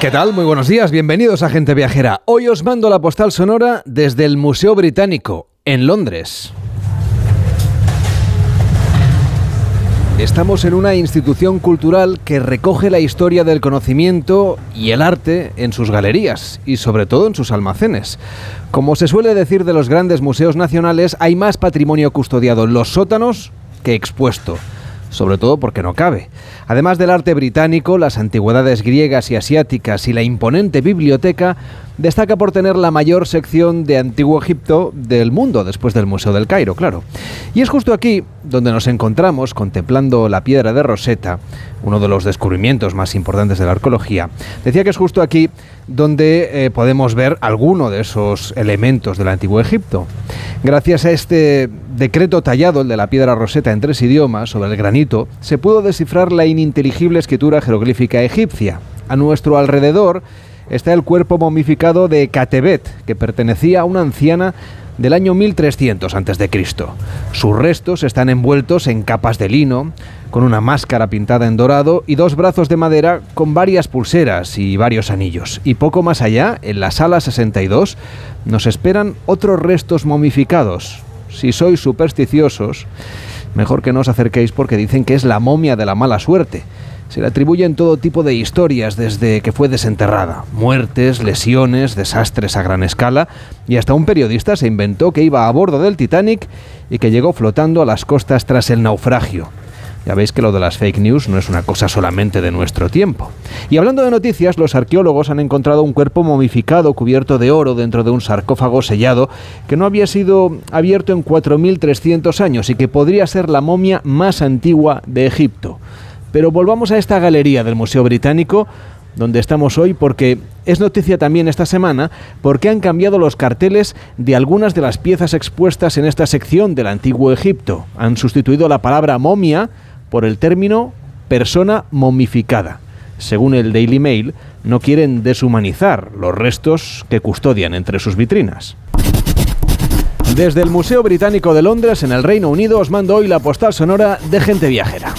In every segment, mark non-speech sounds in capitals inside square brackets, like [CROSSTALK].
¿Qué tal? Muy buenos días, bienvenidos a Gente Viajera. Hoy os mando la postal sonora desde el Museo Británico, en Londres. Estamos en una institución cultural que recoge la historia del conocimiento y el arte en sus galerías y sobre todo en sus almacenes. Como se suele decir de los grandes museos nacionales, hay más patrimonio custodiado en los sótanos que expuesto sobre todo porque no cabe. Además del arte británico, las antigüedades griegas y asiáticas y la imponente biblioteca, destaca por tener la mayor sección de Antiguo Egipto del mundo, después del Museo del Cairo, claro. Y es justo aquí donde nos encontramos contemplando la piedra de Rosetta, uno de los descubrimientos más importantes de la arqueología. Decía que es justo aquí donde eh, podemos ver alguno de esos elementos del Antiguo Egipto. Gracias a este decreto tallado, el de la piedra Rosetta en tres idiomas, sobre el granito, se pudo descifrar la ininteligible escritura jeroglífica egipcia. A nuestro alrededor, está el cuerpo momificado de Catebet, que pertenecía a una anciana del año 1300 a.C. Sus restos están envueltos en capas de lino, con una máscara pintada en dorado y dos brazos de madera con varias pulseras y varios anillos. Y poco más allá, en la sala 62, nos esperan otros restos momificados. Si sois supersticiosos, mejor que no os acerquéis porque dicen que es la momia de la mala suerte se le atribuyen todo tipo de historias desde que fue desenterrada. Muertes, lesiones, desastres a gran escala y hasta un periodista se inventó que iba a bordo del Titanic y que llegó flotando a las costas tras el naufragio. Ya veis que lo de las fake news no es una cosa solamente de nuestro tiempo. Y hablando de noticias, los arqueólogos han encontrado un cuerpo momificado cubierto de oro dentro de un sarcófago sellado que no había sido abierto en 4.300 años y que podría ser la momia más antigua de Egipto. Pero volvamos a esta galería del Museo Británico donde estamos hoy porque es noticia también esta semana porque han cambiado los carteles de algunas de las piezas expuestas en esta sección del antiguo Egipto. Han sustituido la palabra momia por el término persona momificada. Según el Daily Mail, no quieren deshumanizar los restos que custodian entre sus vitrinas. Desde el Museo Británico de Londres, en el Reino Unido, os mando hoy la postal sonora de gente viajera.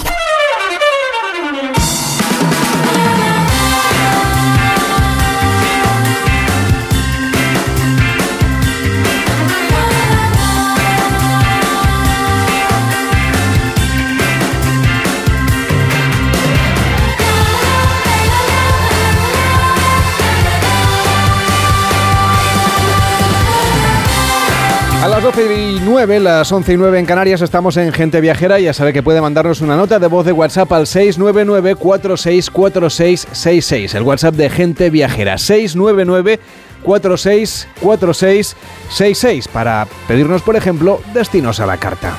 A las 12 y 9, las 11 y 9 en Canarias, estamos en Gente Viajera. Ya sabe que puede mandarnos una nota de voz de WhatsApp al 699-464666. El WhatsApp de Gente Viajera, 699 464666 para pedirnos, por ejemplo, destinos a la carta.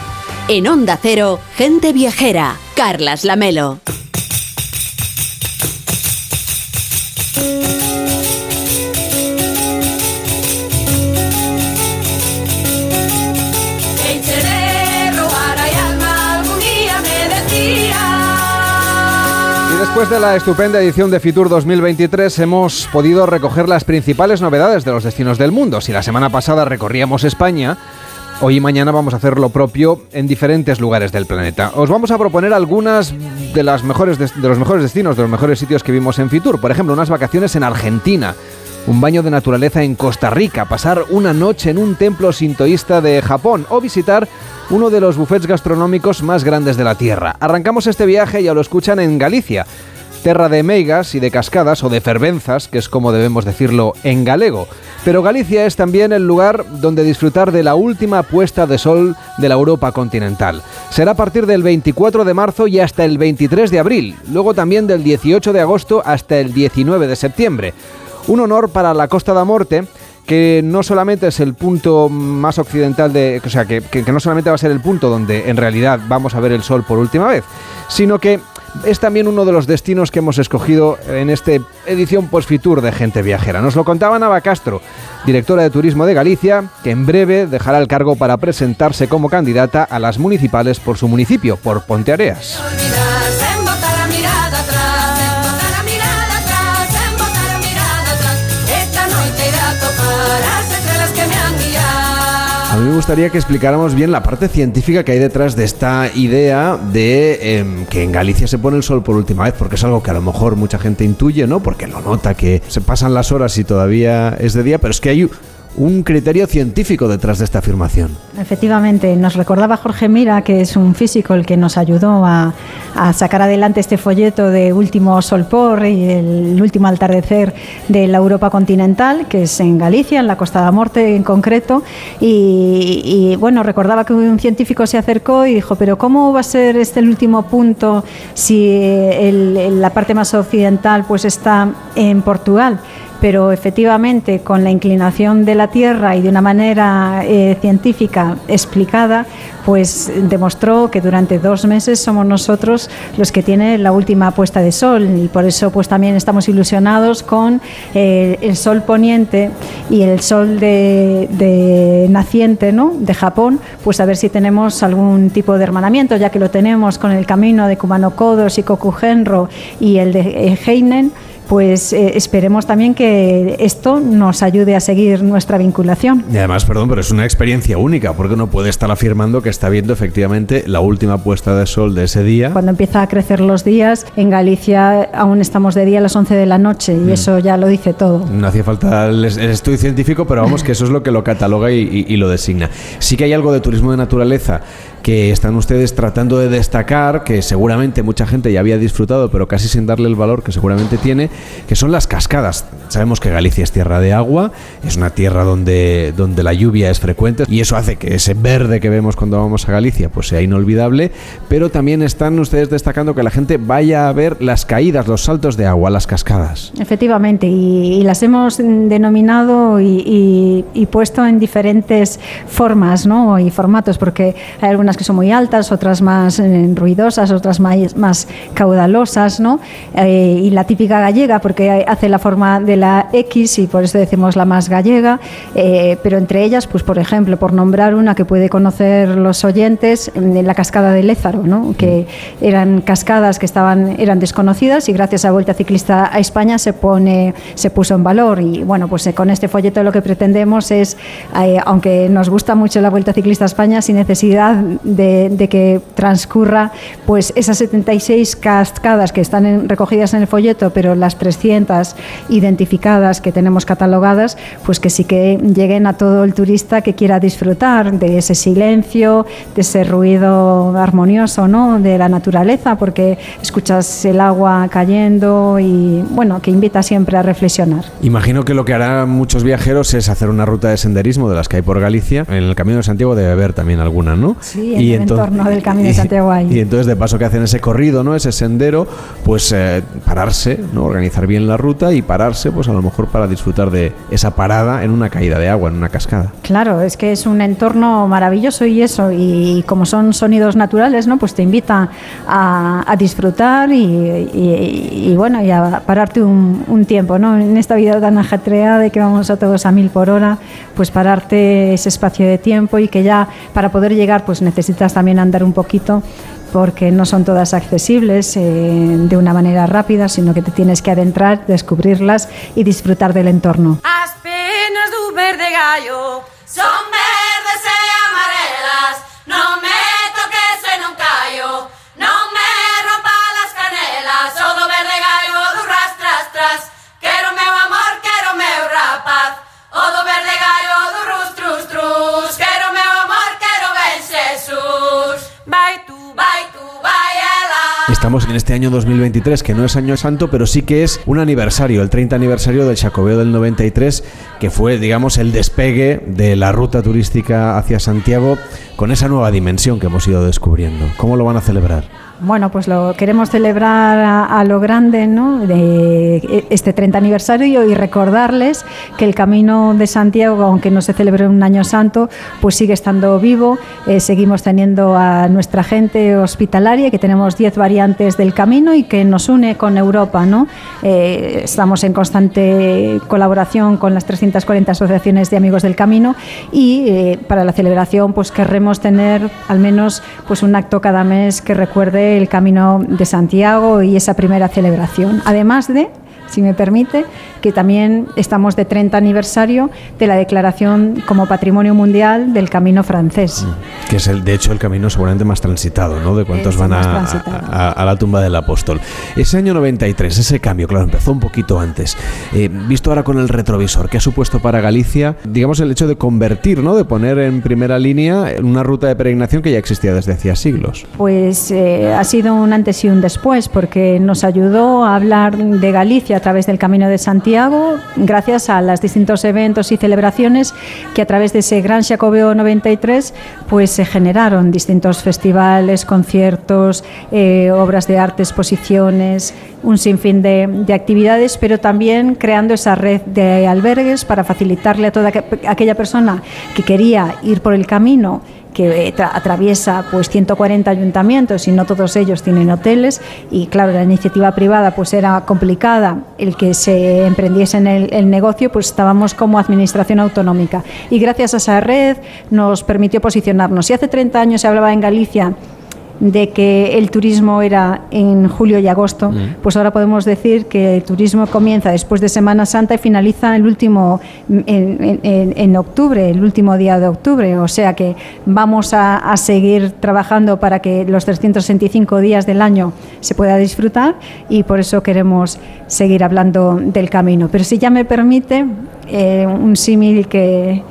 En Onda Cero, Gente Viajera, Carlas Lamelo. Después de la estupenda edición de Fitur 2023 hemos podido recoger las principales novedades de los destinos del mundo. Si la semana pasada recorríamos España, hoy y mañana vamos a hacer lo propio en diferentes lugares del planeta. Os vamos a proponer algunas de, los mejores destinos, de los mejores sitios que vimos en Fitur. Por ejemplo, unas vacaciones en Argentina un baño de naturaleza en Costa Rica, pasar una noche en un templo sintoísta de Japón o visitar uno de los buffets gastronómicos más grandes de la Tierra. Arrancamos este viaje, ya lo escuchan, en Galicia, tierra de meigas y de cascadas o de fervenzas, que es como debemos decirlo en galego. Pero Galicia es también el lugar donde disfrutar de la última puesta de sol de la Europa continental. Será a partir del 24 de marzo y hasta el 23 de abril, luego también del 18 de agosto hasta el 19 de septiembre. Un honor para la Costa da Morte que no solamente es el punto más occidental de. O sea, que, no solamente va a ser el punto donde en realidad vamos a ver el sol por última vez, sino que es también uno de los destinos que hemos escogido en esta edición post-fitur de Gente Viajera. Nos lo contaba Nava Castro, directora de Turismo de Galicia, que en breve dejará el cargo para presentarse como candidata a las municipales por su municipio, por Ponteareas. Me gustaría que explicáramos bien la parte científica que hay detrás de esta idea de em, que en Galicia se pone el sol por última vez, porque es algo que a lo mejor mucha gente intuye, ¿no? Porque lo nota que se pasan las horas y todavía es de día, pero es que hay un criterio científico detrás de esta afirmación. Efectivamente, nos recordaba Jorge Mira, que es un físico el que nos ayudó a, sacar adelante este folleto de Último Sol por y el último atardecer de la Europa continental, que es en Galicia, en la Costa de Morte en concreto. Y, bueno, recordaba que un científico se acercó y dijo, pero ¿cómo va a ser este el último punto si la parte más occidental pues está en Portugal? Pero efectivamente con la inclinación de la Tierra y de una manera eh, científica explicada, pues demostró que durante dos meses somos nosotros los que tienen la última puesta de sol y por eso pues también estamos ilusionados con eh, el sol poniente y el sol de, naciente ¿no? de Japón, pues a ver si tenemos algún tipo de hermanamiento, ya que lo tenemos con el camino de Kumano Kodos y Kokugenro y el de Heinen pues eh, esperemos también que esto nos ayude a seguir nuestra vinculación. Y además, perdón, pero es una experiencia única, porque uno puede estar afirmando que está viendo efectivamente la última puesta de sol de ese día. Cuando empieza a crecer los días, en Galicia aún estamos de día a las 11 de la noche y mm. eso ya lo dice todo. No hacía falta el, estudio científico, pero vamos que eso es lo que lo cataloga y lo designa. Sí que hay algo de turismo de naturaleza que están ustedes tratando de destacar, que seguramente mucha gente ya había disfrutado, pero casi sin darle el valor que seguramente tiene, que son las cascadas. Sabemos que Galicia es tierra de agua, es una tierra donde, donde la lluvia es frecuente y eso hace que ese verde que vemos cuando vamos a Galicia pues sea inolvidable, pero también están ustedes destacando que la gente vaya a ver las caídas, los saltos de agua, las cascadas. Efectivamente, y, las hemos denominado y, y, puesto en diferentes formas ¿no? y formatos, porque hay algunas que son muy altas, otras más eh, ruidosas, otras más, más caudalosas, ¿no? Eh, y la típica gallega, porque hace la forma de la X y por eso decimos la más gallega, eh, pero entre ellas, pues por ejemplo, por nombrar una que puede conocer los oyentes, la cascada de Lézaro, ¿no? que eran cascadas que estaban, eran desconocidas y gracias a Vuelta Ciclista a España se, pone, se puso en valor. Y bueno, pues con este folleto lo que pretendemos es, aunque nos gusta mucho la Vuelta Ciclista a España, sin necesidad de, que transcurra pues esas 76 cascadas que están recogidas en el folleto, pero las 300 identificadas que tenemos catalogadas, pues que sí que lleguen a todo el turista que quiera disfrutar de ese silencio, de ese ruido armonioso, ¿no? De la naturaleza, porque escuchas el agua cayendo y bueno, que invita siempre a reflexionar. Imagino que lo que harán muchos viajeros es hacer una ruta de senderismo de las que hay por Galicia. En el Camino de Santiago debe haber también alguna, ¿no? Sí, y el entorno del Camino de Santiago ahí. Y entonces de paso que hacen ese corrido, ¿no? Ese sendero, pues eh, pararse, ¿no? Organizar bien la ruta y pararse, pues a lo mejor para disfrutar de esa parada en una caída de agua, en una cascada. Claro, es que es un entorno maravilloso y eso, y como son sonidos naturales, ¿no? Pues te invita a, disfrutar y, bueno, y a pararte un, un tiempo, ¿no? En esta vida tan ajetreada de que vamos a todos a mil por hora, pues pararte ese espacio de tiempo y que ya para poder llegar pues necesitas también andar un poquito porque no son todas accesibles eh, de una manera rápida, sino que te tienes que adentrar, descubrirlas y disfrutar del entorno. Estamos en este año 2023, que no es año santo, pero sí que es un aniversario, el 30 aniversario del Chacobeo del 93, que fue, digamos, el despegue de la ruta turística hacia Santiago con esa nueva dimensión que hemos ido descubriendo. ¿Cómo lo van a celebrar? Bueno, pues lo queremos celebrar a, lo grande, ¿no? De este 30 aniversario y recordarles que el Camino de Santiago, aunque no se celebre un año santo, pues sigue estando vivo. Eh, seguimos teniendo a nuestra gente hospitalaria, que tenemos 10 variantes del camino y que nos une con Europa, ¿no? Eh, estamos en constante colaboración con las 340 asociaciones de amigos del camino y eh, para la celebración, pues querremos tener al menos pues un acto cada mes que recuerde el Camino de Santiago y esa primera celebración. Además de si me permite, que también estamos de 30 aniversario de la declaración como Patrimonio Mundial del Camino francés. Mm, que es, el, de hecho, el camino seguramente más transitado, ¿no? De cuántos van a, la tumba del apóstol. Ese año 93, ese cambio, claro, empezó un poquito antes. Eh, visto ahora con el retrovisor, ¿qué ha supuesto para Galicia, digamos, el hecho de convertir, ¿no? De poner en primera línea una ruta de peregrinación que ya existía desde hacía siglos? Pues eh, ha sido un antes y un después, porque nos ayudó a hablar de Galicia a través del Camino de Santiago, gracias a los distintos eventos y celebraciones que a través de ese Gran Jacobeo 93 pues se generaron distintos festivales, conciertos, eh, obras de arte, exposiciones, un sinfín de, de, actividades, pero también creando esa red de albergues para facilitarle a toda aquella persona que quería ir por el camino que atraviesa pues 140 ayuntamientos y no todos ellos tienen hoteles. Y claro la iniciativa privada pues era complicada. El que se emprendiese en el, el negocio pues estábamos como administración autonómica. Y gracias a esa red nos permitió posicionarnos. Si hace 30 años se hablaba en Galicia de que el turismo era en julio y agosto, pues ahora podemos decir que el turismo comienza después de Semana Santa y finaliza el último en, octubre, el último día de octubre. O sea que vamos a, seguir trabajando para que los 365 días del año se pueda disfrutar y por eso queremos seguir hablando del camino. Pero si ya me permite, eh, un símil que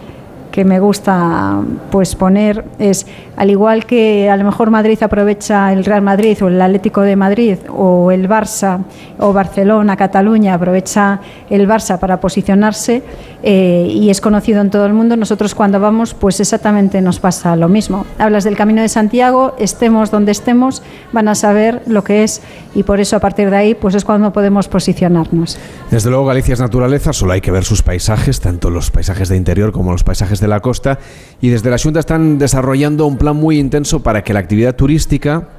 que me gusta pues poner es al igual que a lo mejor Madrid aprovecha el Real Madrid o el Atlético de Madrid o el Barça o Barcelona, Cataluña aprovecha el Barça para posicionarse eh, y es conocido en todo el mundo, nosotros cuando vamos pues exactamente nos pasa lo mismo. Hablas del Camino de Santiago, estemos donde estemos, van a saber lo que es y por eso a partir de ahí pues es cuando podemos posicionarnos. Desde luego Galicia es naturaleza, solo hay que ver sus paisajes, tanto los paisajes de interior como los paisajes de la costa y desde la Junta están desarrollando un plan muy intenso para que la actividad turística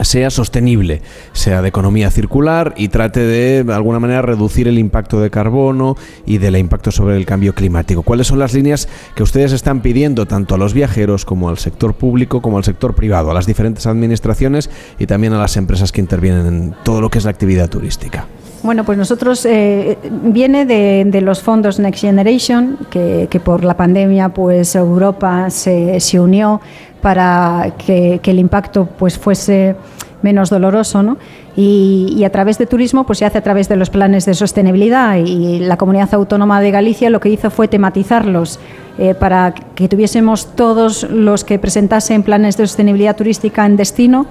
sea sostenible, sea de economía circular y trate de, de alguna manera, reducir el impacto de carbono y del impacto sobre el cambio climático. ¿Cuáles son las líneas que ustedes están pidiendo tanto a los viajeros como al sector público como al sector privado, a las diferentes administraciones y también a las empresas que intervienen en todo lo que es la actividad turística? Bueno, pues nosotros eh, viene de, los fondos Next Generation, que, por la pandemia pues Europa se, se unió para que, el impacto pues fuese menos doloroso, ¿no? Y, a través de turismo pues se hace a través de los planes de sostenibilidad y la comunidad autónoma de Galicia lo que hizo fue tematizarlos eh, para que tuviésemos todos los que presentasen planes de sostenibilidad turística en destino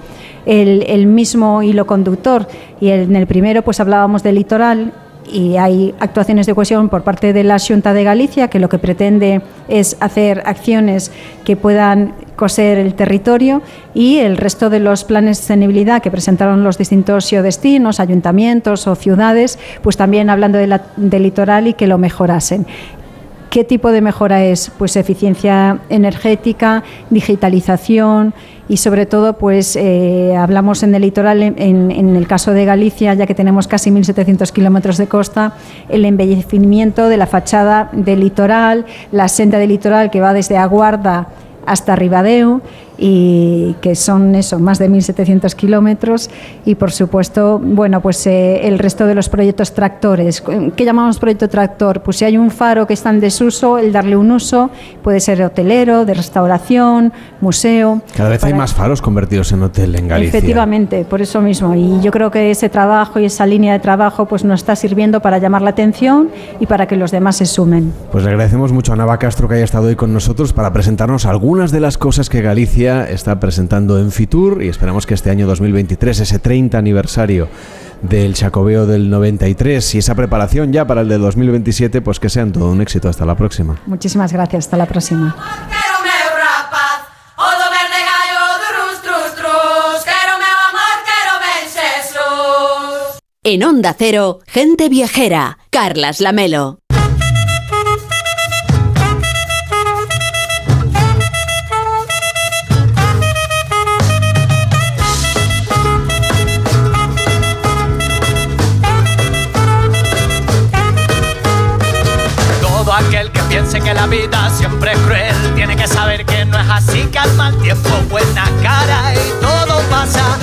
el, el mismo hilo conductor y en el primero pues hablábamos del litoral y hay actuaciones de cohesión por parte de la Junta de Galicia que lo que pretende es hacer acciones que puedan coser el territorio y el resto de los planes de sostenibilidad que presentaron los distintos destinos, ayuntamientos o ciudades, pues también hablando de del litoral y que lo mejorasen. ¿Qué tipo de mejora es? Pues eficiencia energética, digitalización y sobre todo pues eh, hablamos en el litoral, en, en, el caso de Galicia, ya que tenemos casi 1.700 kilómetros de costa, el embellecimiento de la fachada del litoral, la senda del litoral que va desde Aguarda hasta Ribadeo y que son eso, más de 1.700 kilómetros y por supuesto, bueno, pues eh, el resto de los proyectos tractores. ¿Qué llamamos proyecto tractor? Pues si hay un faro que está en desuso, el darle un uso puede ser hotelero, de restauración, museo. Cada vez hay más faros convertidos en hotel en Galicia. Efectivamente, por eso mismo. Y yo creo que ese trabajo y esa línea de trabajo pues nos está sirviendo para llamar la atención y para que los demás se sumen. Pues le agradecemos mucho a Nava Castro que haya estado hoy con nosotros para presentarnos algunas de las cosas que Galicia está presentando en Fitur y esperamos que este año 2023, ese 30 aniversario del Chacobeo del 93 y esa preparación ya para el de 2027, pues que sean todo un éxito. Hasta la próxima. Muchísimas gracias. Hasta la próxima. En Onda Cero, gente viajera, Carlas Lamelo. Vida siempre es cruel. Tiene que saber que no es así, que al mal tiempo buena cara.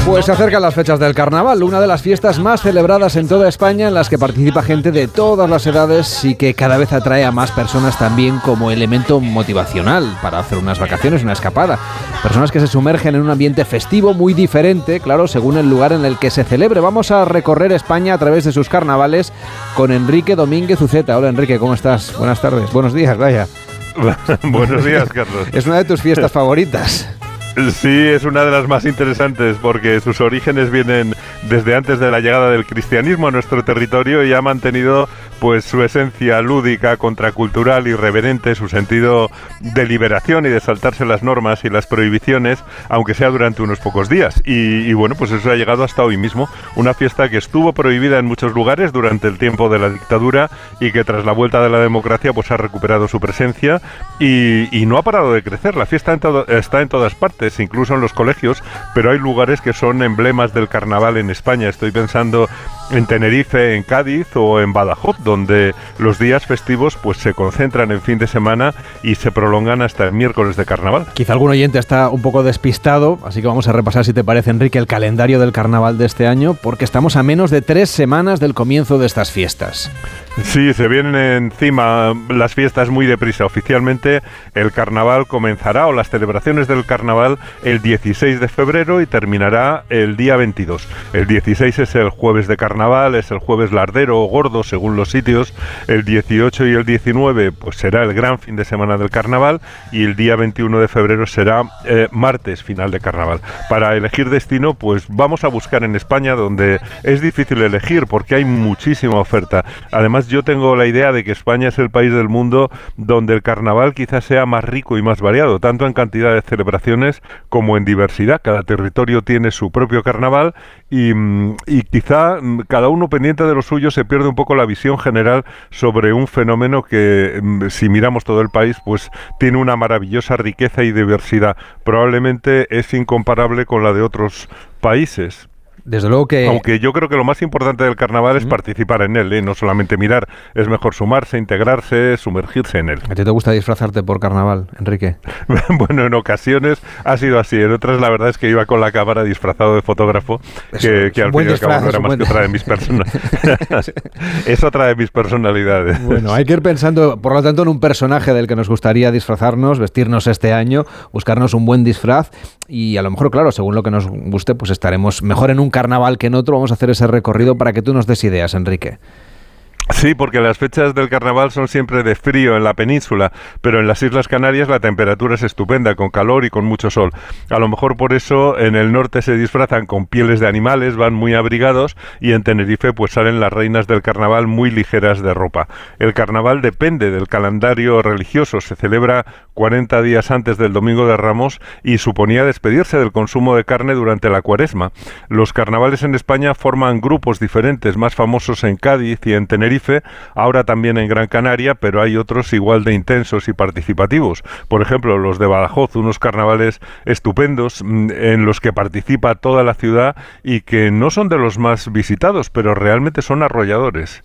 Pues se acercan las fechas del carnaval, una de las fiestas más celebradas en toda España en las que participa gente de todas las edades y que cada vez atrae a más personas también como elemento motivacional para hacer unas vacaciones, una escapada. Personas que se sumergen en un ambiente festivo muy diferente, claro, según el lugar en el que se celebre. Vamos a recorrer España a través de sus carnavales con Enrique Domínguez Uceta. Hola Enrique, ¿cómo estás? Buenas tardes. Buenos días, vaya. [LAUGHS] Buenos días, Carlos. Es una de tus fiestas favoritas. Sí, es una de las más interesantes porque sus orígenes vienen desde antes de la llegada del cristianismo a nuestro territorio y ha mantenido pues su esencia lúdica, contracultural, irreverente, su sentido de liberación y de saltarse las normas y las prohibiciones, aunque sea durante unos pocos días. Y, bueno, pues eso ha llegado hasta hoy mismo. Una fiesta que estuvo prohibida en muchos lugares durante el tiempo de la dictadura y que tras la vuelta de la democracia pues ha recuperado su presencia y, no ha parado de crecer. La fiesta está en todas partes, incluso en los colegios, pero hay lugares que son emblemas del carnaval en España. Estoy pensando en Tenerife, en Cádiz o en Badajoz, donde los días festivos pues se concentran en fin de semana y se prolongan hasta el miércoles de carnaval. Quizá algún oyente está un poco despistado, así que vamos a repasar si te parece Enrique el calendario del carnaval de este año, porque estamos a menos de tres semanas del comienzo de estas fiestas. Sí, se vienen encima las fiestas muy deprisa. Oficialmente el carnaval comenzará o las celebraciones del carnaval el 16 de febrero y terminará el día 22. El 16 es el jueves de carnaval, es el jueves lardero o gordo según los sitios. El 18 y el 19 pues será el gran fin de semana del carnaval y el día 21 de febrero será eh, martes final de carnaval. Para elegir destino pues vamos a buscar en España donde es difícil elegir porque hay muchísima oferta. Además yo tengo la idea de que España es el país del mundo donde el carnaval quizás sea más rico y más variado, tanto en cantidad de celebraciones como en diversidad. Cada territorio tiene su propio carnaval y, mm, quizá mm, cada uno pendiente de lo suyo se pierde un poco la visión general sobre un fenómeno que mm, si miramos todo el país pues tiene una maravillosa riqueza y diversidad. Probablemente es incomparable con la de otros países. Desde luego que... Aunque yo creo que lo más importante del carnaval es participar en él, ¿eh? no solamente mirar, es mejor sumarse, integrarse, sumergirse en él. ¿A ti te gusta disfrazarte por carnaval, Enrique? [LAUGHS] bueno, en ocasiones ha sido así, en otras la verdad es que iba con la cámara disfrazado de fotógrafo, que, al fin y al cabo no era más que otra de mis [LAUGHS] personalidades. [LAUGHS] es otra de mis personalidades. Bueno, hay que ir pensando, por lo tanto, en un personaje del que nos gustaría disfrazarnos, vestirnos este año, buscarnos un buen disfraz y a lo mejor, claro, según lo que nos guste, pues estaremos mejor en un carnaval que en otro. Vamos a hacer ese recorrido para que tú nos des ideas, Enrique. Sí, porque las fechas del carnaval son siempre de frío en la península, pero en las Islas Canarias la temperatura es estupenda, con calor y con mucho sol. A lo mejor por eso en el norte se disfrazan con pieles de animales, van muy abrigados y en Tenerife pues salen las reinas del carnaval muy ligeras de ropa. El carnaval depende del calendario religioso, se celebra 40 días antes del Domingo de Ramos y suponía despedirse del consumo de carne durante la cuaresma. Los carnavales en España forman grupos diferentes, más famosos en Cádiz y en Tenerife ahora también en Gran Canaria, pero hay otros igual de intensos y participativos. Por ejemplo, los de Badajoz, unos carnavales estupendos mm, en los que participa toda la ciudad y que no son de los más visitados, pero realmente son arrolladores.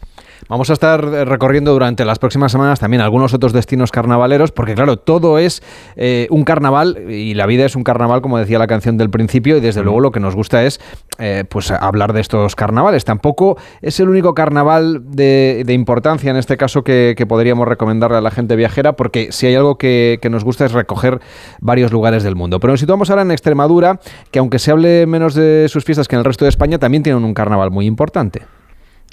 Vamos a estar eh, recorriendo durante las próximas semanas también algunos otros destinos carnavaleros, porque claro, todo es eh, un carnaval y la vida es un carnaval, como decía la canción del principio, y desde luego lo que nos gusta es eh, pues hablar de estos carnavales. Tampoco es el único carnaval de, importancia en este caso que, podríamos recomendarle a la gente viajera, porque si hay algo que, que nos gusta es recoger varios lugares del mundo. Pero nos situamos ahora en Extremadura, que aunque se hable menos de sus fiestas que en el resto de España, también tienen un carnaval muy importante.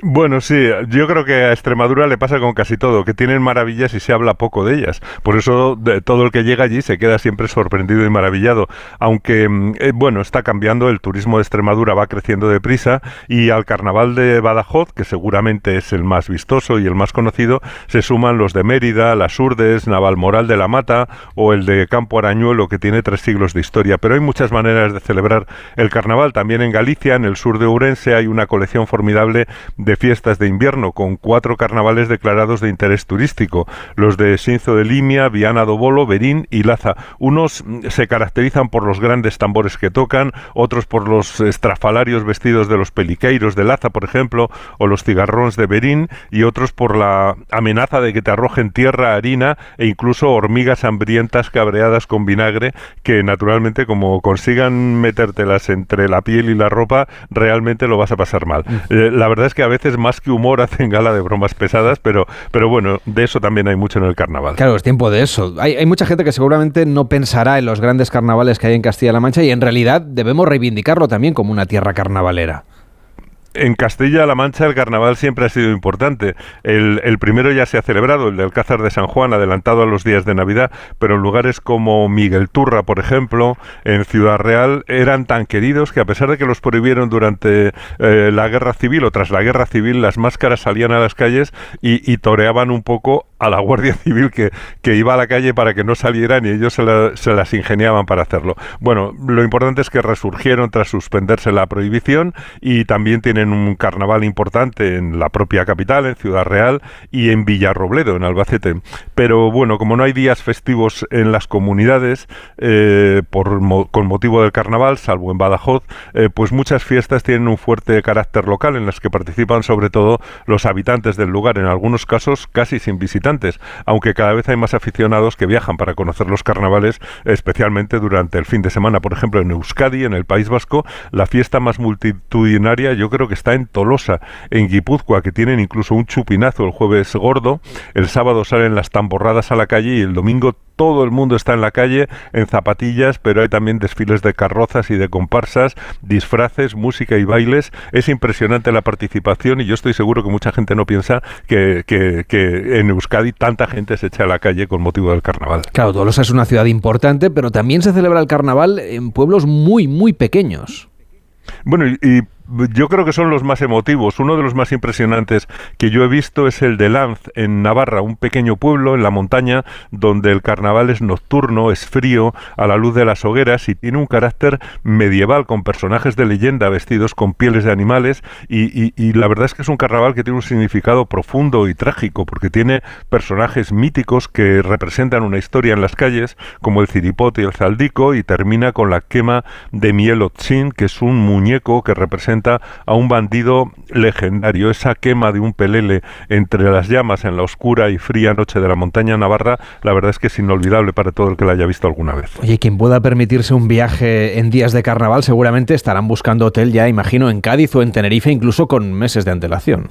Bueno, sí, yo creo que a Extremadura le pasa con casi todo, que tienen maravillas y se habla poco de ellas. Por eso de, todo el que llega allí se queda siempre sorprendido y maravillado. Aunque, mm, eh, bueno, está cambiando, el turismo de Extremadura va creciendo deprisa y al carnaval de Badajoz, que seguramente es el más vistoso y el más conocido, se suman los de Mérida, las Urdes, Navalmoral de la Mata o el de Campo Arañuelo, que tiene tres siglos de historia. Pero hay muchas maneras de celebrar el carnaval. También en Galicia, en el sur de Urense, hay una colección formidable fiestas de invierno, con cuatro carnavales declarados de interés turístico, los de Sinzo de Limia, Viana do Bolo, Berín y Laza. Unos mm, se caracterizan por los grandes tambores que tocan, otros por los estrafalarios vestidos de los peliqueiros de Laza, por ejemplo, o los cigarrones de Berín, y otros por la amenaza de que te arrojen tierra, harina e incluso hormigas hambrientas cabreadas con vinagre, que naturalmente como consigan metértelas entre la piel y la ropa, realmente lo vas a pasar mal. Eh, la verdad es que a veces más que humor [LAUGHS] hacen gala de bromas pesadas, pero, pero bueno, de eso también hay mucho en el carnaval. Claro, es tiempo de eso. Hay, hay mucha gente que seguramente no pensará en los grandes carnavales que hay en Castilla-La Mancha y en realidad debemos reivindicarlo también como una tierra carnavalera en Castilla-La Mancha el carnaval siempre ha sido importante. El, primero ya se ha celebrado, el del Alcázar de San Juan, adelantado a los días de Navidad, pero en lugares como Miguel Turra, por ejemplo, en Ciudad Real, eran tan queridos que a pesar de que los prohibieron durante eh, la guerra civil o tras la guerra civil, las máscaras salían a las calles y, toreaban un poco a la Guardia [LAUGHS] Civil que, iba a la calle para que no salieran y ellos se, se las ingeniaban para hacerlo. Bueno, lo importante es que resurgieron tras suspenderse la prohibición y también un carnaval importante en la propia capital, en Ciudad Real, y en Villarrobledo, en Albacete. Pero bueno, como no hay días festivos en las comunidades eh, por, con motivo del carnaval, salvo en Badajoz, eh, pues muchas fiestas tienen un fuerte carácter local en las que participan sobre todo los habitantes del lugar, en algunos casos casi sin visitantes, aunque cada vez hay más aficionados que viajan para conocer los carnavales, especialmente durante el fin de semana. Por ejemplo, en Euskadi, en el País Vasco, la fiesta más multitudinaria yo creo que está en Tolosa, en Guipúzcoa, que tienen incluso un chupinazo el jueves gordo, el sábado salen las tamborradas a la calle y el domingo todo el mundo está en la calle en zapatillas, pero hay también desfiles de carrozas y de comparsas, disfraces, música y bailes. Es impresionante la participación y yo estoy seguro que mucha gente no piensa que, que en Euskadi tanta gente se echa a la calle con motivo del carnaval. Claro, Tolosa es una ciudad importante, pero también se celebra el carnaval en pueblos muy, muy pequeños. Bueno, y yo creo que son los más emotivos. Uno de los más impresionantes que yo he visto es el de Lanz, en Navarra, un pequeño pueblo en la montaña donde el carnaval es nocturno, es frío, a la luz de las hogueras y tiene un carácter medieval con personajes de leyenda vestidos con pieles de animales y, la verdad es que es un carnaval que tiene un significado profundo y trágico porque tiene personajes míticos que representan una historia en las calles como el ciripote y el zaldico y termina con la quema de Mielotzin que es un muñeco que representa a un bandido legendario. Esa quema de un pelele entre las llamas en la oscura y fría noche de la montaña navarra, la verdad es que es inolvidable para todo el que la haya visto alguna vez. Oye, quien pueda permitirse un viaje en días de carnaval seguramente estarán buscando hotel ya, imagino, en Cádiz o en Tenerife, incluso con meses de antelación.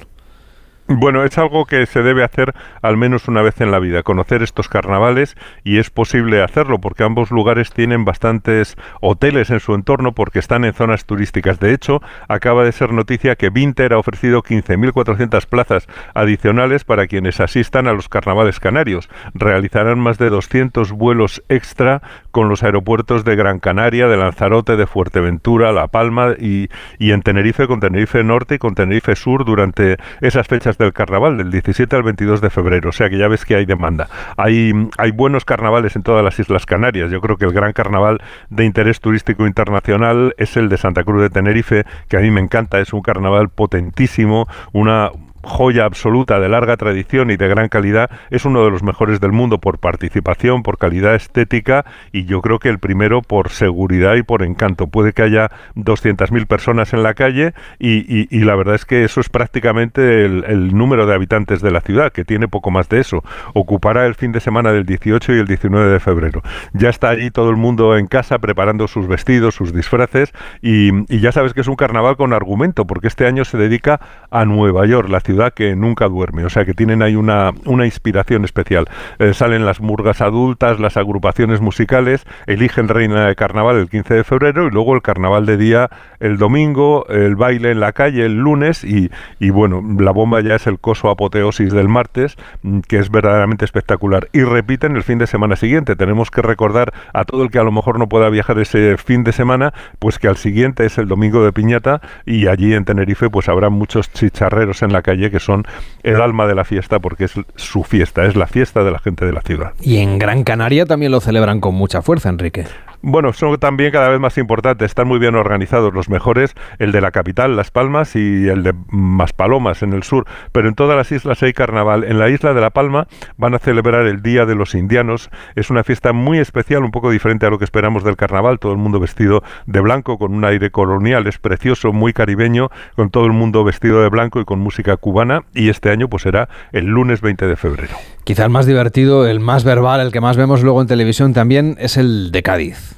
Bueno, es algo que se debe hacer al menos una vez en la vida, conocer estos carnavales y es posible hacerlo porque ambos lugares tienen bastantes hoteles en su entorno porque están en zonas turísticas. De hecho, acaba de ser noticia que Vinter ha ofrecido 15.400 plazas adicionales para quienes asistan a los carnavales canarios. Realizarán más de 200 vuelos extra con los aeropuertos de Gran Canaria, de Lanzarote, de Fuerteventura, La Palma y, y en Tenerife con Tenerife Norte y con Tenerife Sur durante esas fechas del carnaval, del 17 al 22 de febrero, o sea que ya ves que hay demanda. Hay, hay buenos carnavales en todas las Islas Canarias. Yo creo que el gran carnaval de interés turístico internacional es el de Santa Cruz de Tenerife, que a mí me encanta, es un carnaval potentísimo, una joya absoluta de larga tradición y de gran calidad, es uno de los mejores del mundo por participación, por calidad estética y yo creo que el primero por seguridad y por encanto. Puede que haya 200.000 personas en la calle y, la verdad es que eso es prácticamente el, número de habitantes de la ciudad, que tiene poco más de eso. Ocupará el fin de semana del 18 y el 19 de febrero. Ya está allí todo el mundo en casa preparando sus vestidos, sus disfraces y, y ya sabes que es un carnaval con argumento, porque este año se dedica a Nueva York, la ciudad que nunca duerme, o sea que tienen ahí una, una inspiración especial. Eh, salen las murgas adultas, las agrupaciones musicales, eligen reina de carnaval el 15 de febrero y luego el carnaval de día el domingo, el baile en la calle el lunes y, y bueno, la bomba ya es el coso apoteosis del martes, mm, que es verdaderamente espectacular. Y repiten el fin de semana siguiente. Tenemos que recordar a todo el que a lo mejor no pueda viajar ese fin de semana, pues que al siguiente es el domingo de piñata y allí en Tenerife pues habrá muchos chicharreros en la calle que son el alma de la fiesta porque es su fiesta, es la fiesta de la gente de la ciudad. Y en Gran Canaria también lo celebran con mucha fuerza, Enrique. Bueno, son también cada vez más importantes, están muy bien organizados los mejores, el de la capital, Las Palmas, y el de Maspalomas en el sur, pero en todas las islas hay carnaval. En la isla de La Palma van a celebrar el Día de los Indianos, es una fiesta muy especial, un poco diferente a lo que esperamos del carnaval, todo el mundo vestido de blanco, con un aire colonial, es precioso, muy caribeño, con todo el mundo vestido de blanco y con música cubana, y este año pues será el lunes 20 de febrero. Quizá el más divertido, el más verbal, el que más vemos luego en televisión también es el de Cádiz.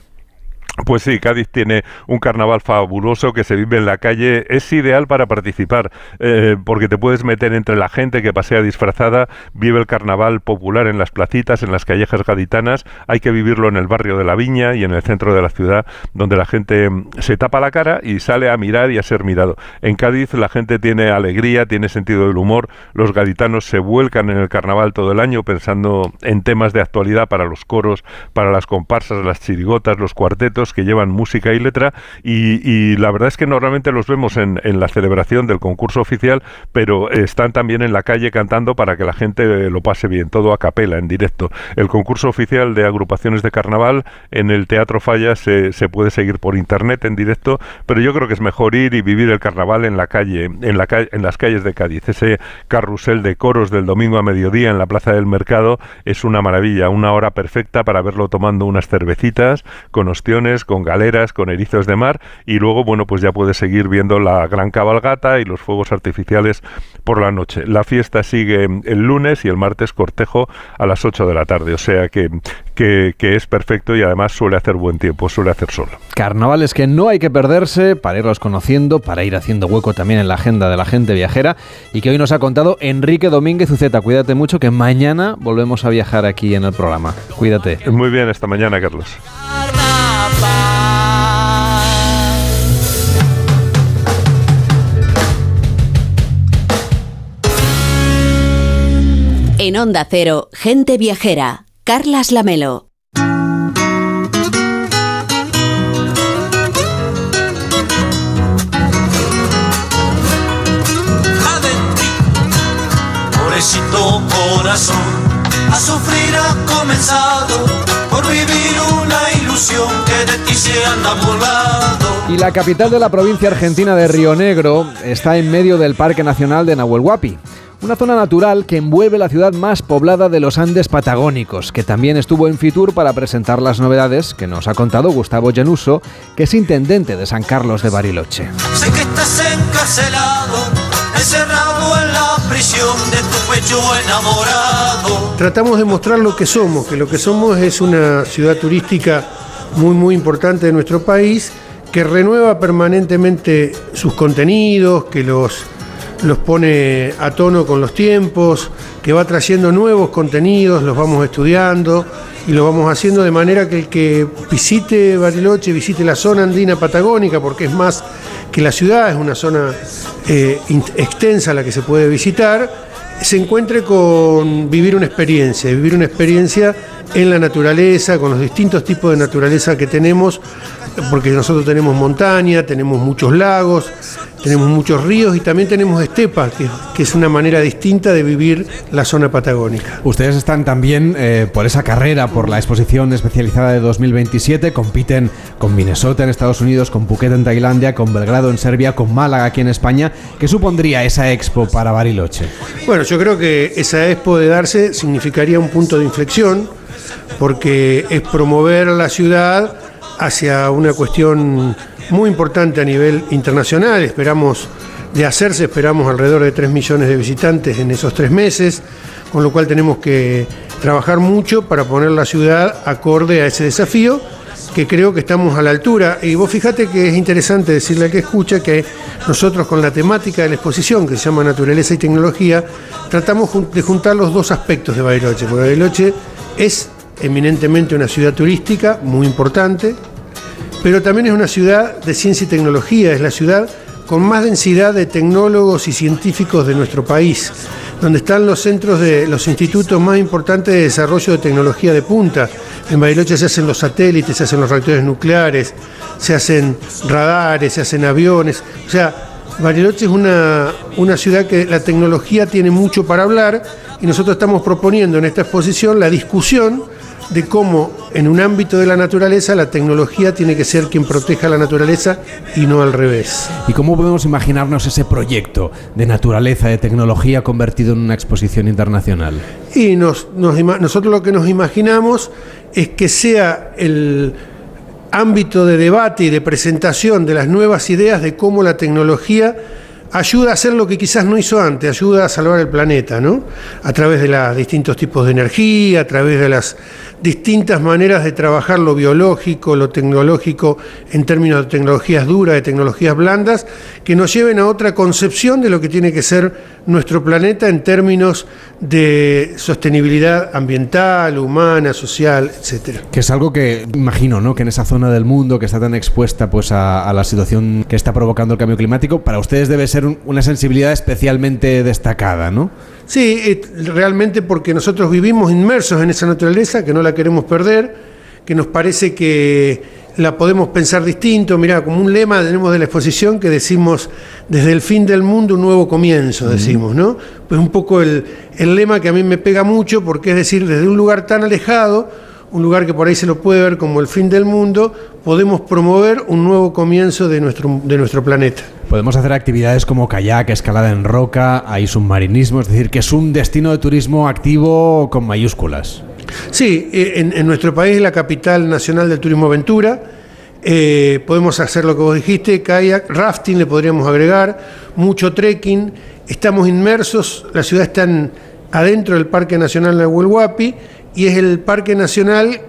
Pues sí, Cádiz tiene un carnaval fabuloso que se vive en la calle. Es ideal para participar eh, porque te puedes meter entre la gente que pasea disfrazada, vive el carnaval popular en las placitas, en las callejas gaditanas. Hay que vivirlo en el barrio de la Viña y en el centro de la ciudad, donde la gente mm, se tapa la cara y sale a mirar y a ser mirado. En Cádiz la gente tiene alegría, tiene sentido del humor. Los gaditanos se vuelcan en el carnaval todo el año pensando en temas de actualidad para los coros, para las comparsas, las chirigotas, los cuartetos que llevan música y letra y, la verdad es que normalmente los vemos en, la celebración del concurso oficial, pero están también en la calle cantando para que la gente lo pase bien, todo a capela, en directo. El concurso oficial de agrupaciones de carnaval en el Teatro Falla se, puede seguir por internet en directo, pero yo creo que es mejor ir y vivir el carnaval en la calle, en, la en las calles de Cádiz. Ese carrusel de coros del domingo a mediodía en la Plaza del Mercado es una maravilla, una hora perfecta para verlo tomando unas cervecitas con ostiones con galeras, con erizos de mar y luego, bueno, pues ya puedes seguir viendo la gran cabalgata y los fuegos artificiales por la noche. La fiesta sigue el lunes y el martes cortejo a las 8 de la tarde, o sea que, que, que es perfecto y además suele hacer buen tiempo, suele hacer sol. Carnavales que no hay que perderse para irlos conociendo, para ir haciendo hueco también en la agenda de la gente viajera y que hoy nos ha contado Enrique Domínguez Uceta. Cuídate mucho que mañana volvemos a viajar aquí en el programa. Cuídate. Muy bien, esta mañana, Carlos. En Onda Cero, Gente Viajera, Carlas Lamelo. Pobrecito corazón, a sufrir ha comenzado ilusión que de ti se anda volando. Y la capital de la provincia argentina de Río Negro está en medio del Parque Nacional de Nahuel Huapi una zona natural que envuelve la ciudad más poblada de los Andes patagónicos, que también estuvo en Fitur para presentar las novedades que nos ha contado Gustavo Llanuso, que es intendente de San Carlos de Bariloche. Sé que estás encarcelado, encerrado en la prisión de tu pecho enamorado. Tratamos de mostrar lo que somos, que lo que somos es una ciudad turística muy muy importante de nuestro país, que renueva permanentemente sus contenidos, que los los pone a tono con los tiempos, que va trayendo nuevos contenidos, los vamos estudiando y lo vamos haciendo de manera que el que visite Bariloche, visite la zona andina patagónica, porque es más que la ciudad, es una zona eh, extensa la que se puede visitar, se encuentre con vivir una experiencia, vivir una experiencia en la naturaleza, con los distintos tipos de naturaleza que tenemos, porque nosotros tenemos montaña, tenemos muchos lagos, tenemos muchos ríos y también tenemos estepas, que, es una manera distinta de vivir la zona patagónica. Ustedes están también eh, por esa carrera, por la exposición especializada de 2027, compiten con Minnesota en Estados Unidos, con Phuket en Tailandia, con Belgrado en Serbia, con Málaga aquí en España. ¿Qué supondría esa expo para Bariloche? Bueno, yo creo que esa expo de darse significaría un punto de inflexión, porque es promover la ciudad hacia una cuestión muy importante a nivel internacional. Esperamos de hacerse, esperamos alrededor de 3 millones de visitantes en esos tres meses, con lo cual tenemos que trabajar mucho para poner la ciudad acorde a ese desafío, que creo que estamos a la altura. Y vos fíjate que es interesante decirle al que escucha que nosotros con la temática de la exposición, que se llama Naturaleza y Tecnología, tratamos de juntar los dos aspectos de Bariloche, porque Bariloche es eminentemente una ciudad turística muy importante, pero también es una ciudad de ciencia y tecnología, es la ciudad con más densidad de tecnólogos y científicos de nuestro país, donde están los centros de los institutos más importantes de desarrollo de tecnología de punta. En Bariloche se hacen los satélites, se hacen los reactores nucleares, se hacen radares, se hacen aviones. O sea, Bariloche es una, una ciudad que la tecnología tiene mucho para hablar y nosotros estamos proponiendo en esta exposición la discusión de cómo en un ámbito de la naturaleza, la tecnología tiene que ser quien proteja la naturaleza y no al revés. ¿Y cómo podemos imaginarnos ese proyecto de naturaleza, de tecnología convertido en una exposición internacional? Y nos, nosotros lo que nos imaginamos es que sea el ámbito de debate y de presentación de las nuevas ideas de cómo la tecnología ayuda a hacer lo que quizás no hizo antes, ayuda a salvar el planeta, ¿no? A través de los distintos tipos de energía, a través de las distintas maneras de trabajar lo biológico, lo tecnológico, en términos de tecnologías duras, de tecnologías blandas, que nos lleven a otra concepción de lo que tiene que ser nuestro planeta en términos de sostenibilidad ambiental, humana, social, etcétera. Que es algo que imagino, ¿no? Que en esa zona del mundo que está tan expuesta pues a, a la situación que está provocando el cambio climático, para ustedes debe ser una sensibilidad especialmente destacada, ¿no? Sí, realmente porque nosotros vivimos inmersos en esa naturaleza, que no la queremos perder, que nos parece que la podemos pensar distinto. Mirá, como un lema tenemos de la exposición que decimos desde el fin del mundo un nuevo comienzo, decimos, ¿no? Pues un poco el, el lema que a mí me pega mucho, porque es decir, desde un lugar tan alejado, un lugar que por ahí se lo puede ver como el fin del mundo, podemos promover un nuevo comienzo de nuestro, de nuestro planeta. Podemos hacer actividades como kayak, escalada en roca, hay submarinismo, es decir, que es un destino de turismo activo con mayúsculas. Sí, eh, en, nuestro país la capital nacional del turismo aventura. Eh, podemos hacer lo que vos dijiste, kayak, rafting le podríamos agregar, mucho trekking. Estamos inmersos, la ciudad está adentro del Parque Nacional de Huelhuapi y es el Parque Nacional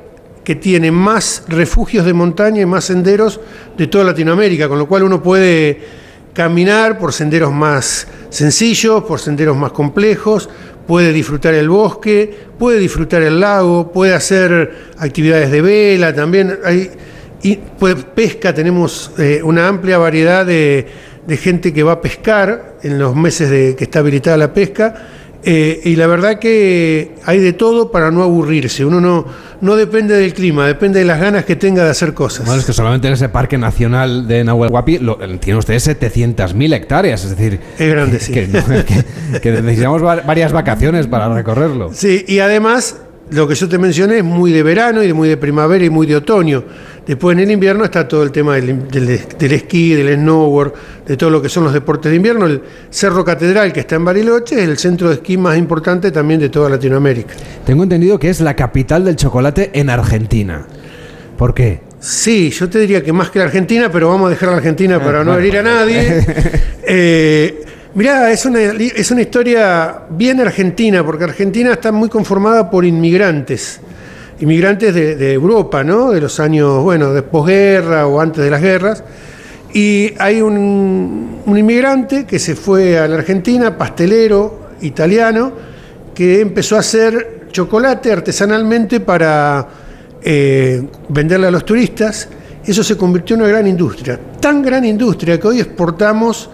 que tiene más refugios de montaña y más senderos de toda Latinoamérica, con lo cual uno puede caminar por senderos más sencillos, por senderos más complejos, puede disfrutar el bosque, puede disfrutar el lago, puede hacer actividades de vela, también. Hay pesca, tenemos eh, una amplia variedad de, de, gente que va a pescar en los meses de que está habilitada la pesca eh, y la verdad que hay de todo para no aburrirse. Uno no, no depende del clima, depende de las ganas que tenga de hacer cosas. Bueno, es que solamente en ese Parque Nacional de Nahuel Huapi tiene usted 700.000 hectáreas, es decir... Es grande, sí. Que, que necesitamos varias vacaciones para recorrerlo. Sí, y además lo que yo te mencioné es muy de verano y de muy de primavera y muy de otoño. Después en el invierno está todo el tema del, esquí, del snowboard, de todo lo que son los deportes de invierno. El Cerro Catedral, que está en Bariloche, es el centro de esquí más importante también de toda Latinoamérica. Tengo entendido que es la capital del chocolate en Argentina. ¿Por qué? Sí, yo te diría que más que la Argentina, pero vamos a dejar la Argentina para no herir a nadie. [LAUGHS] eh, Mirá, es una, es una historia bien argentina, porque Argentina está muy conformada por inmigrantes, inmigrantes de, Europa, ¿no? De los años, bueno, de posguerra o antes de las guerras. Y hay un, inmigrante que se fue a la Argentina, pastelero italiano, que empezó a hacer chocolate artesanalmente para eh, venderle a los turistas. Eso se convirtió en una gran industria, tan gran industria que hoy exportamos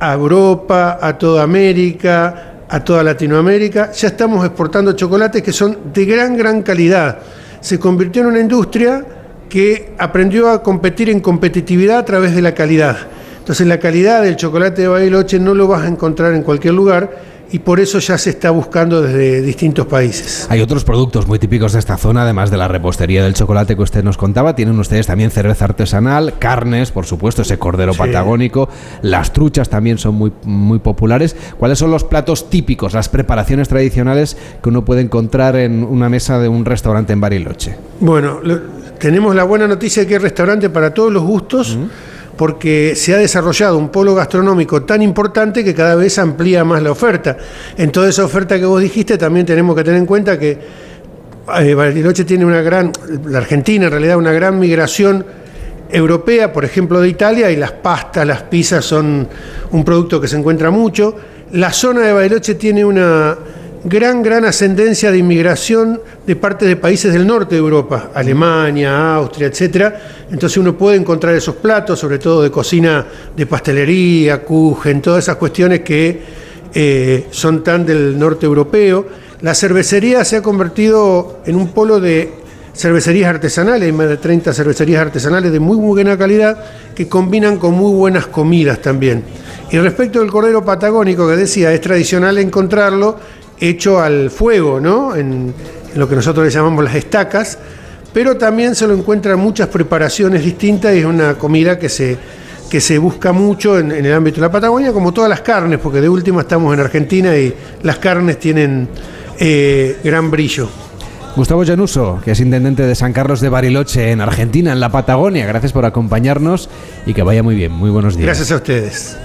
a Europa, a toda América, a toda Latinoamérica. Ya estamos exportando chocolates que son de gran, gran calidad. Se convirtió en una industria que aprendió a competir en competitividad a través de la calidad. Entonces la calidad del chocolate de Bariloche no lo vas a encontrar en cualquier lugar y por eso ya se está buscando desde distintos países. Hay otros productos muy típicos de esta zona, además de la repostería del chocolate que usted nos contaba. Tienen ustedes también cerveza artesanal, carnes, por supuesto, ese cordero patagónico. Las truchas también son muy, muy populares. ¿Cuáles son los platos típicos, las preparaciones tradicionales que uno puede encontrar en una mesa de un restaurante en Bariloche? Bueno, tenemos la buena noticia de que hay restaurante para todos los gustos porque se ha desarrollado un polo gastronómico tan importante que cada vez amplía más la oferta. En toda esa oferta que vos dijiste también tenemos que tener en cuenta que eh, tiene una gran, la Argentina en realidad una gran migración europea, por ejemplo de Italia, y las pastas, las pizzas son un producto que se encuentra mucho. La zona de Bariloche tiene una gran, gran ascendencia de inmigración de parte de países del norte de Europa, Alemania, Austria, etc. Entonces uno puede encontrar esos platos, sobre todo de cocina de pastelería, kuchen, todas esas cuestiones que eh, son tan del norte europeo. La cervecería se ha convertido en un polo de cervecerías artesanales, hay más de 30 cervecerías artesanales de muy, muy buena calidad que combinan con muy buenas comidas también. Y respecto del cordero patagónico que decía, es tradicional encontrarlo hecho al fuego, ¿no? En, lo que nosotros le llamamos las estacas, pero también se lo encuentran muchas preparaciones distintas y es una comida que se, que se busca mucho en, en el ámbito de la Patagonia, como todas las carnes, porque de última estamos en Argentina y las carnes tienen eh, gran brillo. Gustavo Llanuso, que es intendente de San Carlos de Bariloche, en Argentina, en la Patagonia. Gracias por acompañarnos y que vaya muy bien. Muy buenos días. Gracias a ustedes.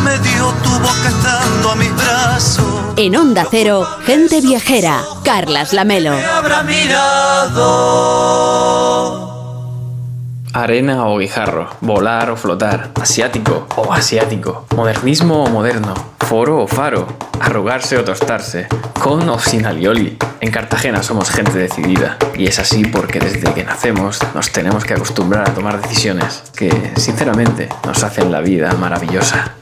Me dio tu boca estando a mis brazos. En Onda Cero, gente viajera. Carlas Lamelo. Me habrá mirado. Arena o guijarro, volar o flotar, asiático o asiático, modernismo o moderno, foro o faro, arrugarse o tostarse, con o sin alioli. En Cartagena somos gente decidida y es así porque desde que nacemos nos tenemos que acostumbrar a tomar decisiones que, sinceramente, nos hacen la vida maravillosa.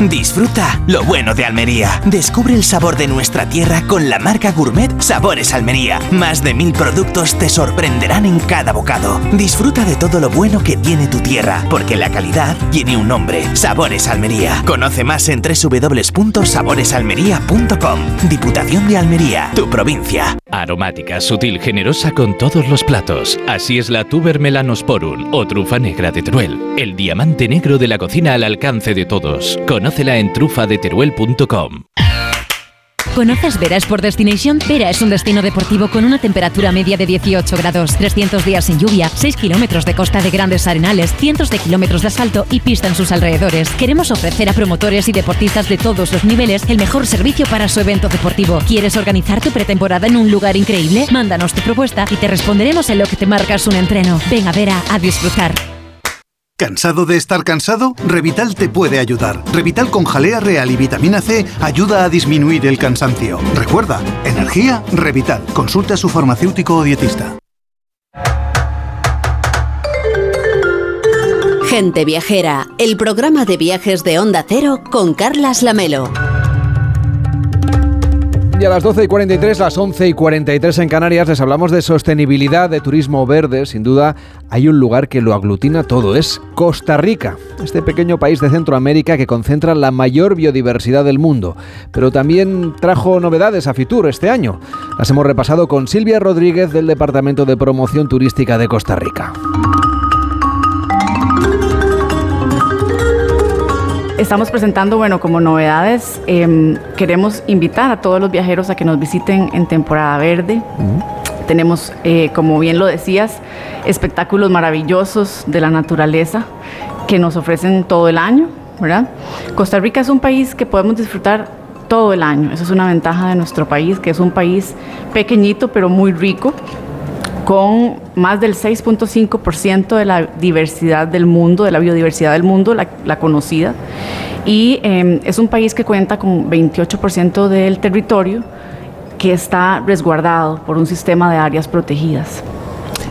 Disfruta lo bueno de Almería. Descubre el sabor de nuestra tierra con la marca gourmet Sabores Almería. Más de mil productos te sorprenderán en cada bocado. Disfruta de todo lo bueno que tiene tu tierra, porque la calidad tiene un nombre. Sabores Almería. Conoce más en www.saboresalmería.com. Diputación de Almería, tu provincia. Aromática, sutil, generosa con todos los platos. Así es la Tuber melanosporum o trufa negra de Teruel. El diamante negro de la cocina al alcance de todos. Conócela en trufadeteruel.com. ¿Conoces Vera Sport Destination? Vera es un destino deportivo con una temperatura media de 18 grados, 300 días sin lluvia, 6 kilómetros de costa de grandes arenales, cientos de kilómetros de asfalto y pista en sus alrededores. Queremos ofrecer a promotores y deportistas de todos los niveles el mejor servicio para su evento deportivo. ¿Quieres organizar tu pretemporada en un lugar increíble? Mándanos tu propuesta y te responderemos en lo que te marcas un entreno. Ven a Vera a disfrutar. ¿Cansado de estar cansado? Revital te puede ayudar. Revital con jalea real y vitamina C ayuda a disminuir el cansancio. Recuerda, energía, Revital. Consulta a su farmacéutico o dietista. Gente viajera. El programa de viajes de Onda Cero con Carlas Lamelo. Y a las 12 y 43, las 11 y 43 en Canarias, les hablamos de sostenibilidad, de turismo verde. Sin duda, hay un lugar que lo aglutina todo, es Costa Rica, este pequeño país de Centroamérica que concentra la mayor biodiversidad del mundo. Pero también trajo novedades a Fitur este año. Las hemos repasado con Silvia Rodríguez del Departamento de Promoción Turística de Costa Rica. Estamos presentando, bueno, como novedades, eh, queremos invitar a todos los viajeros a que nos visiten en temporada verde. Tenemos, eh, como bien lo decías, espectáculos maravillosos de la naturaleza que nos ofrecen todo el año, ¿verdad? Costa Rica es un país que podemos disfrutar todo el año. Esa es una ventaja de nuestro país, que es un país pequeñito pero muy rico con más del 6.5% de la diversidad del mundo, de la biodiversidad del mundo, la, la conocida. Y eh, es un país que cuenta con 28% del territorio que está resguardado por un sistema de áreas protegidas.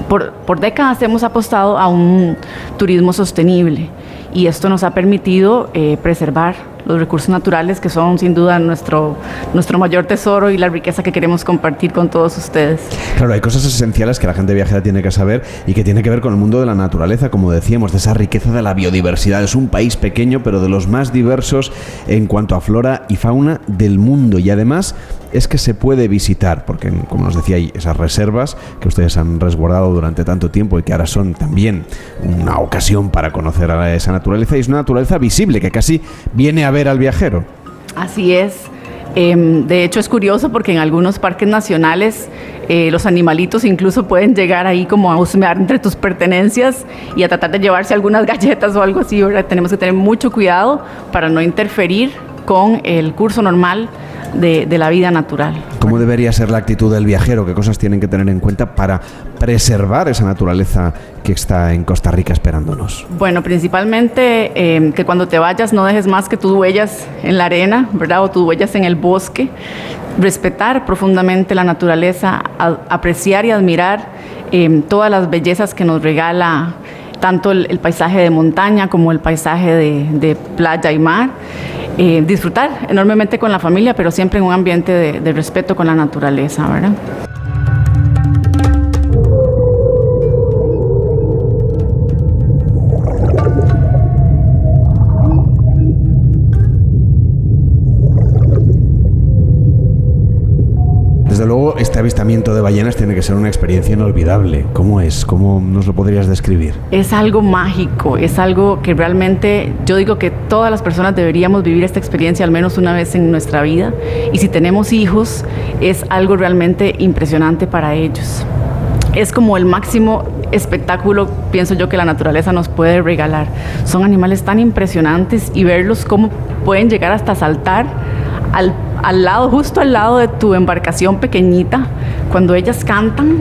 Por, por décadas hemos apostado a un turismo sostenible y esto nos ha permitido eh, preservar los recursos naturales que son sin duda nuestro, nuestro mayor tesoro y la riqueza que queremos compartir con todos ustedes. Claro, hay cosas esenciales que la gente viajera tiene que saber y que tiene que ver con el mundo de la naturaleza, como decíamos, de esa riqueza de la biodiversidad. Es un país pequeño, pero de los más diversos en cuanto a flora y fauna del mundo. Y además es que se puede visitar, porque como nos decía, hay esas reservas que ustedes han resguardado durante tanto tiempo y que ahora son también una ocasión para conocer a esa naturaleza. Y es una naturaleza visible que casi viene a ver al viajero. Así es. Em, de hecho es curioso porque en algunos parques nacionales eh, los animalitos incluso pueden llegar ahí como a husmear entre tus pertenencias y a tratar de llevarse algunas galletas o algo así. ¿verdad? Tenemos que tener mucho cuidado para no interferir con el curso normal de, de la vida natural. ¿Cómo debería ser la actitud del viajero? ¿Qué cosas tienen que tener en cuenta para preservar esa naturaleza que está en Costa Rica esperándonos? Bueno, principalmente eh, que cuando te vayas no dejes más que tus huellas en la arena, ¿verdad? O tus huellas en el bosque. Respetar profundamente la naturaleza, a, apreciar y admirar eh, todas las bellezas que nos regala tanto el, el, paisaje de montaña como el paisaje de, de playa y mar. Eh, disfrutar enormemente con la familia, pero siempre en un ambiente de, de respeto con la naturaleza, ¿verdad? Desde luego, este avistamiento de ballenas tiene que ser una experiencia inolvidable. ¿Cómo es? ¿Cómo nos lo podrías describir? Es algo mágico, es algo que realmente yo digo que todas las personas deberíamos vivir esta experiencia al menos una vez en nuestra vida. Y si tenemos hijos, es algo realmente impresionante para ellos. Es como el máximo espectáculo, pienso yo, que la naturaleza nos puede regalar. Son animales tan impresionantes y verlos cómo pueden llegar hasta saltar al, al lado, justo al lado de tu embarcación pequeñita, cuando ellas cantan,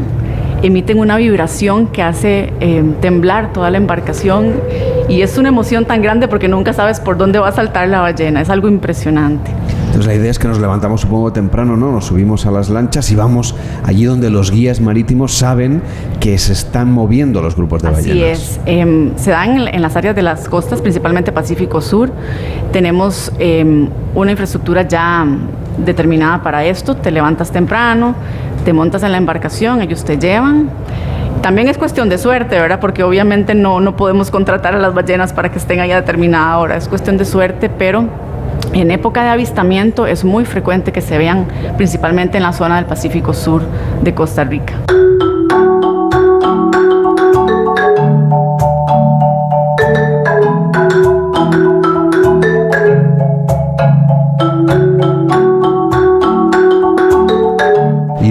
emiten una vibración que hace eh, temblar toda la embarcación y es una emoción tan grande porque nunca sabes por dónde va a saltar la ballena, es algo impresionante. Entonces la idea es que nos levantamos supongo temprano, ¿no? Nos subimos a las lanchas y vamos allí donde los guías marítimos saben que se están moviendo los grupos de Así ballenas. es, em, se dan en, las áreas de las costas, principalmente Pacífico Sur. Tenemos em, una infraestructura ya determinada para esto. Te levantas temprano, te montas en la embarcación, ellos te llevan. También es cuestión de suerte, ¿verdad? Porque obviamente no, no podemos contratar a las ballenas para que estén ahí a determinada hora. Es cuestión de suerte, pero en época de avistamiento es muy frecuente que se vean principalmente en la zona del Pacífico Sur de Costa Rica.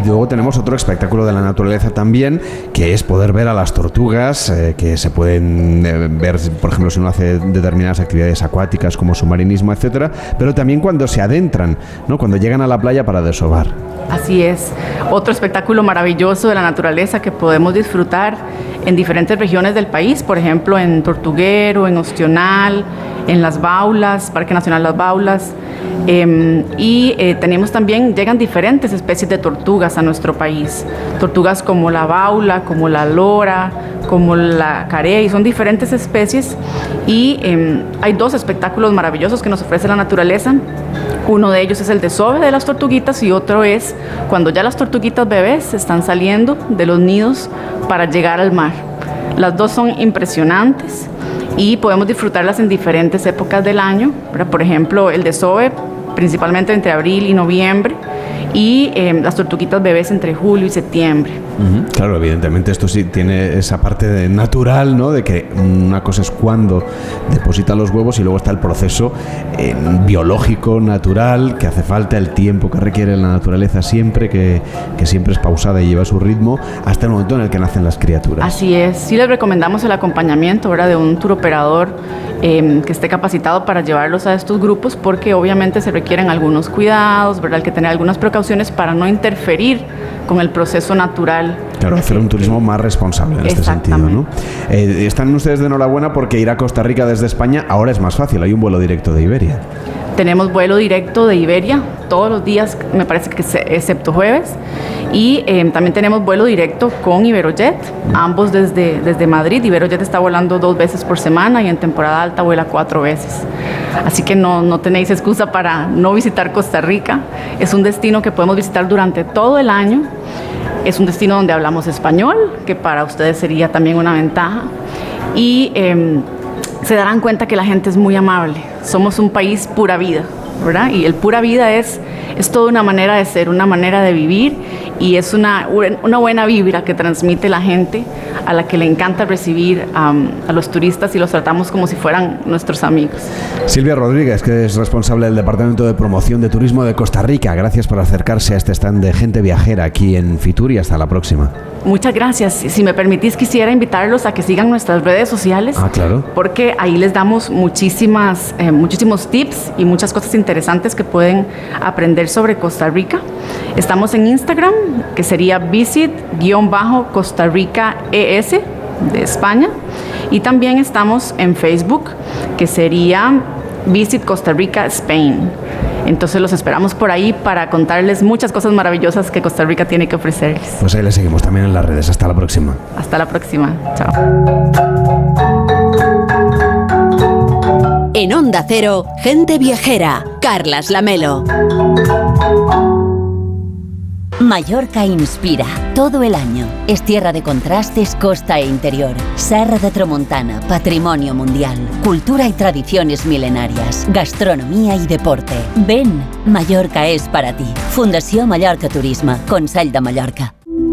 Y luego tenemos otro espectáculo de la naturaleza también, que es poder ver a las tortugas, eh, que se pueden eh, ver, por ejemplo, si uno hace determinadas actividades acuáticas como submarinismo, etcétera, pero también cuando se adentran, ¿no? cuando llegan a la playa para desovar. Así es, otro espectáculo maravilloso de la naturaleza que podemos disfrutar en diferentes regiones del país, por ejemplo en Tortuguero, en Ostional, en Las Baulas, Parque Nacional Las Baulas. Eh, y tenemos también, llegan diferentes especies de tortugas a nuestro país. Tortugas como la baula, como la lora, como la carey, son diferentes especies. Y eh, hay dos espectáculos maravillosos que nos ofrece la naturaleza. Uno de ellos es el desove de las tortuguitas y otro es cuando ya las tortuguitas bebés están saliendo de los nidos para llegar al mar. Las dos son impresionantes y podemos disfrutarlas en diferentes épocas del año. Por ejemplo, el desove principalmente entre abril y noviembre y eh, las tortuguitas bebés entre julio y septiembre. Claro, evidentemente esto sí tiene esa parte de natural, ¿no? De que una cosa es cuando deposita los huevos y luego está el proceso eh, biológico, natural, que hace falta, el tiempo que requiere la naturaleza siempre, que, que siempre es pausada y lleva su ritmo, hasta el momento en el que nacen las criaturas. Así es, sí les recomendamos el acompañamiento ¿verdad? de un tour operador eh, que esté capacitado para llevarlos a estos grupos porque obviamente se requieren algunos cuidados, ¿verdad? hay que tener algunas precauciones para no interferir con el proceso natural. Claro, hacer un turismo más responsable en este sentido, ¿no? Eh, están ustedes de enhorabuena porque ir a Costa Rica desde España ahora es más fácil, hay un vuelo directo de Iberia. Tenemos vuelo directo de Iberia todos los días, me parece que excepto jueves. Y eh, también tenemos vuelo directo con Iberojet, ambos desde, desde Madrid. Iberojet está volando dos veces por semana y en temporada alta vuela cuatro veces. Así que no, no tenéis excusa para no visitar Costa Rica. Es un destino que podemos visitar durante todo el año. Es un destino donde hablamos español, que para ustedes sería también una ventaja. Y em, se darán cuenta que la gente es muy amable. Somos un país pura vida, ¿verdad? Y el pura vida es, es toda una manera de ser, una manera de vivir y es una, una buena vibra que transmite la gente a la que le encanta recibir am, a los turistas y los tratamos como si fueran nuestros amigos. Silvia Rodríguez, que es responsable del Departamento de Promoción de Turismo de Costa Rica, gracias por acercarse a este stand de gente viajera aquí en Fitur y hasta la próxima. Muchas gracias. Si me permitís, quisiera invitarlos a que sigan nuestras redes sociales. Ah, claro. porque ahí les damos muchísimas, eh, muchísimos tips y muchas cosas interesantes que pueden aprender sobre Costa Rica. Estamos en Instagram, que sería visit-costa Rica ES de España. Y también estamos en Facebook, que sería Visit Costa Rica Spain. Entonces los esperamos por ahí para contarles muchas cosas maravillosas que Costa Rica tiene que ofrecerles. Pues ahí le seguimos también en las redes. Hasta la próxima. Hasta la próxima. Chao. En Onda Cero, gente viajera. Carlas Lamelo. Mallorca inspira todo el año. Es tierra de contrastes, costa e interior. Serra de Tramontana, patrimonio mundial. Cultura y tradiciones milenarias. Gastronomía y deporte. Ven, Mallorca es para ti. Fundación Mallorca Turismo, Consell de Mallorca.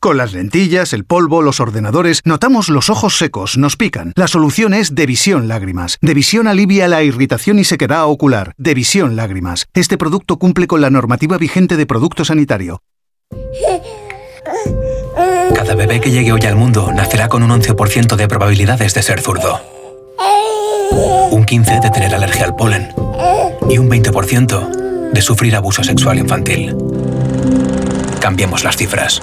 Con las lentillas, el polvo, los ordenadores, notamos los ojos secos, nos pican. La solución es Devisión Lágrimas. Devisión alivia la irritación y sequedad ocular. Devisión Lágrimas. Este producto cumple con la normativa vigente de producto sanitario. Cada bebé que llegue hoy al mundo nacerá con un 11% de probabilidades de ser zurdo. Un 15% de tener alergia al polen. Y un 20% de sufrir abuso sexual infantil. Cambiemos las cifras.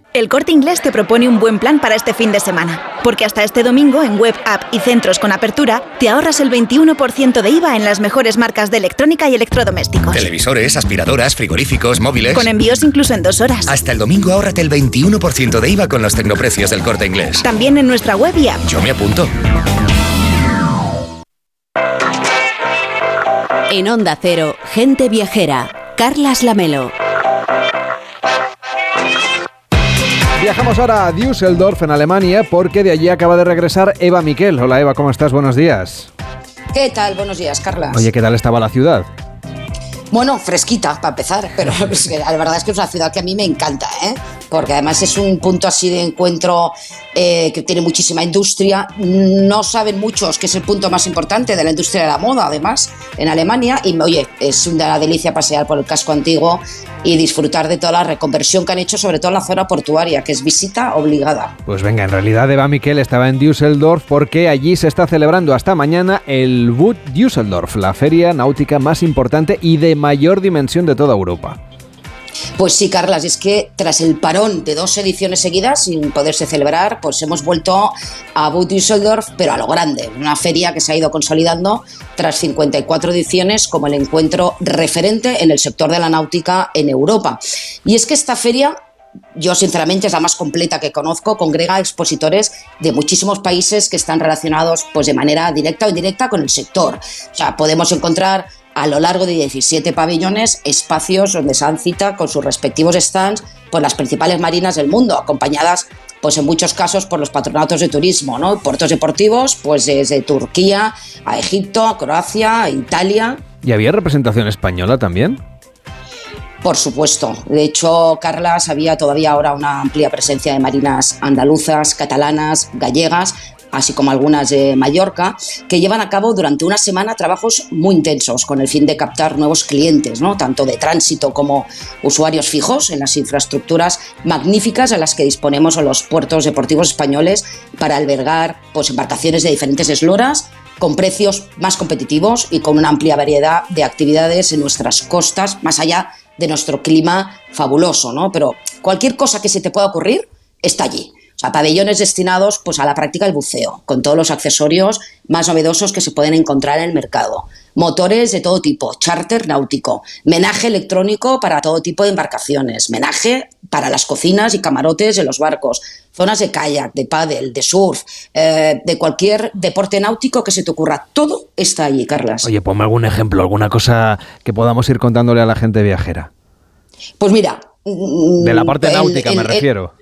El Corte Inglés te propone un buen plan para este fin de semana, porque hasta este domingo en web, app y centros con apertura te ahorras el 21% de IVA en las mejores marcas de electrónica y electrodomésticos. Televisores, aspiradoras, frigoríficos, móviles. Con envíos incluso en dos horas. Hasta el domingo ahórrate el 21% de IVA con los tecnoprecios del Corte Inglés. También en nuestra web y app. Yo me apunto. En Onda Cero, gente viajera. Carlas Lamelo. Viajamos ahora a Düsseldorf, en Alemania, porque de allí acaba de regresar Eva Miquel. Hola Eva, ¿cómo estás? Buenos días. ¿Qué tal? Buenos días, Carlas. Oye, ¿qué tal estaba la ciudad? Bueno, fresquita para empezar, pero [LAUGHS] es que la verdad es que es una ciudad que a mí me encanta, ¿eh? porque además es un punto así de encuentro eh, que tiene muchísima industria. No saben muchos que es el punto más importante de la industria de la moda, además, en Alemania. Y oye, es una delicia pasear por el casco antiguo y disfrutar de toda la reconversión que han hecho, sobre todo en la zona portuaria, que es visita obligada. Pues venga, en realidad Eva Miquel estaba en Düsseldorf porque allí se está celebrando hasta mañana el Boot Düsseldorf, la feria náutica más importante y de mayor dimensión de toda Europa. Pues sí, Carlas, es que tras el parón de dos ediciones seguidas sin poderse celebrar, pues hemos vuelto a Düsseldorf, pero a lo grande, una feria que se ha ido consolidando tras 54 ediciones como el encuentro referente en el sector de la náutica en Europa. Y es que esta feria yo sinceramente es la más completa que conozco, congrega expositores de muchísimos países que están relacionados pues de manera directa o indirecta con el sector. O sea, podemos encontrar a lo largo de 17 pabellones espacios donde se han cita con sus respectivos stands por las principales marinas del mundo, acompañadas pues en muchos casos por los patronatos de turismo, ¿no? Puertos deportivos, pues desde Turquía a Egipto, a Croacia, a Italia. ¿Y había representación española también? Por supuesto. De hecho, Carlas, había todavía ahora una amplia presencia de marinas andaluzas, catalanas, gallegas, así como algunas de Mallorca, que llevan a cabo durante una semana trabajos muy intensos con el fin de captar nuevos clientes, ¿no? tanto de tránsito como usuarios fijos en las infraestructuras magníficas a las que disponemos en los puertos deportivos españoles para albergar pues, embarcaciones de diferentes esloras con precios más competitivos y con una amplia variedad de actividades en nuestras costas, más allá de nuestro clima fabuloso, ¿no? Pero cualquier cosa que se te pueda ocurrir está allí. Sea, pabellones destinados pues, a la práctica del buceo, con todos los accesorios más novedosos que se pueden encontrar en el mercado. Motores de todo tipo, charter náutico, menaje electrónico para todo tipo de embarcaciones, menaje para las cocinas y camarotes de los barcos, zonas de kayak, de paddle, de surf, eh, de cualquier deporte náutico que se te ocurra. Todo está allí, Carlas. Oye, ponme algún ejemplo, alguna cosa que podamos ir contándole a la gente viajera. Pues mira... De la parte náutica me refiero.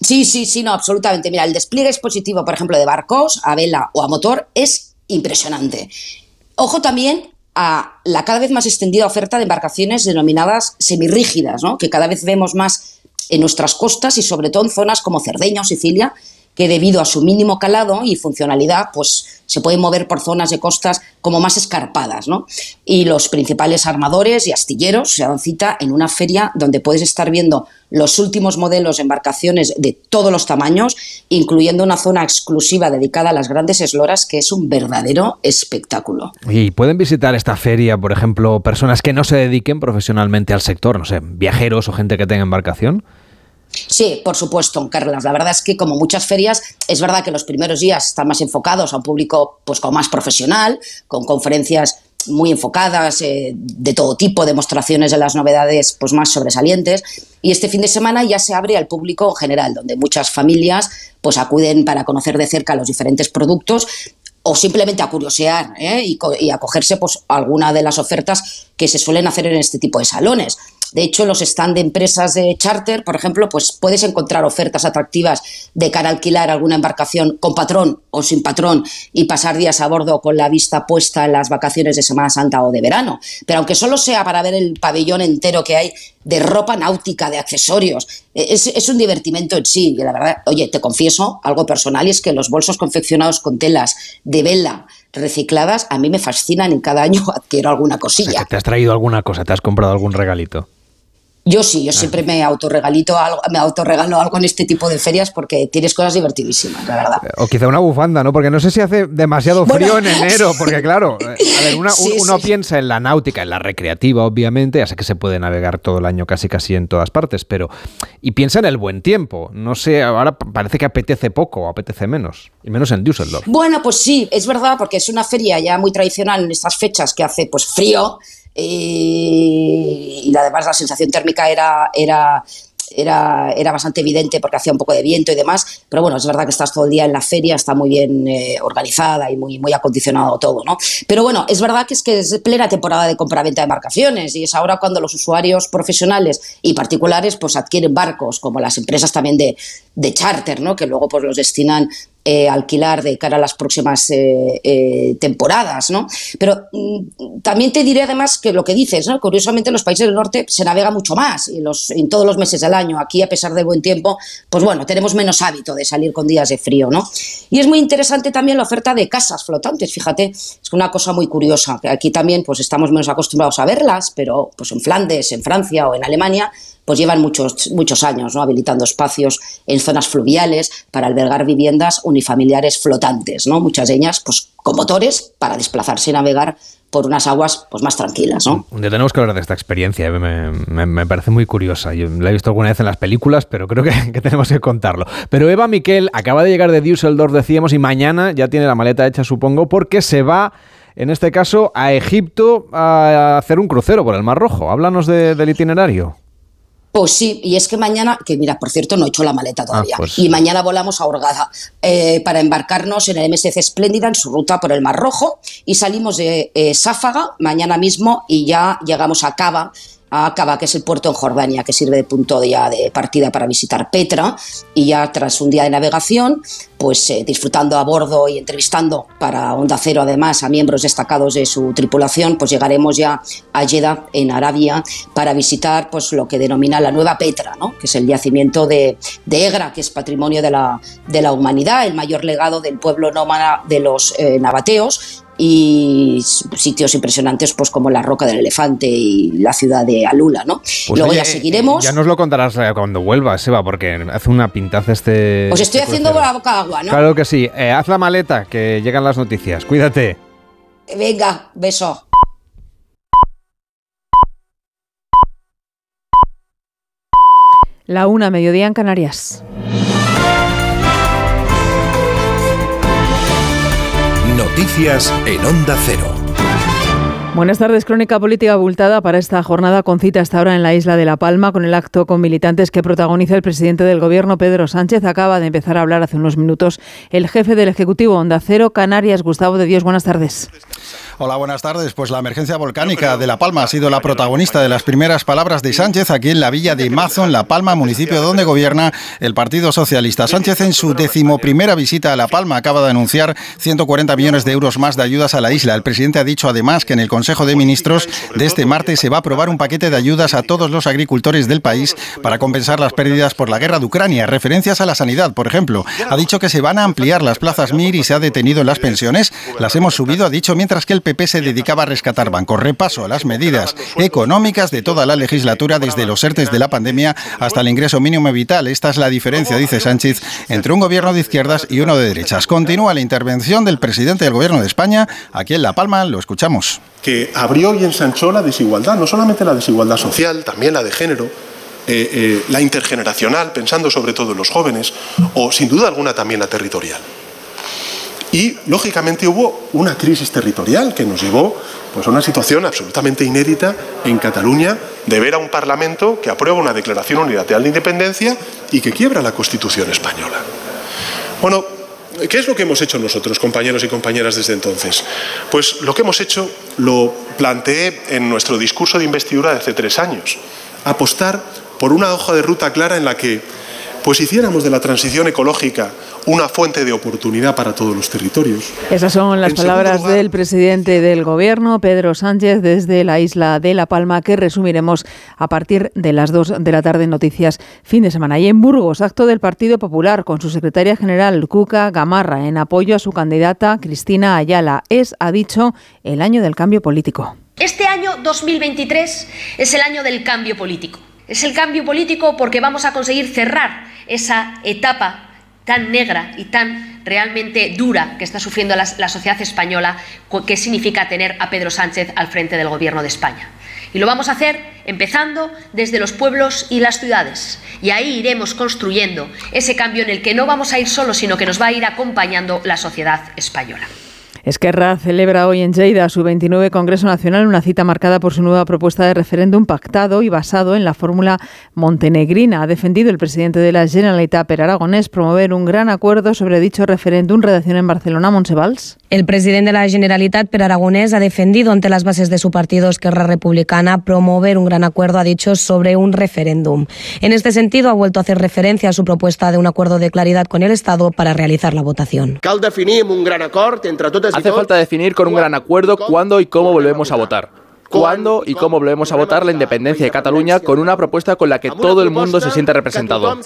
Sí, sí, sí, no, absolutamente. Mira, el despliegue expositivo, por ejemplo, de barcos a vela o a motor es impresionante. Ojo también a la cada vez más extendida oferta de embarcaciones denominadas semirrígidas, ¿no? que cada vez vemos más en nuestras costas y sobre todo en zonas como Cerdeña o Sicilia, que debido a su mínimo calado y funcionalidad, pues se pueden mover por zonas de costas como más escarpadas, ¿no? Y los principales armadores y astilleros se dan cita en una feria donde puedes estar viendo los últimos modelos de embarcaciones de todos los tamaños, incluyendo una zona exclusiva dedicada a las grandes esloras, que es un verdadero espectáculo. Y pueden visitar esta feria, por ejemplo, personas que no se dediquen profesionalmente al sector, no sé, viajeros o gente que tenga embarcación. Sí, por supuesto, Carlas. La verdad es que como muchas ferias, es verdad que los primeros días están más enfocados a un público pues como más profesional, con conferencias muy enfocadas, eh, de todo tipo, demostraciones de las novedades pues más sobresalientes. Y este fin de semana ya se abre al público en general, donde muchas familias pues acuden para conocer de cerca los diferentes productos o simplemente a curiosear ¿eh? y, y acogerse pues, a alguna de las ofertas que se suelen hacer en este tipo de salones. De hecho, los stand de empresas de charter, por ejemplo, pues puedes encontrar ofertas atractivas de cara a alquilar alguna embarcación con patrón o sin patrón y pasar días a bordo con la vista puesta en las vacaciones de Semana Santa o de verano. Pero aunque solo sea para ver el pabellón entero que hay de ropa náutica, de accesorios, e-, es, un divertimento en sí. Y la verdad, oye, te confieso algo personal y es que los bolsos confeccionados con telas de vela, recicladas a mí me fascinan y cada año [LAUGHS] adquiero alguna cosilla. ¿Te has traído alguna cosa? ¿Te has comprado algún regalito? Yo sí, yo siempre me autorregalito algo, me autorregalo algo en este tipo de ferias porque tienes cosas divertidísimas, la verdad. O quizá una bufanda, ¿no? Porque no sé si hace demasiado frío en [LAUGHS] enero, porque claro, eh, a ver, una- [LAUGHS] Sí, uno sí. piensa en la náutica, en la recreativa, obviamente, ya sé que se puede navegar todo el año casi casi en todas partes, pero y piensa en el buen tiempo. No sé, ahora parece que apetece poco o apetece menos, y menos en Düsseldorf. Bueno, pues sí, es verdad, porque es una feria ya muy tradicional en estas fechas que hace pues frío eh, y además la sensación térmica era, era, era, era bastante evidente porque hacía un poco de viento y demás, pero bueno, es verdad que estás todo el día en la feria, está muy bien eh, organizada y muy, muy acondicionado todo, ¿no? Pero bueno, es verdad que es que es plena temporada de compraventa de embarcaciones y es ahora cuando los usuarios profesionales y particulares pues adquieren barcos, como las empresas también de, de charter, ¿no? Que luego pues los destinan eh, alquilar de cara a las próximas eh, eh, temporadas, ¿no? Pero mm, también te diré además que lo que dices, ¿no? Curiosamente en los países del norte se navega mucho más y los, en todos los meses del año. Aquí, a pesar del buen tiempo, pues bueno, tenemos menos hábito de salir con días de frío, ¿no? Y es muy interesante también la oferta de casas flotantes, fíjate, es una cosa muy curiosa, que aquí también pues estamos menos acostumbrados a verlas, pero pues en Flandes, en Francia o en Alemania, pues llevan muchos, muchos años habilitando espacios en zonas fluviales para albergar viviendas unifamiliares flotantes, ¿no? muchas de ellas pues, con motores para desplazarse y navegar por unas aguas pues, más tranquilas. ¿no? Tenemos que hablar de esta experiencia, eh, me, parece muy curiosa. Yo la he visto alguna vez en las películas, pero creo [LAUGHS] que, tenemos que contarlo. Pero Eva Miquel acaba de llegar de Düsseldorf, decíamos, y mañana ya tiene la maleta hecha, supongo, porque se va, en este caso, a Egipto a hacer un crucero por el Mar Rojo. Háblanos de- del itinerario. Pues sí, y es que mañana, que mira, por cierto, no he hecho la maleta todavía, pues- y mañana volamos a Hurghada eh, para embarcarnos en el MSC Espléndida en su ruta por el Mar Rojo y salimos de eh, Sáfaga mañana mismo y ya llegamos a Cava, a Cava, que es el puerto en Jordania, que sirve de punto ya de partida para visitar Petra, y ya tras un día de navegación, pues eh, disfrutando a bordo y entrevistando para Onda Cero además a miembros destacados de su tripulación, pues llegaremos ya a Jeddah en Arabia para visitar pues lo que denomina la nueva Petra, ¿no? que es el yacimiento de, de Egra, que es patrimonio de la, de la humanidad, el mayor legado del pueblo nómada de los eh, nabateos y sitios impresionantes pues como la Roca del Elefante y la ciudad de Alula, ¿no? Pues, Luego oye, ya seguiremos. Ya nos lo contarás eh, cuando vuelvas, Eva, porque hace una pintaza este. Os estoy este haciendo crucero. la boca agua, ¿no? Claro que sí. Eh, haz la maleta, que llegan las noticias. Cuídate. Venga, beso. La una, mediodía en Canarias. Noticias en Onda Cero. Buenas tardes, crónica política abultada para esta jornada con cita hasta ahora en la isla de La Palma con el acto con militantes que protagoniza el presidente del gobierno Pedro Sánchez. Acaba de empezar a hablar hace unos minutos el jefe del Ejecutivo Onda Cero Canarias, Gustavo de Dios. Buenas tardes. Hola, buenas tardes. Pues la emergencia volcánica de La Palma ha sido la protagonista de las primeras palabras de Sánchez aquí en la villa de Mazo, en La Palma, municipio donde gobierna el Partido Socialista. Sánchez en su decimoprimera visita a La Palma acaba de anunciar 140 millones de euros más de ayudas a la isla. El presidente ha dicho además que en el Consejo de Ministros de este martes se va a aprobar un paquete de ayudas a todos los agricultores del país para compensar las pérdidas por la guerra de Ucrania. Referencias a la sanidad, por ejemplo. Ha dicho que se van a ampliar las plazas MIR y se ha detenido en las pensiones. Las hemos subido, ha dicho, mientras que el PP se dedicaba a rescatar bancos. Repaso a las medidas económicas de toda la legislatura desde los ERTES de la pandemia hasta el ingreso mínimo vital. Esta es la diferencia, dice Sánchez, entre un gobierno de izquierdas y uno de derechas. Continúa la intervención del presidente del gobierno de España. Aquí en La Palma lo escuchamos. Que abrió y ensanchó la desigualdad, no solamente la desigualdad social, también la de género, eh, eh, la intergeneracional, pensando sobre todo en los jóvenes, o sin duda alguna también la territorial. Y, lógicamente, hubo una crisis territorial que nos llevó pues, a una situación absolutamente inédita en Cataluña de ver a un Parlamento que aprueba una declaración unilateral de independencia y que quiebra la Constitución española. Bueno, ¿qué es lo que hemos hecho nosotros, compañeros y compañeras, desde entonces? Pues lo que hemos hecho lo planteé en nuestro discurso de investidura de hace tres años. Apostar por una hoja de ruta clara en la que pues hiciéramos de la transición ecológica una fuente de oportunidad para todos los territorios. Esas son las palabras del presidente del Gobierno, Pedro Sánchez, desde la isla de La Palma, que resumiremos a partir de las 2 de la tarde en Noticias fin de semana. Y en Burgos, acto del Partido Popular con su secretaria general, Cuca Gamarra, en apoyo a su candidata, Cristina Ayala. Es, ha dicho, el año del cambio político. Este año 2023 es el año del cambio político. Es el cambio político porque vamos a conseguir cerrar esa etapa tan negra y tan realmente dura que está sufriendo la, sociedad española, que significa tener a Pedro Sánchez al frente del Gobierno de España. Y lo vamos a hacer empezando desde los pueblos y las ciudades. Y ahí iremos construyendo ese cambio en el que no vamos a ir solos, sino que nos va a ir acompañando la sociedad española. Esquerra celebra hoy en Lleida su 29 Congreso Nacional, una cita marcada por su nueva propuesta de referéndum pactado y basado en la fórmula montenegrina. Ha defendido el presidente de la Generalitat, Per Aragonés, promover un gran acuerdo sobre dicho referéndum. Redacción en Barcelona, Monsevals. El presidente de la Generalitat, Per Aragonés, ha defendido ante las bases de su partido Esquerra Republicana promover un gran acuerdo, ha dicho, sobre un referéndum. En este sentido, ha vuelto a hacer referencia a su propuesta de un acuerdo de claridad con el Estado para realizar la votación. Cal definir un gran acuerdo entre totes Hace falta definir con un gran acuerdo cuándo y cómo volvemos a votar. Cuándo y cómo volvemos a votar la independencia de Cataluña con una propuesta con la que todo el mundo se siente representado.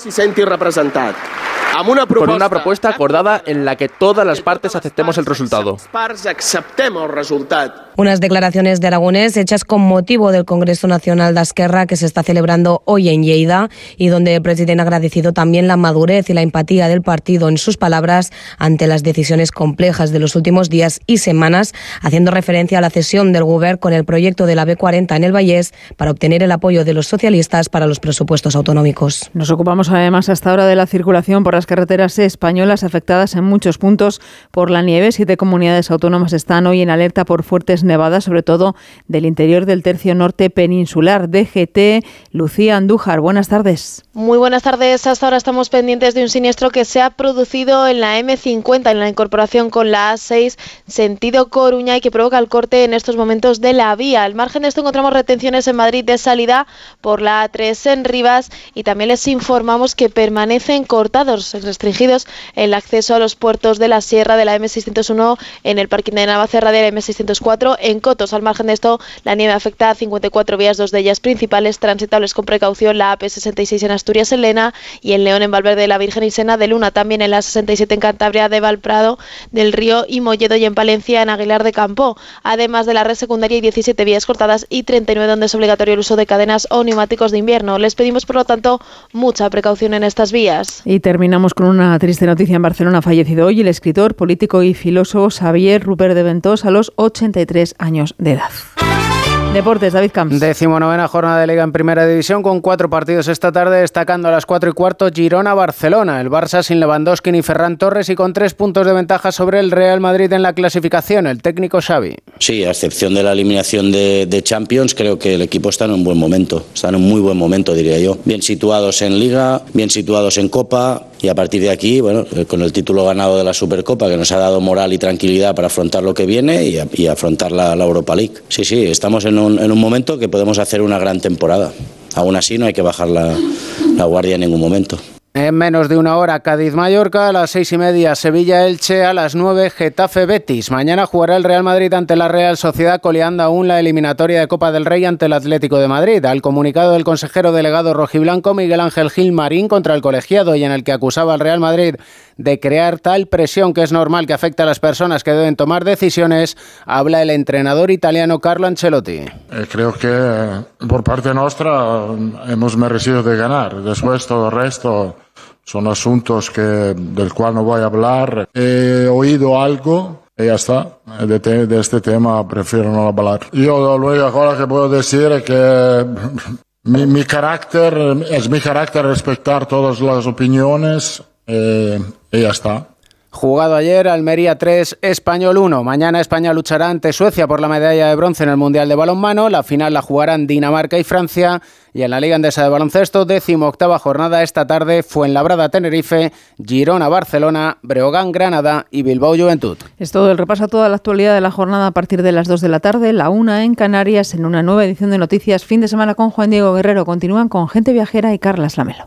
Con una propuesta acordada en la que todas las partes aceptemos el resultado. Unas declaraciones de Aragonés hechas con motivo del Congreso Nacional de Esquerra que se está celebrando hoy en Lleida y donde el presidente ha agradecido también la madurez y la empatía del partido en sus palabras ante las decisiones complejas de los últimos días y semanas, haciendo referencia a la cesión del Gobierno con el proyecto de la B40 en el Vallés para obtener el apoyo de los socialistas para los presupuestos autonómicos. Nos ocupamos además hasta ahora de la circulación por las carreteras españolas afectadas en muchos puntos por la nieve. Siete comunidades autónomas están hoy en alerta por fuertes nevadas, sobre todo del interior del tercio norte peninsular. DGT, Lucía Andújar, buenas tardes. Muy buenas tardes. Hasta ahora estamos pendientes de un siniestro que se ha producido en la M50, en la incorporación con la A6, sentido Coruña, y que provoca el corte en estos momentos de la vía. Al margen de esto encontramos retenciones en Madrid de salida por la A3 en Rivas y también les informamos que permanecen cortados, restringidos el acceso a los puertos de la Sierra de la M601 en el parking de Navacerra de la M604 en Cotos. Al margen de esto, la nieve afecta a 54 vías, dos de ellas principales, transitables con precaución, la AP66 en Asturias, en Lena, y en León, en Valverde de la Virgen y Sena de Luna, también en la 67 en Cantabria de Valprado del Río y Molledo y en Palencia, en Aguilar de Campo, además de la red secundaria y 17 vías cortadas y 39 donde es obligatorio el uso de cadenas o neumáticos de invierno. Les pedimos, por lo tanto, mucha precaución en estas vías. Y terminamos con una triste noticia en Barcelona. Ha fallecido hoy el escritor, político y filósofo Xavier Rupert de Ventós a los 83 años de edad. Deportes, David Camps. Decimonovena jornada de Liga en Primera División con cuatro partidos esta tarde, destacando a las cuatro y cuarto Girona-Barcelona. El Barça sin Lewandowski ni Ferran Torres y con tres puntos de ventaja sobre el Real Madrid en la clasificación. El técnico Xavi. Sí, a excepción de la eliminación de, de Champions, creo que el equipo está en un buen momento. Está en un muy buen momento, diría yo. Bien situados en Liga, bien situados en Copa y a partir de aquí, bueno, eh, con el título ganado de la Supercopa que nos ha dado moral y tranquilidad para afrontar lo que viene y, afrontar la, Europa League. Sí, sí, estamos en un, en un momento que podemos hacer una gran temporada. Aún así no hay que bajar la, la guardia en ningún momento. En menos de una hora, Cádiz-Mallorca, a las seis y media, Sevilla-Elche, a las nueve, Getafe-Betis. Mañana jugará el Real Madrid ante la Real Sociedad, coleando aún la eliminatoria de Copa del Rey ante el Atlético de Madrid. Al comunicado del consejero delegado rojiblanco, Miguel Ángel Gil Marín, contra el colegiado y en el que acusaba al Real Madrid de crear tal presión que es normal que afecte a las personas que deben tomar decisiones, habla el entrenador italiano Carlo Ancelotti. Eh, creo que eh, por parte nuestra hemos merecido de ganar. Después todo el resto son asuntos que, del cual no voy a hablar. He oído algo y ya está. De, este tema prefiero no hablar. Yo lo único ahora que puedo decir es que mi, mi, carácter, es mi carácter respetar todas las opiniones eh, y ya está. Jugado ayer, Almería 3, Español 1. Mañana España luchará ante Suecia por la medalla de bronce en el Mundial de Balonmano. La final la jugarán Dinamarca y Francia. Y en la Liga Andesa de Baloncesto, décimo octava jornada esta tarde, Fuenlabrada Tenerife, Girona Barcelona, Breogán Granada y Bilbao Juventud. Es todo el repaso a toda la actualidad de la jornada a partir de las 2 de la tarde, la 1 en Canarias, en una nueva edición de Noticias. Fin de semana con Juan Diego Guerrero. Continúan con Gente Viajera y Carlas Lamelo.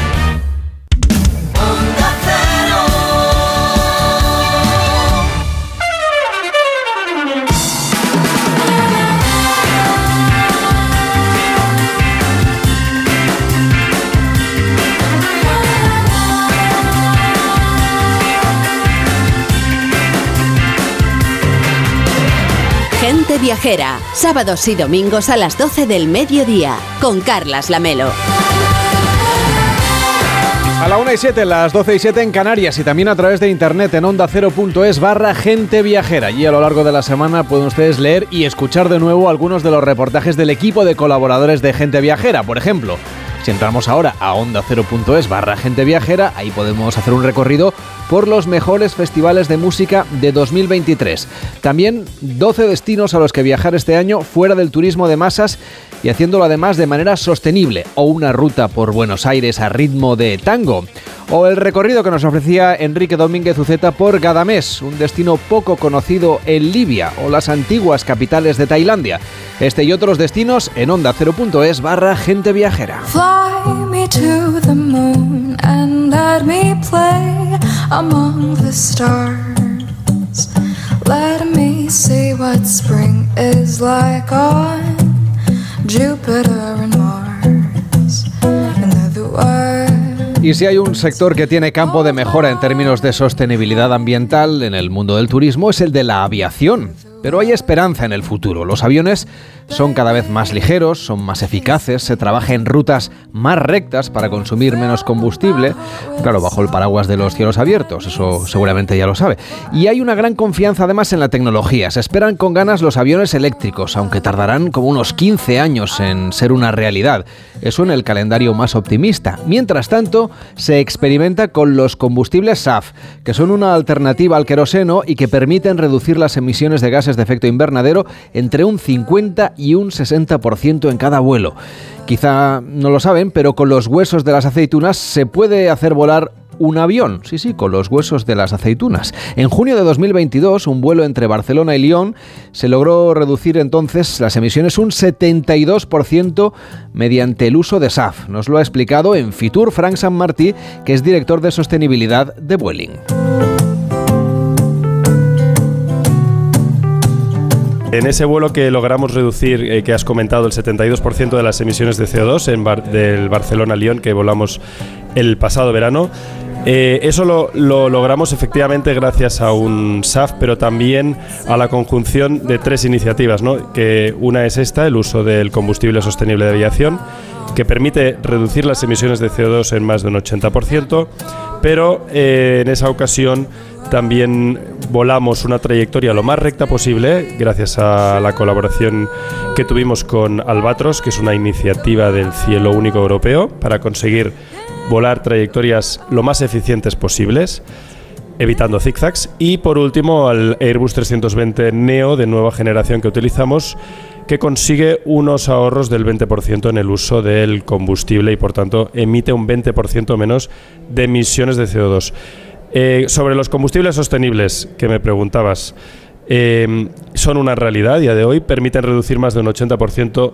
Viajera, sábados y domingos a las 12 del mediodía, con Carlas Lamelo. A la 1 y 7, las 12 y 7 en Canarias y también a través de internet en onda0.es barra gente viajera. Y a lo largo de la semana pueden ustedes leer y escuchar de nuevo algunos de los reportajes del equipo de colaboradores de gente viajera. Por ejemplo, si entramos ahora a onda0.es barra gente viajera, ahí podemos hacer un recorrido por los mejores festivales de música de 2023. También 12 destinos a los que viajar este año fuera del turismo de masas y haciéndolo además de manera sostenible, o una ruta por Buenos Aires a ritmo de tango, o el recorrido que nos ofrecía Enrique Domínguez Uceta por Gadamés, un destino poco conocido en Libia, o las antiguas capitales de Tailandia. Este y otros destinos en onda 0.es barra gente viajera. Fly me to the moon and let me play among the stars. Let me see what spring is like on. Y si hay un sector que tiene campo de mejora en términos de sostenibilidad ambiental en el mundo del turismo es el de la aviación. Pero hay esperanza en el futuro. Los aviones son cada vez más ligeros, son más eficaces, se trabaja en rutas más rectas para consumir menos combustible, claro, bajo el paraguas de los cielos abiertos, eso seguramente ya lo sabe. Y hay una gran confianza además en la tecnología. Se esperan con ganas los aviones eléctricos, aunque tardarán como unos 15 años en ser una realidad. Eso en el calendario más optimista. Mientras tanto, se experimenta con los combustibles SAF, que son una alternativa al queroseno y que permiten reducir las emisiones de gases de efecto invernadero entre un 50 y un 60% en cada vuelo. Quizá no lo saben, pero con los huesos de las aceitunas se puede hacer volar un avión, sí, sí, con los huesos de las aceitunas. En junio de 2022, un vuelo entre Barcelona y Lyon se logró reducir entonces las emisiones un 72% mediante el uso de SAF. Nos lo ha explicado en Fitur Frank San Martí, que es director de sostenibilidad de Vueling. En ese vuelo que logramos reducir, eh, que has comentado, el 72% de las emisiones de CO2 en del Barcelona-Lyon que volamos el pasado verano, Eh, eso lo, lo, logramos efectivamente gracias a un SAF, pero también a la conjunción de tres iniciativas, ¿no? que una es esta, el uso del combustible sostenible de aviación, que permite reducir las emisiones de CO2 en más de un 80%, pero eh, en esa ocasión también volamos una trayectoria lo más recta posible gracias a la colaboración que tuvimos con Albatros, que es una iniciativa del cielo único europeo, para conseguir volar trayectorias lo más eficientes posibles evitando zigzags. Y por último, al Airbus 320 Neo de nueva generación que utilizamos, que consigue unos ahorros del 20% en el uso del combustible y por tanto emite un 20% menos de emisiones de CO2. Eh, sobre los combustibles sostenibles que me preguntabas, eh, son una realidad a día de hoy, permiten reducir más de un 80%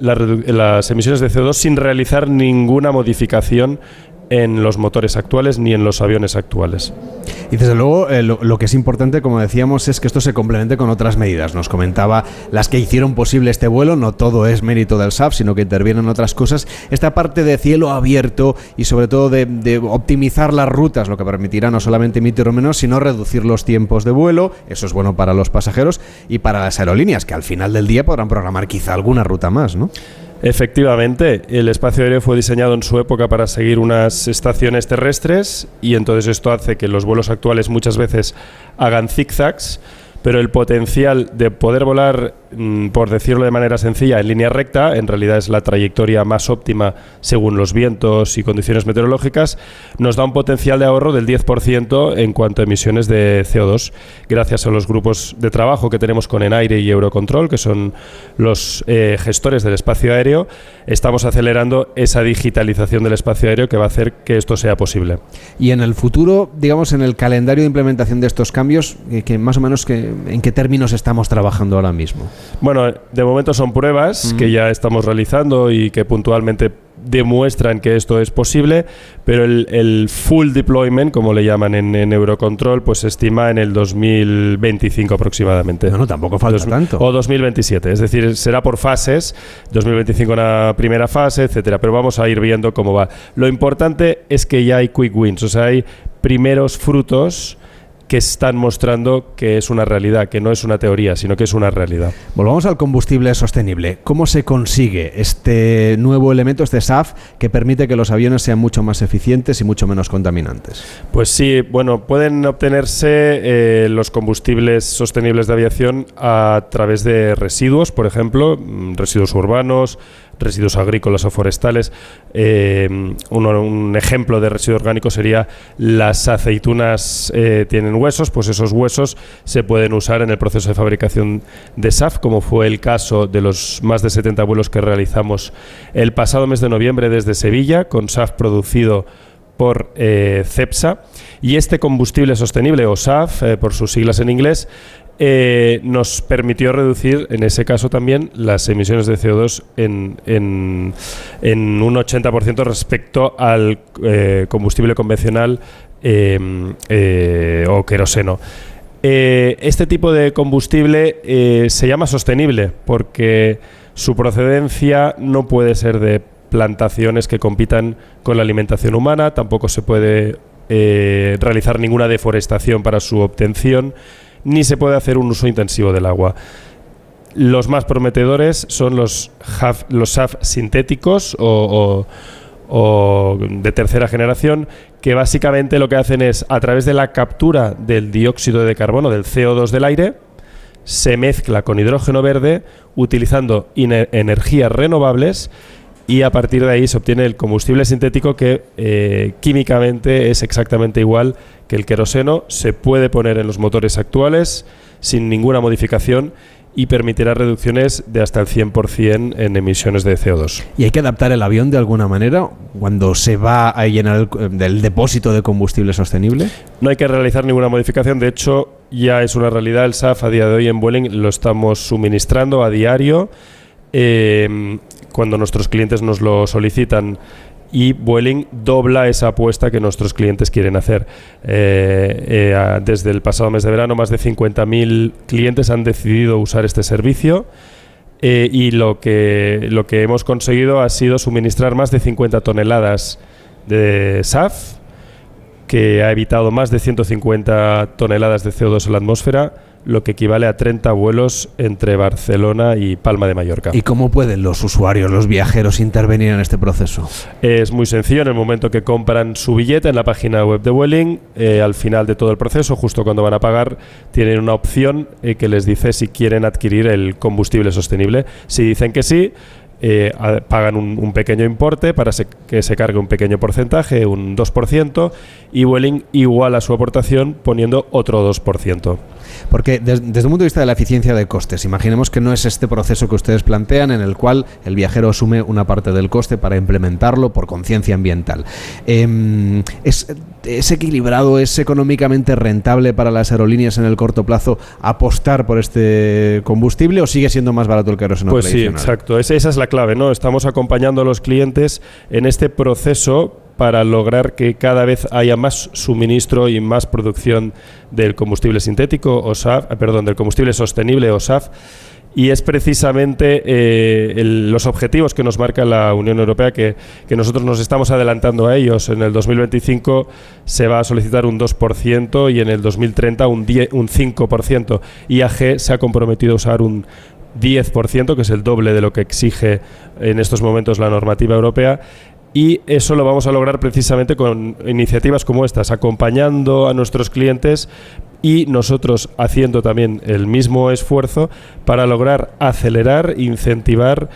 las emisiones de CO2 sin realizar ninguna modificación en los motores actuales ni en los aviones actuales. Y desde luego eh, lo, que es importante, como decíamos, es que esto se complemente con otras medidas. Nos comentaba las que hicieron posible este vuelo, no todo es mérito del SAF, sino que intervienen otras cosas. Esta parte de cielo abierto y sobre todo de, optimizar las rutas, lo que permitirá no solamente emitir menos, sino reducir los tiempos de vuelo. Eso es bueno para los pasajeros y para las aerolíneas, que al final del día podrán programar quizá alguna ruta más, ¿no? Efectivamente, el espacio aéreo fue diseñado en su época para seguir unas estaciones terrestres y entonces esto hace que los vuelos actuales muchas veces hagan zigzags pero el potencial de poder volar, por decirlo de manera sencilla, en línea recta, en realidad es la trayectoria más óptima según los vientos y condiciones meteorológicas, nos da un potencial de ahorro del 10% en cuanto a emisiones de CO2, gracias a los grupos de trabajo que tenemos con Enaire y Eurocontrol, que son los eh, gestores del espacio aéreo, estamos acelerando esa digitalización del espacio aéreo que va a hacer que esto sea posible. Y en el futuro, digamos, en el calendario de implementación de estos cambios, eh, que más o menos que ¿En qué términos estamos trabajando ahora mismo? Bueno, de momento son pruebas que ya estamos realizando y que puntualmente demuestran que esto es posible, pero el, full deployment, como le llaman en, Eurocontrol, pues se estima en el 2025 aproximadamente. No, no, tampoco falta tanto. O 2027, es decir, será por fases, 2025 una primera fase, etcétera, pero vamos a ir viendo cómo va. Lo importante es que ya hay quick wins, o sea, hay primeros frutos que están mostrando que es una realidad, que no es una teoría, sino que es una realidad. Volvamos al combustible sostenible. ¿Cómo se consigue este nuevo elemento, este SAF, que permite que los aviones sean mucho más eficientes y mucho menos contaminantes? Pues sí, bueno, pueden obtenerse eh, los combustibles sostenibles de aviación a través de residuos, por ejemplo, mm, residuos urbanos, residuos agrícolas o forestales. Eh, un, ejemplo de residuo orgánico sería las aceitunas eh, tienen huesos, pues esos huesos se pueden usar en el proceso de fabricación de SAF, como fue el caso de los más de 70 vuelos que realizamos el pasado mes de noviembre desde Sevilla, con SAF producido por eh, CEPSA. Y este combustible sostenible, o SAF, por sus siglas en inglés, eh, nos permitió reducir, en ese caso también, las emisiones de CO2 en, un 80% respecto al eh, combustible convencional em, eh, o queroseno. este tipo de combustible se llama sostenible porque su procedencia no puede ser de plantaciones que compitan con la alimentación humana, tampoco se puede realizar ninguna deforestación para su obtención ni se puede hacer un uso intensivo del agua. Los más prometedores son los, los SAF sintéticos o, de tercera generación, que básicamente lo que hacen es, a través de la captura del dióxido de carbono, del CO2 del aire, se mezcla con hidrógeno verde utilizando energías renovables y a partir de ahí se obtiene el combustible sintético que eh, químicamente es exactamente igual que el queroseno, se puede poner en los motores actuales sin ninguna modificación y permitirá reducciones de hasta el 100% en emisiones de CO2. ¿Y hay que adaptar el avión de alguna manera cuando se va a llenar el, del depósito de combustible sostenible? No hay que realizar ninguna modificación, de hecho ya es una realidad, el SAF a día de hoy en Vueling lo estamos suministrando a diario. Eh, cuando nuestros clientes nos lo solicitan y Vueling dobla esa apuesta que nuestros clientes quieren hacer. Eh, eh, desde el pasado mes de verano, más de 50.000 clientes han decidido usar este servicio. Eh, y lo que, lo que hemos conseguido ha sido suministrar más de 50 toneladas de SAF que ha evitado más de 150 toneladas de CO2 en la atmósfera, lo que equivale a 30 vuelos entre Barcelona y Palma de Mallorca. ¿Y cómo pueden los usuarios, los viajeros, intervenir en este proceso? Es muy sencillo, en el momento que compran su billete en la página web de Vueling, eh, al final de todo el proceso, justo cuando van a pagar, tienen una opción eh, que les dice si quieren adquirir el combustible sostenible. Si dicen que sí, eh, a- pagan un, un pequeño importe para se- que se cargue un pequeño porcentaje, un 2%, y Vueling iguala su aportación poniendo otro 2%. Porque des- desde el punto de vista de la eficiencia de costes, imaginemos que no es este proceso que ustedes plantean en el cual el viajero asume una parte del coste para implementarlo por conciencia ambiental. Em, ¿es, ¿Es equilibrado, es económicamente rentable para las aerolíneas en el corto plazo apostar por este combustible o sigue siendo más barato el queroseno Pues sí, tradicional? exacto. Es- esa es la clave, ¿no? Estamos acompañando a los clientes en este proceso para lograr que cada vez haya más suministro y más producción del combustible sintético o SAF, eh, perdón, del combustible sostenible o SAF. Y es precisamente eh, los objetivos que nos marca la Unión Europea que, que nosotros nos estamos adelantando a ellos. En el 2025 se va a solicitar un 2% y en el 2030 un, 10 un 5%. IAG se ha comprometido a usar un 10%, que es el doble de lo que exige en estos momentos la normativa europea. Y eso lo vamos a lograr precisamente con iniciativas como estas, acompañando a nuestros clientes y nosotros haciendo también el mismo esfuerzo para lograr acelerar, incentivar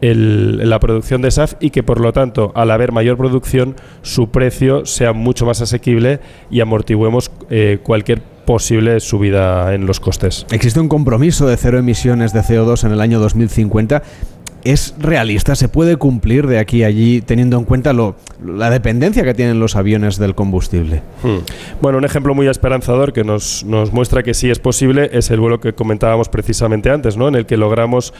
el- la producción de SAF y que por lo tanto, al haber mayor producción, su precio sea mucho más asequible y amortiguemos eh, cualquier posible subida en los costes. Existe un compromiso de cero emisiones de CO2 en el año 2050. ¿Es realista? ¿Se puede cumplir de aquí a allí teniendo en cuenta lo, la dependencia que tienen los aviones del combustible? Hmm. Bueno, un ejemplo muy esperanzador que nos, muestra que sí es posible es el vuelo que comentábamos precisamente antes, ¿no? en el que logramos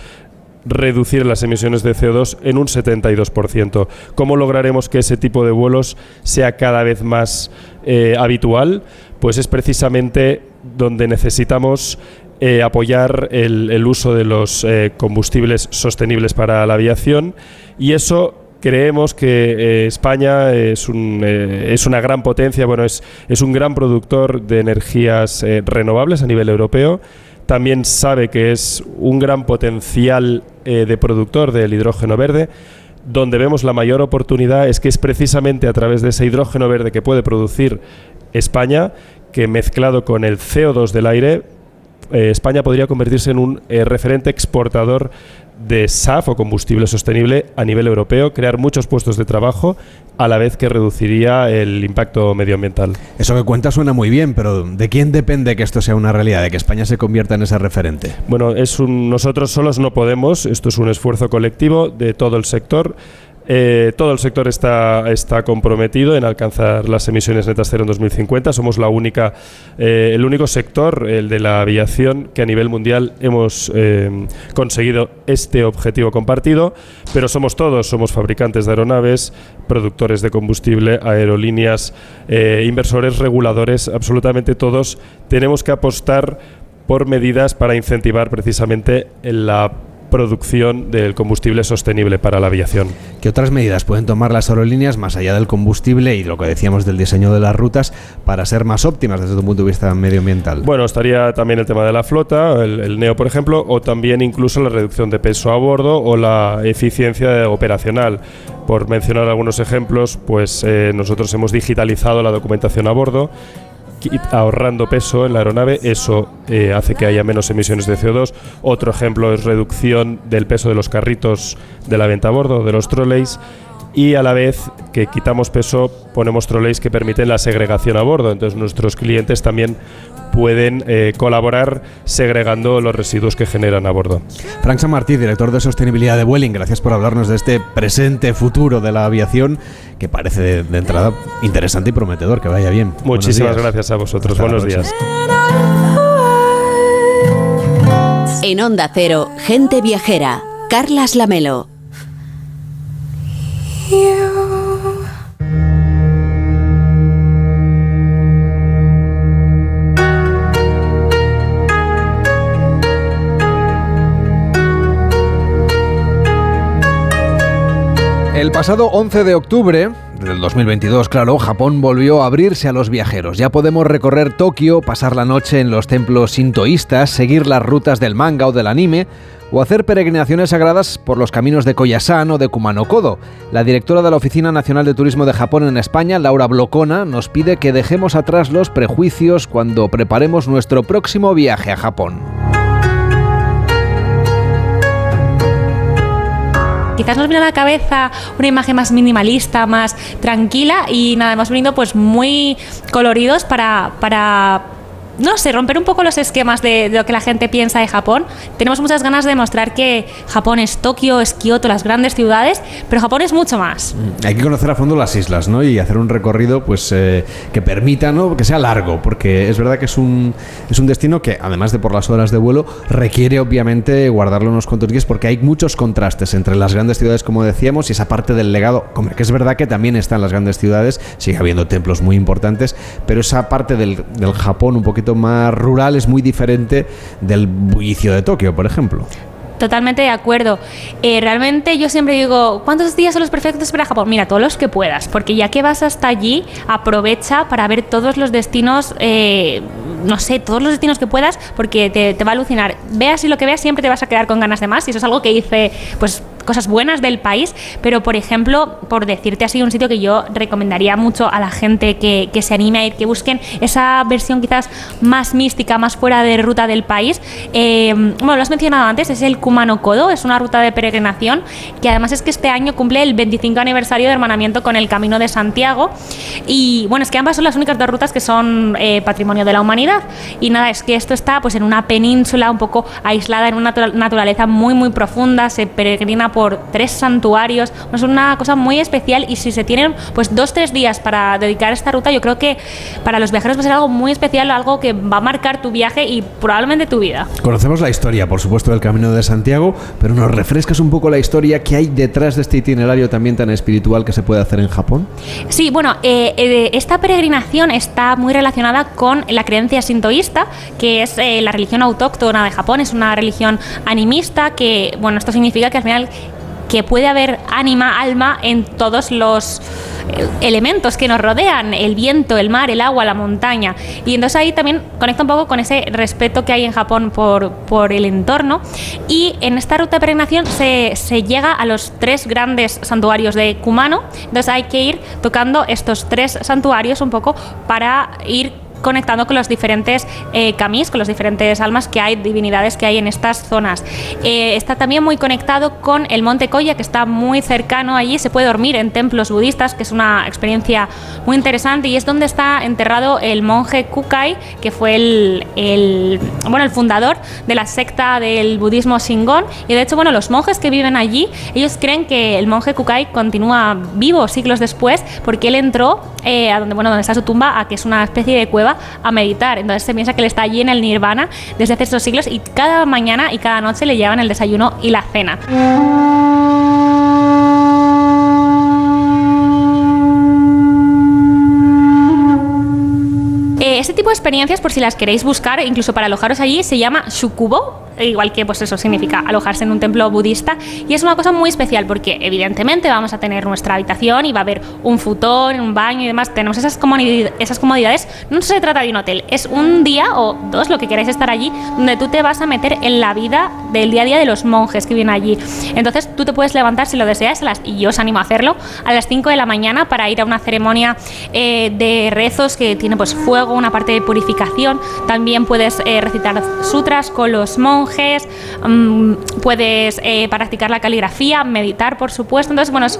reducir las emisiones de CO2 en un 72%. ¿Cómo lograremos que ese tipo de vuelos sea cada vez más eh, habitual? Pues es precisamente donde necesitamos eh, apoyar el, uso de los eh, combustibles sostenibles para la aviación y eso creemos que eh, España es, un, es una gran potencia, bueno, es, un gran productor de energías renovables a nivel europeo. También sabe que es un gran potencial de productor del hidrógeno verde. Donde vemos la mayor oportunidad es que es precisamente a través de ese hidrógeno verde que puede producir España, que mezclado con el CO2 del aire, eh, España podría convertirse en un eh, referente exportador de SAF o combustible sostenible a nivel europeo, crear muchos puestos de trabajo a la vez que reduciría el impacto medioambiental. Eso que cuenta suena muy bien, pero ¿de quién depende que esto sea una realidad, de que España se convierta en ese referente? Bueno, es un, nosotros solos no podemos, esto es un esfuerzo colectivo de todo el sector. Eh, todo el sector está, está comprometido en alcanzar las emisiones netas cero en 2050. Somos la única, eh, el único sector, el de la aviación, que a nivel mundial hemos eh, conseguido este objetivo compartido. Pero somos todos, somos fabricantes de aeronaves, productores de combustible, aerolíneas, inversores, reguladores, absolutamente todos tenemos que apostar por medidas para incentivar precisamente la producción del combustible sostenible para la aviación. ¿Qué otras medidas pueden tomar las aerolíneas más allá del combustible y lo que decíamos del diseño de las rutas para ser más óptimas desde un punto de vista medioambiental? Bueno, estaría también el tema de la flota, el, el NEO, por ejemplo, o también incluso la reducción de peso a bordo o la eficiencia operacional. Por mencionar algunos ejemplos, pues eh, nosotros hemos digitalizado la documentación a bordo ahorrando peso en la aeronave, eso eh, hace que haya menos emisiones de CO2. Otro ejemplo es reducción del peso de los carritos de la venta a bordo, de los trolleys. Y a la vez que quitamos peso, ponemos trolleys que permiten la segregación a bordo. Entonces nuestros clientes también pueden eh, colaborar segregando los residuos que generan a bordo. Frank San Martí, director de sostenibilidad de Vueling, gracias por hablarnos de este presente futuro de la aviación que parece de, de entrada interesante y prometedor. Que vaya bien. Muchísimas gracias a vosotros. Hasta Buenos días. En Onda Cero, gente viajera. Carlas Lamelo. El pasado 11 de octubre del 2022, claro, Japón volvió a abrirse a los viajeros. Ya podemos recorrer Tokio, pasar la noche en los templos sintoístas, seguir las rutas del manga o del anime o hacer peregrinaciones sagradas por los caminos de Koyasan o de Kumano-Kodo. La directora de la Oficina Nacional de Turismo de Japón en España, Laura Blocona, nos pide que dejemos atrás los prejuicios cuando preparemos nuestro próximo viaje a Japón. Quizás nos viene a la cabeza una imagen más minimalista, más tranquila y nada, hemos venido pues muy coloridos para, para no sé, romper un poco los esquemas de, lo que la gente piensa de Japón. Tenemos muchas ganas de demostrar que Japón es Tokio, es Kioto, las grandes ciudades, pero Japón es mucho más. Mm, hay que conocer a fondo las islas, ¿no? Y hacer un recorrido, pues, eh, que permita, ¿no? Que sea largo, porque es verdad que es un, es un destino que, además de por las horas de vuelo, requiere, obviamente, guardarlo unos cuantos días, porque hay muchos contrastes entre las grandes ciudades, como decíamos, y esa parte del legado, como que es verdad que también están las grandes ciudades, sigue habiendo templos muy importantes, pero esa parte del, del Japón un poquito más rural es muy diferente del bullicio de Tokio, por ejemplo. Totalmente de acuerdo. Eh, realmente yo siempre digo, ¿cuántos días son los perfectos para Japón? Mira, todos los que puedas, porque ya que vas hasta allí, aprovecha para ver todos los destinos, eh, no sé, todos los destinos que puedas, porque te, te, va a alucinar. Veas y lo que veas, siempre te vas a quedar con ganas de más, y eso es algo que hice, pues cosas buenas del país, pero por ejemplo, por decirte así, un sitio que yo recomendaría mucho a la gente que, que se anime a ir, que busquen esa versión quizás más mística, más fuera de ruta del país. Eh, bueno, lo has mencionado antes, es el Kumano Kodo, es una ruta de peregrinación que además es que este año cumple el 25 aniversario de hermanamiento con el Camino de Santiago. Y bueno, es que ambas son las únicas dos rutas que son eh, patrimonio de la humanidad. Y nada, es que esto está pues en una península un poco aislada, en una naturaleza muy, muy profunda, se peregrina por tres santuarios. Es una cosa muy especial y si se tienen pues dos, tres días para dedicar esta ruta, yo creo que para los viajeros va a ser algo muy especial, algo que va a marcar tu viaje y probablemente tu vida. Conocemos la historia, por supuesto, del Camino de Santiago, pero nos refrescas un poco la historia que hay detrás de este itinerario también tan espiritual que se puede hacer en Japón. Sí, bueno, eh, eh, esta peregrinación está muy relacionada con la creencia sintoísta, que es eh, la religión autóctona de Japón, es una religión animista que, bueno, esto significa que al final que puede haber ánima, alma en todos los eh, elementos que nos rodean, el viento, el mar, el agua, la montaña. Y entonces ahí también conecta un poco con ese respeto que hay en Japón por, el entorno. Y en esta ruta de peregrinación se, se, llega a los tres grandes santuarios de Kumano. Entonces hay que ir tocando estos tres santuarios un poco para ir conectando con los diferentes eh, camis, con los diferentes almas que hay, divinidades que hay en estas zonas. Eh, está también muy conectado con el Monte Koya, que está muy cercano allí. Se puede dormir en templos budistas, que es una experiencia muy interesante, y es donde está enterrado el monje Kukai, que fue el, el bueno, el fundador de la secta del budismo Shingon. Y de hecho, bueno, los monjes que viven allí, ellos creen que el monje Kukai continúa vivo siglos después, porque él entró eh, a donde, bueno, donde está su tumba, a que es una especie de cueva a meditar. Entonces se piensa que él está allí en el nirvana desde hace estos siglos y cada mañana y cada noche le llevan el desayuno y la cena. Este tipo de experiencias, por si las queréis buscar, incluso para alojaros allí, se llama shukubo, igual que pues eso significa alojarse en un templo budista. Y es una cosa muy especial porque evidentemente vamos a tener nuestra habitación y va a haber un futón, un baño y demás, tenemos esas comodidades, esas comodidades, no se trata de un hotel, es un día o dos lo que queráis estar allí donde tú te vas a meter en la vida del día a día de los monjes que vienen allí. Entonces tú te puedes levantar si lo deseas a las, y yo os animo a hacerlo a las 5 de la mañana para ir a una ceremonia eh, de rezos que tiene pues fuego, una parte de purificación, también puedes eh, recitar sutras con los monjes Mm, puedes eh, practicar la caligrafía, meditar, por supuesto. Entonces, bueno, es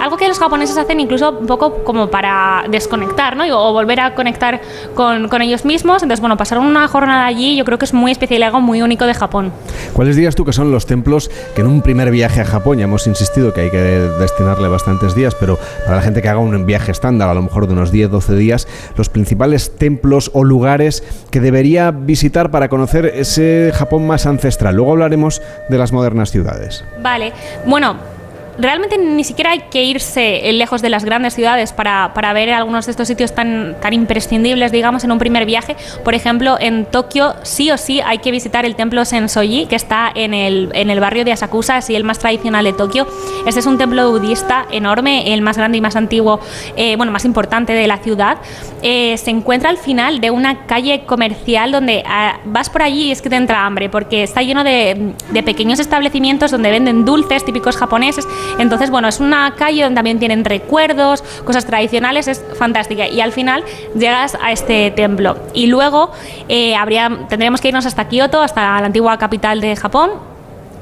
algo que los japoneses hacen incluso un poco como para desconectar, ¿no? O volver a conectar con, con ellos mismos. Entonces, bueno, pasar una jornada allí yo creo que es muy especial y algo muy único de Japón. ¿Cuáles dirías tú que son los templos que en un primer viaje a Japón, ya hemos insistido que hay que destinarle bastantes días, pero para la gente que haga un viaje estándar, a lo mejor de unos 10, 12 días, los principales templos o lugares que debería visitar para conocer ese Japón más ancestral? Luego hablaremos de las modernas ciudades. Vale, bueno, realmente ni siquiera hay que irse lejos de las grandes ciudades para, para, ver algunos de estos sitios tan, tan imprescindibles, digamos, en un primer viaje. Por ejemplo, en Tokio sí o sí hay que visitar el templo Sensoji, que está en el, en el barrio de Asakusa, así el más tradicional de Tokio. Este es un templo budista enorme, el más grande y más antiguo, eh, bueno, más importante de la ciudad. Eh, se encuentra al final de una calle comercial donde ah, vas por allí y es que te entra hambre, porque está lleno de, de pequeños establecimientos donde venden dulces típicos japoneses entonces, bueno, es una calle donde también tienen recuerdos, cosas tradicionales, es fantástica. Y al final llegas a este templo. Y luego eh, habría, tendríamos que irnos hasta Kioto, hasta la antigua capital de Japón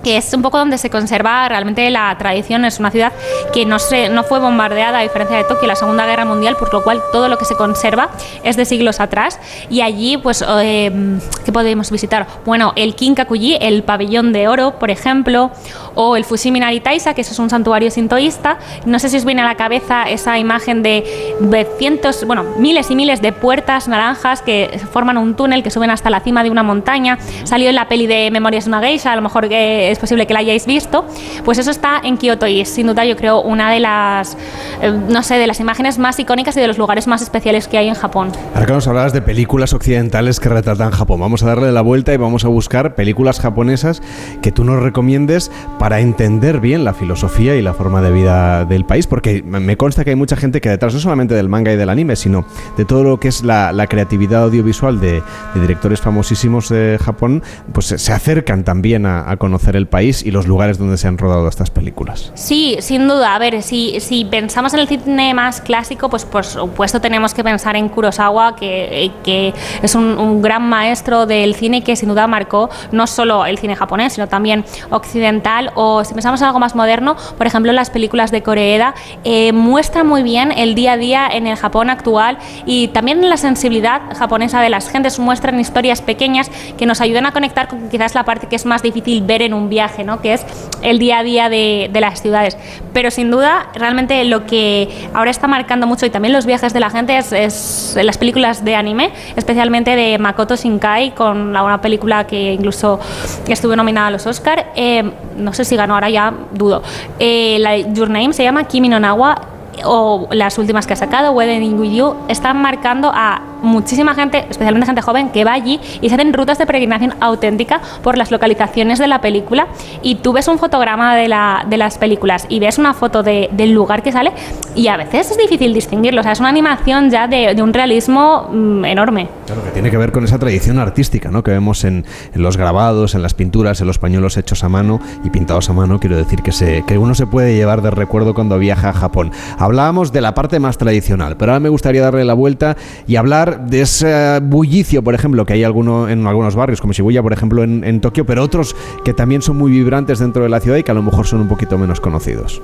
que es un poco donde se conserva realmente la tradición. Es una ciudad que no, se, no fue bombardeada, a diferencia de Tokio, la Segunda Guerra Mundial, por lo cual todo lo que se conserva es de siglos atrás. Y allí, pues, eh, ¿qué podemos visitar? Bueno, el Kinkakuji, el pabellón de oro, por ejemplo, o el Fushimi Naritaisa, que eso es un santuario sintoísta. No sé si os viene a la cabeza esa imagen de, de cientos, bueno, miles y miles de puertas naranjas que forman un túnel que suben hasta la cima de una montaña. Salió en la peli de Memorias de una geisha, a lo mejor que es posible que la hayáis visto, pues eso está en Kioto y es sin duda yo creo una de las, eh, no sé, de las imágenes más icónicas y de los lugares más especiales que hay en Japón. Ahora que nos hablabas de películas occidentales que retratan Japón, vamos a darle la vuelta y vamos a buscar películas japonesas que tú nos recomiendes para entender bien la filosofía y la forma de vida del país, porque me consta que hay mucha gente que detrás no solamente del manga y del anime, sino de todo lo que es la, creatividad audiovisual de, directores famosísimos de Japón, pues se acercan también a, a conocer el país y los lugares donde se han rodado estas películas. Sí, sin duda. A ver, si, si pensamos en el cine más clásico, pues por supuesto tenemos que pensar en Kurosawa, que, que es un, gran maestro del cine que sin duda marcó no solo el cine japonés, sino también occidental. O si pensamos en algo más moderno, por ejemplo, las películas de Coreeda, eh, muestra muy bien el día a día en el Japón actual y también la sensibilidad japonesa de las gentes. Muestran historias pequeñas que nos ayudan a conectar con quizás la parte que es más difícil ver en un viaje, ¿no? que es el día a día de, las ciudades. Pero sin duda, realmente lo que ahora está marcando mucho y también los viajes de la gente es, las películas de anime, especialmente de Makoto Shinkai, con una película que incluso estuvo nominada a los Oscar. Eh, no sé si ganó, ahora ya dudo. Eh, la, Your Name se llama Kimi no Nawa o las últimas que ha sacado, Wedding With You, están marcando a muchísima gente, especialmente gente joven, que va allí y se hacen rutas de peregrinación auténtica por las localizaciones de la película. Y tú ves un fotograma de, la, de las películas y ves una foto de, del lugar que sale y a veces es difícil distinguirlo. O sea, es una animación ya de, un realismo mm, enorme. Claro, que tiene que ver con esa tradición artística ¿no? que vemos en, en, los grabados, en las pinturas, en los pañuelos hechos a mano y pintados a mano. Quiero decir que, se, que uno se puede llevar de recuerdo cuando viaja a Japón. Hablábamos de la parte más tradicional, pero ahora me gustaría darle la vuelta y hablar de ese bullicio, por ejemplo, que hay alguno, en algunos barrios, como Shibuya, por ejemplo, en, Tokio, pero otros que también son muy vibrantes dentro de la ciudad y que a lo mejor son un poquito menos conocidos.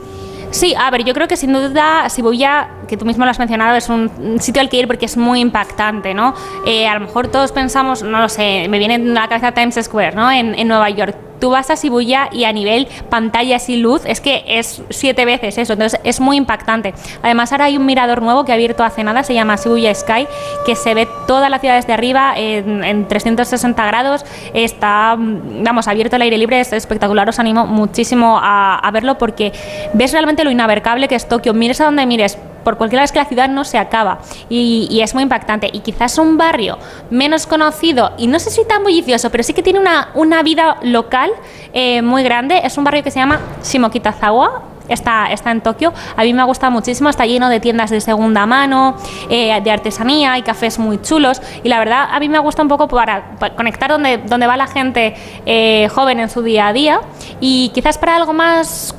Sí, a ver, yo creo que sin duda Shibuya, que tú mismo lo has mencionado, es un sitio al que ir porque es muy impactante, ¿no? Eh, a lo mejor todos pensamos, no lo sé, me viene en la cabeza Times Square, ¿no? En Nueva York tú vas a Shibuya y a nivel pantallas y luz es que es siete veces eso, entonces es muy impactante. Además ahora hay un mirador nuevo que ha abierto hace nada, se llama Shibuya Sky, que se ve toda la ciudad desde arriba en, 360 grados, está, vamos, abierto al aire libre, es espectacular, os animo muchísimo a, a verlo porque ves realmente lo inabercable que es Tokio, mires a donde mires, por cualquier vez que la ciudad no se acaba y, es muy impactante. Y quizás un barrio menos conocido y no sé si tan bullicioso, pero sí que tiene una, una vida local eh, muy grande. Es un barrio que se llama Shimokitazawa, Está, está, en Tokio. A mí me ha gustado muchísimo, está lleno de tiendas de segunda mano, eh, de artesanía, hay cafés muy chulos y la verdad a mí me gusta un poco para, conectar donde, donde va la gente eh, joven en su día a día y quizás para algo más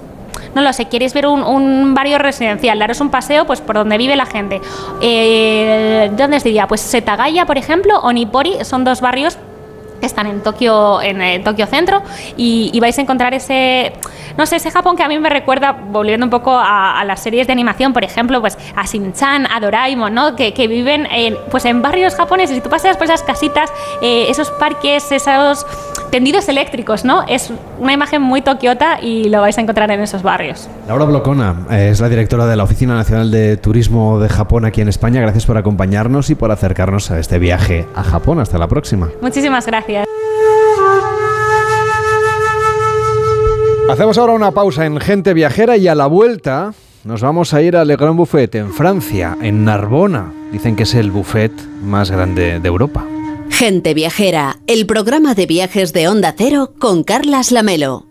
no lo sé, quieres ver un, barrio residencial, daros un paseo pues por donde vive la gente. Eh, ¿Dónde os diría? Pues Setagaya, por ejemplo, o Nipori, son dos barrios que están en Tokio, en eh, Tokio Centro, y, vais a encontrar ese, no sé, ese Japón que a mí me recuerda, volviendo un poco a, las series de animación, por ejemplo, pues a Shin-chan, a Doraemon, ¿no? Que, viven en, pues en barrios japoneses, y tú pasas por esas casitas, eh, esos parques, esos tendidos eléctricos, ¿no? Es una imagen muy tokiota y lo vais a encontrar en esos barrios. Laura Blocona eh, es la directora de la Oficina Nacional de Turismo de Japón aquí en España. Gracias por acompañarnos y por acercarnos a este viaje a Japón. Hasta la próxima. Muchísimas gracias. Hacemos ahora una pausa en Gente Viajera y a la vuelta nos vamos a ir al Le Grand Buffet en Francia, en Narbona. Dicen que es el buffet más grande de Europa. Gente Viajera, el programa de viajes de Onda Cero con Carlas Lamelo.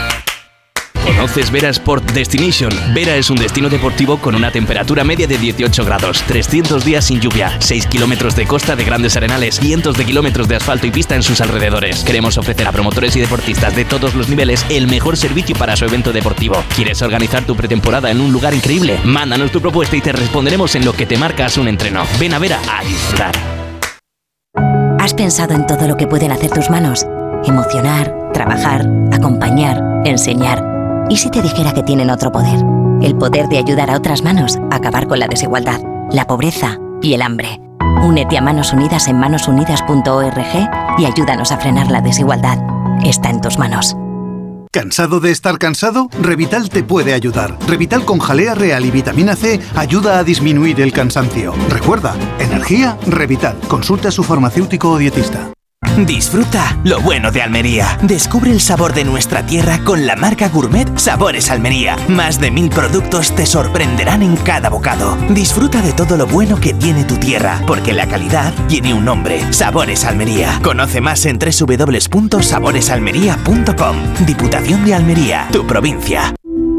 ¿Conoces Vera Sport Destination? Vera es un destino deportivo con una temperatura media de 18 grados, 300 días sin lluvia, 6 kilómetros de costa de grandes arenales, cientos de kilómetros de asfalto y pista en sus alrededores. Queremos ofrecer a promotores y deportistas de todos los niveles el mejor servicio para su evento deportivo. ¿Quieres organizar tu pretemporada en un lugar increíble? Mándanos tu propuesta y te responderemos en lo que te marcas un entreno. Ven a Vera a disfrutar. ¿Has pensado en todo lo que pueden hacer tus manos? Emocionar, trabajar, acompañar, enseñar. ¿Y si te dijera que tienen otro poder? El poder de ayudar a otras manos a acabar con la desigualdad, la pobreza y el hambre. Únete a Manos Unidas en manosunidas.org y ayúdanos a frenar la desigualdad. Está en tus manos. ¿Cansado de estar cansado? Revital te puede ayudar. Revital con jalea real y vitamina C ayuda a disminuir el cansancio. Recuerda, energía, Revital. Consulta a su farmacéutico o dietista. Disfruta lo bueno de Almería. Descubre el sabor de nuestra tierra con la marca Gourmet Sabores Almería. Más de mil productos te sorprenderán en cada bocado. Disfruta de todo lo bueno que tiene tu tierra, porque la calidad tiene un nombre. Sabores Almería. Conoce más en www.saboresalmería.com. Diputación de Almería, tu provincia.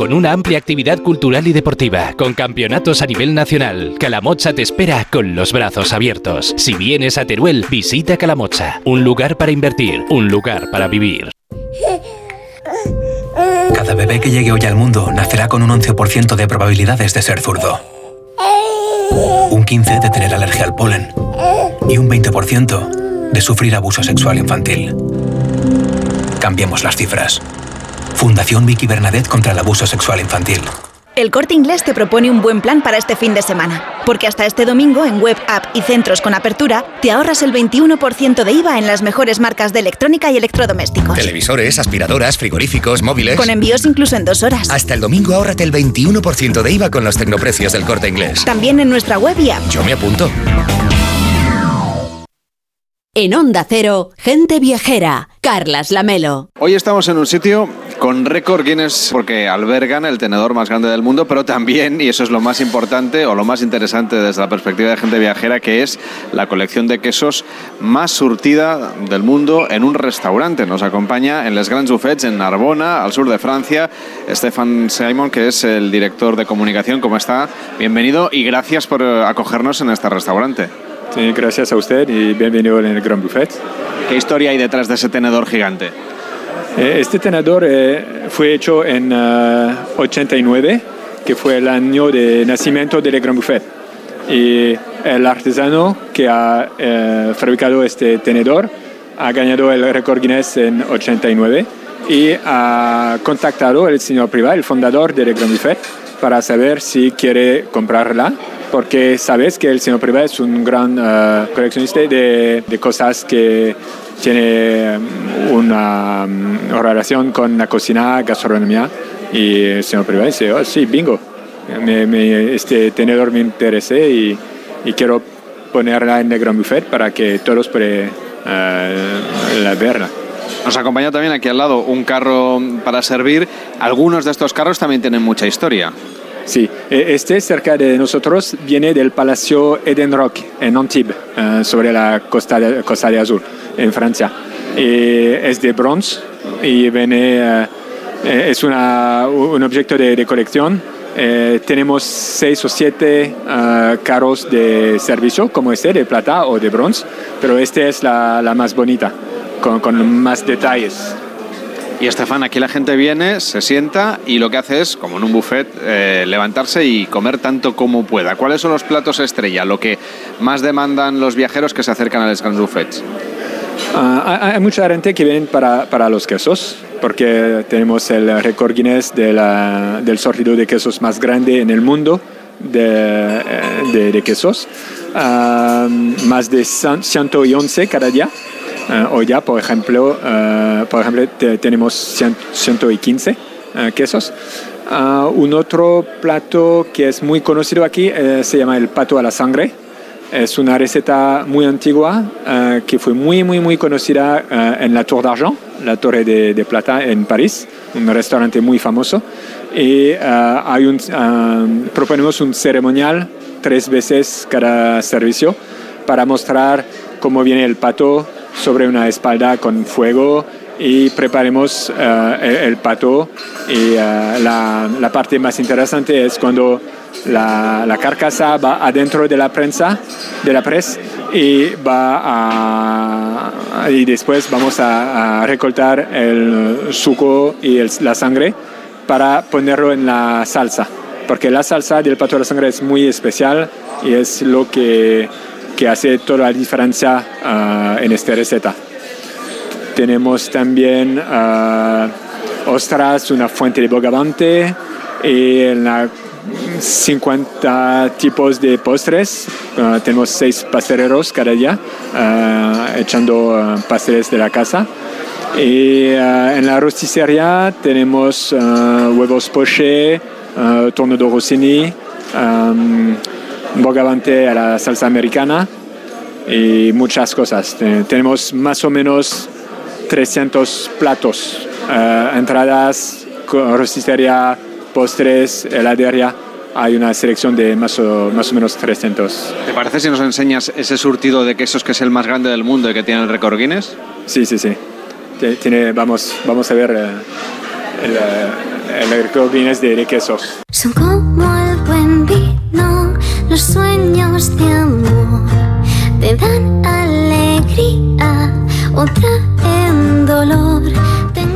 Con una amplia actividad cultural y deportiva, con campeonatos a nivel nacional, Calamocha te espera con los brazos abiertos. Si vienes a Teruel, visita Calamocha, un lugar para invertir, un lugar para vivir. Cada bebé que llegue hoy al mundo nacerá con un 11% de probabilidades de ser zurdo, un 15% de tener alergia al polen y un 20% de sufrir abuso sexual infantil. Cambiemos las cifras. Fundación Vicky Bernadette contra el abuso sexual infantil. El Corte Inglés te propone un buen plan para este fin de semana, porque hasta este domingo en web, app y centros con apertura te ahorras el 21% de IVA en las mejores marcas de electrónica y electrodomésticos. Televisores, aspiradoras, frigoríficos, móviles. Con envíos incluso en dos horas. Hasta el domingo ahórrate el 21% de IVA con los tecnoprecios del Corte Inglés. También en nuestra web y app. Yo me apunto. En Onda Cero, Gente Viajera, Carlas Lamelo. Hoy estamos en un sitio con récord Guinness porque albergan el tenedor más grande del mundo, pero también, y eso es lo más importante o lo más interesante desde la perspectiva de gente viajera, que es la colección de quesos más surtida del mundo en un restaurante. Nos acompaña en Les Grands Buffets en Narbona, al sur de Francia, Stefan Simon, que es el director de comunicación. ¿Cómo está? Bienvenido y gracias por acogernos en este restaurante. Sí, gracias a usted y bienvenido en el Grand Buffet. ¿Qué historia hay detrás de ese tenedor gigante? Eh, Este tenedor eh, fue hecho en eh, 89, que fue el año de nacimiento del Grand Buffet. Y el artesano que ha eh, fabricado este tenedor ha ganado el récord Guinness en 89 y ha contactado al señor Privat, el fundador del Grand Buffet, para saber si quiere comprarla porque sabes que el señor Privat es un gran eh, coleccionista de, de cosas que tiene um, una um, relación con la cocina, gastronomía. Y el señor Privat dice, oh, sí, bingo, me- este tenedor me interesa y, y quiero ponerla en el Grand Buffet para que todos puedan eh, la verla. Nos acompaña también aquí al lado un carro para servir. Algunos de estos carros también tienen mucha historia. Sí, eh, este cerca de nosotros viene del Palacio Eden Rock en Antibes, eh, sobre la costa de, costa Azul, en Francia. Y es de bronce y viene, eh, eh, es una, un objeto de, colección tenemos seis o siete carros de servicio, como este, de plata o de bronce, pero esta es la, la más bonita, con, con más detalles. Y Estefan, aquí la gente viene, se sienta y lo que hace es, como en un buffet, eh, levantarse y comer tanto como pueda. ¿Cuáles son los platos estrella, lo que más demandan los viajeros que se acercan a los Grand Buffets? Ah, hay, hay mucha gente que viene para, para los quesos, porque tenemos el récord Guinness de la- del sortido de quesos más grande en el mundo de, eh, de- de quesos. Ah, más de 111 cada día. Ah, hoy ya, por ejemplo, ah, por ejemplo te- tenemos 100 115 ah, quesos. Ah, un otro plato que es muy conocido aquí eh, se llama el pato a la sangre. Es una receta muy antigua eh, que fue muy, muy, muy conocida eh, en la Tour d'Argent, la Torre de, de Plata en París, un restaurante muy famoso. Y eh, hay un, eh, proponemos un ceremonial tres veces cada servicio para mostrar cómo viene el pato sobre una espalda con fuego y preparemos eh, el, el pato. Y eh, la, la parte más interesante es cuando la, la carcasa va adentro de la prensa de la pres y va a y después vamos a, a recortar el suco y el- la sangre para ponerlo en la salsa porque la salsa del pato de la sangre es muy especial y es lo que, que hace toda la diferencia ah, en esta receta tenemos también ah, ostras, una fuente de bogavante y la 50 tipos de postres. Ah, tenemos seis pasteleros cada día echando ah, pasteles de la casa. Y en la rosticería tenemos huevos poché, torno de rossini, bogavante a la salsa americana y muchas cosas. Te- tenemos más o menos 300 platos, eh, entradas, rosticería, postres, heladería. Hay una selección de más o, más o menos 300. ¿Te parece si nos enseñas ese surtido de quesos que es el más grande del mundo y que tiene el récord Guinness? Sí, sí, sí. Tiene, vamos, vamos a ver eh, el, el récord Guinness de, de quesos. Son como el buen los sueños de amor te dan alegría o traen dolor.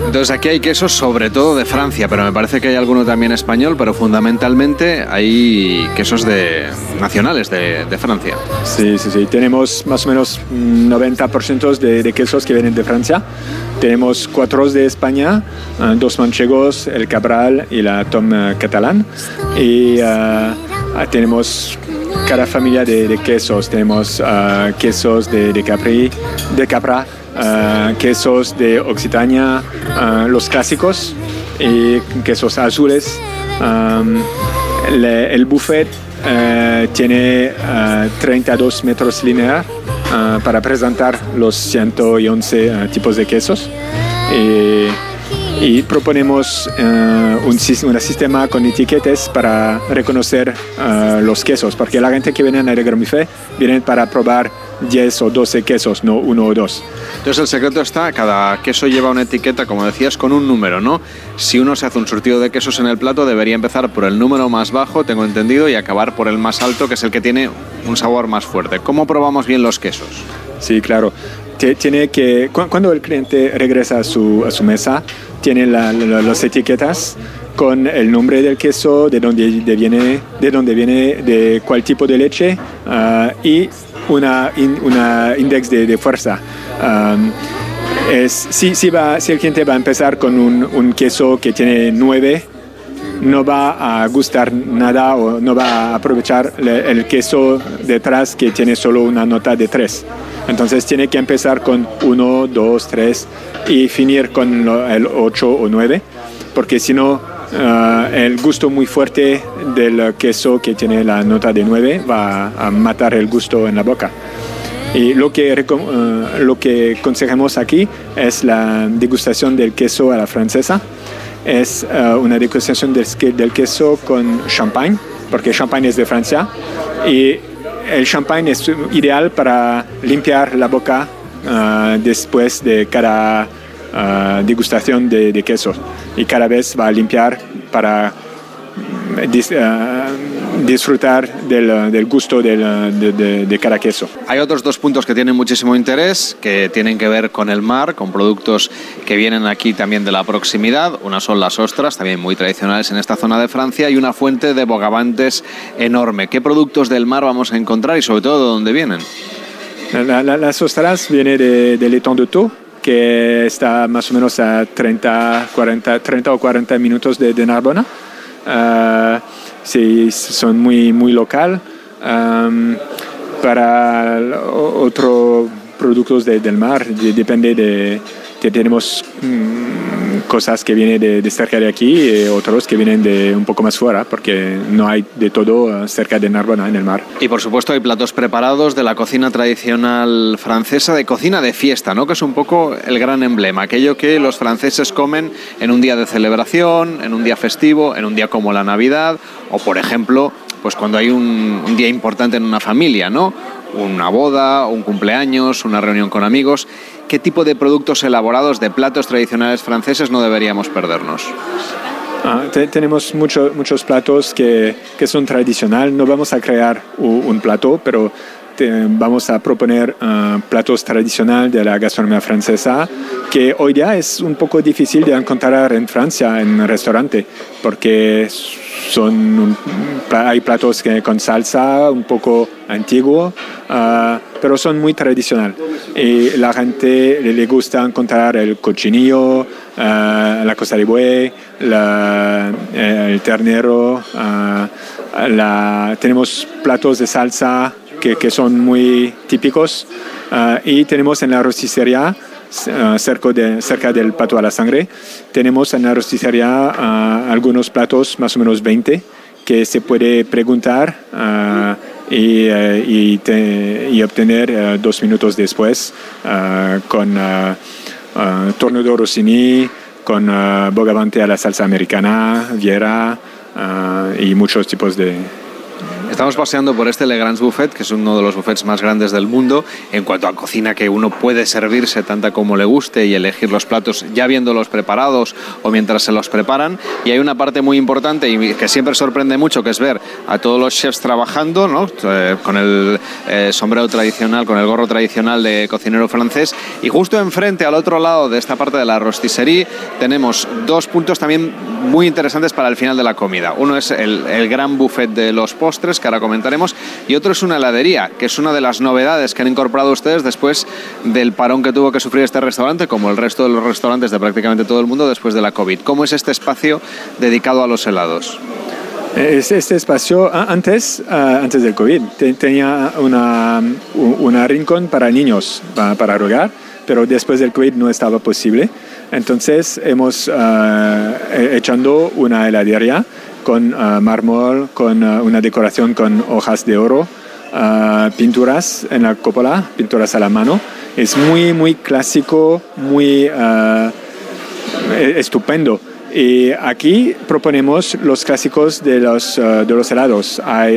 Entonces aquí hay quesos sobre todo de Francia, pero me parece que hay alguno también español, pero fundamentalmente hay quesos de nacionales de, de Francia. Sí, sí, sí. Tenemos más o menos mm, 90% de, de quesos que vienen de Francia. Tenemos cuatro de España, eh, dos manchegos, el Cabral y la Tom eh, catalán. Y ah, tenemos cada familia de, quesos. Tenemos ah, quesos de, de Capri, de Capra, ah, quesos de Occitania, ah, los clásicos y quesos azules. El, buffet eh, tiene eh, 32 metros lineales eh, para presentar los 111 eh, tipos de quesos. Y proponemos eh, un, un sistema con etiquetas para reconocer eh, los quesos, porque la gente que viene a Buffet viene para probar 10 o 12 quesos, no uno o dos. Entonces el secreto está, cada queso lleva una etiqueta, como decías, con un número, ¿no? Si uno se hace un surtido de quesos en el plato, debería empezar por el número más bajo, tengo entendido, y acabar por el más alto, que es el que tiene un sabor más fuerte. ¿Cómo probamos bien los quesos? Sí, claro. Tiene que, cu- cuando el cliente regresa a su, a su mesa, tiene la- la- las etiquetas con el nombre del queso, de dónde de viene, de dónde viene, de cuál tipo de leche ah, y una, in- una index de, fuerza. Es, si, si, va, si el cliente va a empezar con un, queso que tiene 9, no va a gustar nada o no va a aprovechar le- el queso detrás que tiene solo una nota de 3. Entonces tiene que empezar con 1, 2, 3 y finir con el 8 o 9, porque si no, ah, el gusto muy fuerte del queso que tiene la nota de 9 va a matar el gusto en la boca. Y lo que, eh, lo que aconsejamos aquí es la degustación del queso a la francesa. Es eh, una degustación del, del queso con champagne, porque champagne es de Francia. Y el champagne es ideal para limpiar la boca eh, después de cada eh, degustación de, de queso. Y cada vez va a limpiar para dis- eh, disfrutar del, del gusto del- de, de- de cada queso. Hay otros dos puntos que tienen muchísimo interés, que tienen que ver con el mar, con productos que vienen aquí también de la proximidad. Una son las ostras, también muy tradicionales en esta zona de Francia, y una fuente de bogavantes enorme. ¿Qué productos del mar vamos a encontrar y sobre todo de dónde vienen? La- la- las ostras vienen de, del étang de Thau, que está más o menos a 30, 40, 30 o 40 minutos de, de Narbona. Ah, sí, son muy, muy local. Am, para otros productos de- del mar, de- depende de, tenemos mm, cosas que vienen de, de cerca de aquí y otros que vienen de un poco más fuera, porque no hay de todo eh, cerca de Narbona en el mar. Y por supuesto hay platos preparados de la cocina tradicional francesa, de cocina de fiesta, ¿no? que es un poco el gran emblema, aquello que los franceses comen en un día de celebración, en un día festivo, en un día como la Navidad, o por ejemplo, pues cuando hay un, un día importante en una familia, ¿no? Una boda, un cumpleaños, una reunión con amigos. ¿Qué tipo de productos elaborados de platos tradicionales franceses no deberíamos perdernos? Ah, te- tenemos mucho- muchos platos que, que son tradicionales. No vamos a crear u- un, plato, pero vamos a proponer ah, platos tradicionales de la gastronomía francesa que hoy día es un poco difícil de encontrar en Francia en restaurante porque son un- hay platos que con salsa un poco antiguo, ah, pero son muy tradicionales. Y la gente le, gusta encontrar el cochinillo, ah, la cosa de buey, eh, el ternero. tenemos platos de salsa que, son muy típicos ah, y tenemos en la rosticería uh, cerca, de, cerca del pato a la sangre. Tenemos en la rosticería uh, algunos platos, más o menos 20, que se puede preguntar y, y, te, y, obtener dos minutos después con tornado rossini, con bogavante a la salsa americana, viera y muchos tipos de, Estamos paseando por este Le Grand Buffet, que es uno de los buffets más grandes del mundo en cuanto a cocina, que uno puede servirse tanta como le guste y elegir los platos ya viéndolos preparados o mientras se los preparan. Y hay una parte muy importante y que siempre sorprende mucho, que es ver a todos los chefs trabajando, ¿no? Eh, con el eh, sombrero tradicional, con el gorro tradicional de cocinero francés. Y justo enfrente, al otro lado de esta parte de la rosticería, tenemos dos puntos también muy interesantes para el final de la comida. Uno es el, el gran buffet de los postres, que ahora comentaremos, y otro es una heladería, que es una de las novedades que han incorporado ustedes después del parón que tuvo que sufrir este restaurante, como el resto de los restaurantes de prácticamente todo el mundo después de la COVID. ¿Cómo es este espacio dedicado a los helados? Este espacio, antes, antes del COVID, tenía una, una rincón para niños, para, jugar, pero después del COVID no estaba posible. Entonces hemos uh, echando una heladería con uh, mármol, con uh, una decoración con hojas de oro, uh, pinturas en la cúpula, pinturas a la mano. Es muy, muy clásico, muy estupendo. Y aquí proponemos los clásicos de los, de los helados. Hay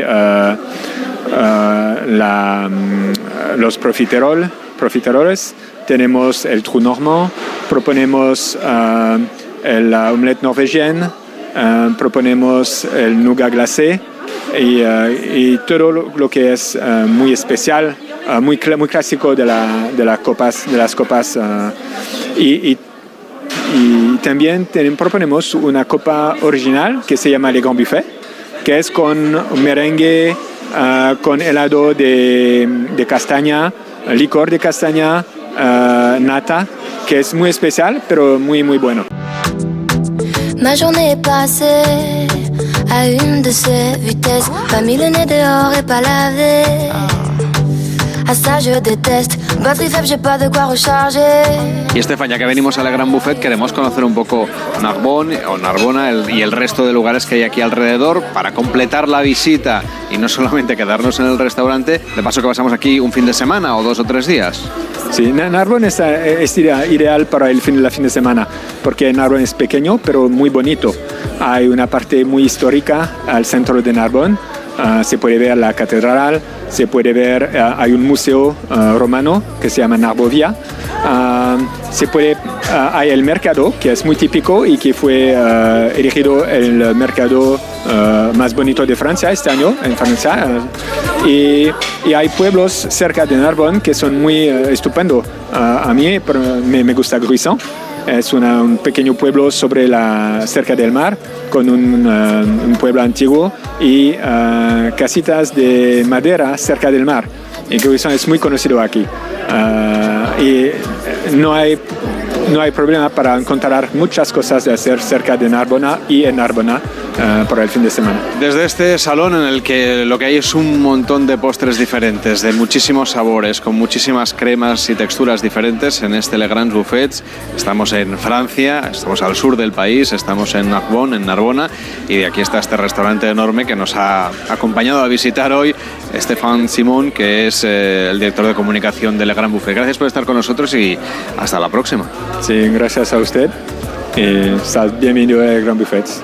la, um, los profiterol, profiteroles, tenemos el trou normand, proponemos el omelette norvégienne, Uh, proponemos el nougat glacé y, uh, y todo lo, lo, que es uh, muy especial, muy, cl muy clásico de, la, de, las copas. De las copas y, y, y, también proponemos una copa original que se llama Le Grand Buffet, que es con merengue, con helado de, de, castaña, licor de castaña, nata, que es muy especial, pero muy, muy bueno. Ma journée est passée à une de ces vitesses. Pas mis le nez dehors et pas lavé. À ça je déteste. Batterie faible, j'ai pas de quoi recharger. Y Estefan, ya que venimos al Gran Buffet, queremos conocer un poco Narbonne o Narbona el, y el resto de lugares que hay aquí alrededor para completar la visita y no solamente quedarnos en el restaurante. De paso que pasamos aquí un fin de semana o dos o tres días. Sí, Narbonne es, es, ideal para el fin, la fin de semana porque Narbonne es pequeño pero muy bonito. Hay una parte muy histórica al centro de Narbonne. Uh, se puede ver la catedral, se puede ver, uh, hay un museo uh, romano que se llama Narbovia. se puede, hay el mercado, que es muy típico y que fue erigido el mercado más bonito de Francia este año, en Francia. y, y hay pueblos cerca de Narbonne que son muy estupendos. a mí me, me gusta Gruissan. Es una- un pequeño pueblo sobre la, cerca del mar, con un, eh, un pueblo antiguo y eh, casitas de madera cerca del mar. Y Gruissan es muy conocido aquí. Eh, y no hay, no hay problema para encontrar muchas cosas de hacer cerca de Narbona y en Narbona eh, para el fin de semana. Desde este salón en el que lo que hay es un montón de postres diferentes, de muchísimos sabores, con muchísimas cremas y texturas diferentes en este Le Grand Buffets. Estamos en Francia, estamos al sur del país, estamos en Narbonne, en Narbona, y de aquí está este restaurante enorme que nos ha acompañado a visitar hoy Estefan Simón, que es eh, el director de comunicación de Le Grand Buffet. Gracias por estar con nosotros y hasta la próxima. Sí, gracias a usted. Y estás bienvenido a Grand Buffets.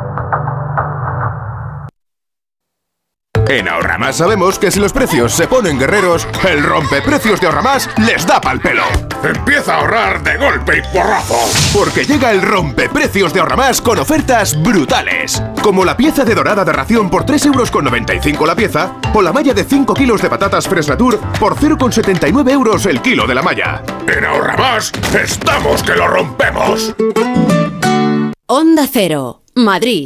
En Ahorramás sabemos que si los precios se ponen guerreros, el rompeprecios de Ahorramás les da pal pelo. Empieza a ahorrar de golpe y porrazo. Porque llega el rompeprecios de Ahorramás con ofertas brutales. Como la pieza de dorada de ración por 3,95 euros la pieza, o la malla de 5 kilos de patatas Fresnatur por 0,79 euros el kilo de la malla. En Ahorramás estamos que lo rompemos. Onda Cero, Madrid.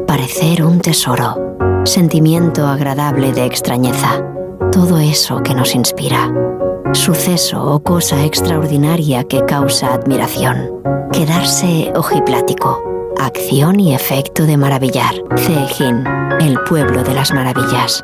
Parecer un tesoro, sentimiento agradable de extrañeza, todo eso que nos inspira. Suceso o cosa extraordinaria que causa admiración. Quedarse ojiplático. Acción y efecto de maravillar. Ceejin, el pueblo de las maravillas.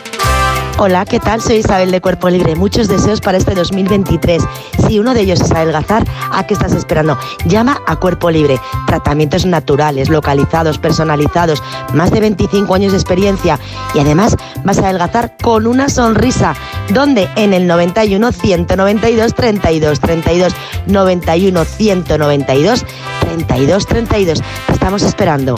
Hola, ¿qué tal? Soy Isabel de Cuerpo Libre. Muchos deseos para este 2023. Si uno de ellos es adelgazar, ¿a qué estás esperando? Llama a Cuerpo Libre. Tratamientos naturales, localizados, personalizados, más de 25 años de experiencia y además vas a adelgazar con una sonrisa. ¿Dónde? En el 91 192 32 32 91 192 32 32. Te estamos esperando.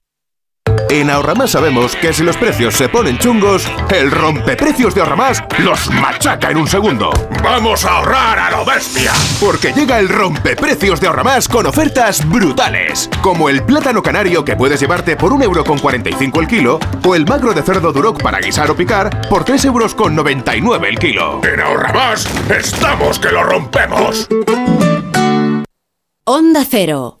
En Ahorramás sabemos que si los precios se ponen chungos, el rompeprecios de Ahorramás los machaca en un segundo. ¡Vamos a ahorrar a lo bestia! Porque llega el rompeprecios de Ahorramás con ofertas brutales. Como el plátano canario que puedes llevarte por 1,45€ el kilo, o el magro de cerdo duroc para guisar o picar por 3,99€ el kilo. En Ahorramás estamos que lo rompemos. Onda Cero.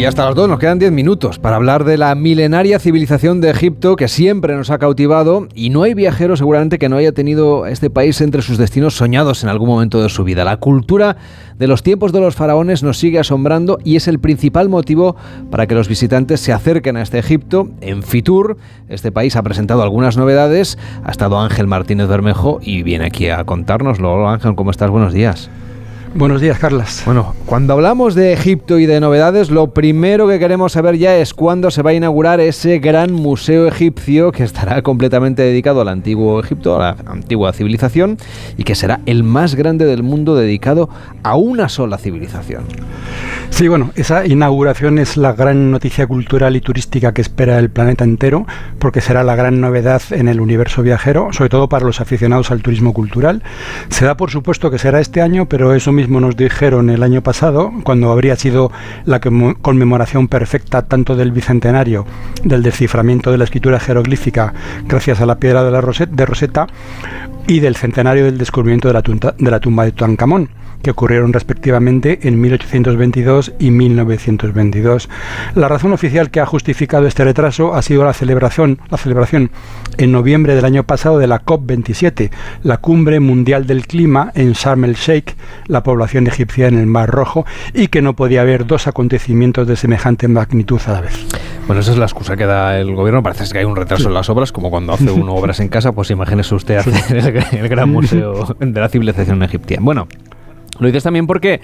Y hasta las dos nos quedan 10 minutos para hablar de la milenaria civilización de Egipto que siempre nos ha cautivado y no hay viajero seguramente que no haya tenido este país entre sus destinos soñados en algún momento de su vida. La cultura de los tiempos de los faraones nos sigue asombrando y es el principal motivo para que los visitantes se acerquen a este Egipto. En Fitur, este país ha presentado algunas novedades. Ha estado Ángel Martínez Bermejo y viene aquí a contárnoslo. Hola Ángel, ¿cómo estás? Buenos días. Buenos días, Carlas. Bueno, cuando hablamos de Egipto y de novedades, lo primero que queremos saber ya es cuándo se va a inaugurar ese gran museo egipcio que estará completamente dedicado al antiguo Egipto, a la antigua civilización, y que será el más grande del mundo dedicado a una sola civilización. Sí, bueno, esa inauguración es la gran noticia cultural y turística que espera el planeta entero, porque será la gran novedad en el universo viajero, sobre todo para los aficionados al turismo cultural. Se da por supuesto que será este año, pero eso mismo nos dijeron el año pasado, cuando habría sido la conmemoración perfecta tanto del bicentenario del desciframiento de la escritura jeroglífica gracias a la piedra de, la de Rosetta y del centenario del descubrimiento de la, de la tumba de Tutankamón que ocurrieron respectivamente en 1822 y 1922. La razón oficial que ha justificado este retraso ha sido la celebración, la celebración en noviembre del año pasado de la COP27, la cumbre mundial del clima en Sharm el Sheikh, la población egipcia en el Mar Rojo, y que no podía haber dos acontecimientos de semejante magnitud a la vez. Bueno, esa es la excusa que da el gobierno. Parece que hay un retraso en las obras, como cuando hace uno [LAUGHS] obras en casa, pues imagínese usted hacer el, el gran museo de la civilización egipcia. Bueno, lo dices también porque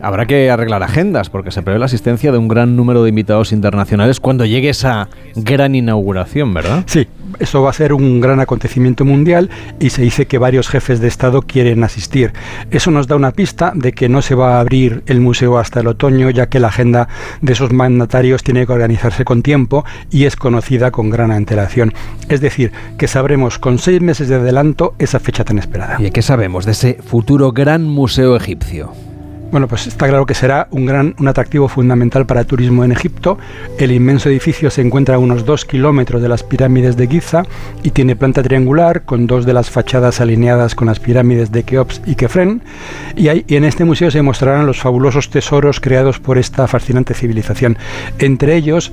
habrá que arreglar agendas, porque se prevé la asistencia de un gran número de invitados internacionales cuando llegue esa gran inauguración, ¿verdad? Sí, eso va a ser un gran acontecimiento mundial y se dice que varios jefes de Estado quieren asistir. Eso nos da una pista de que no se va a abrir el museo hasta el otoño, ya que la agenda de esos mandatarios tiene que organizarse con tiempo y es conocida con gran antelación. Es decir, que sabremos con seis meses de adelanto esa fecha tan esperada. ¿Y qué sabemos de ese futuro gran museo egipcio? Bueno, pues está claro que será un gran un atractivo fundamental para el turismo en Egipto. El inmenso edificio se encuentra a unos dos kilómetros de las pirámides de Giza y tiene planta triangular con dos de las fachadas alineadas con las pirámides de Keops y Kefren. Y, en este museo se mostrarán los fabulosos tesoros creados por esta fascinante civilización. Entre ellos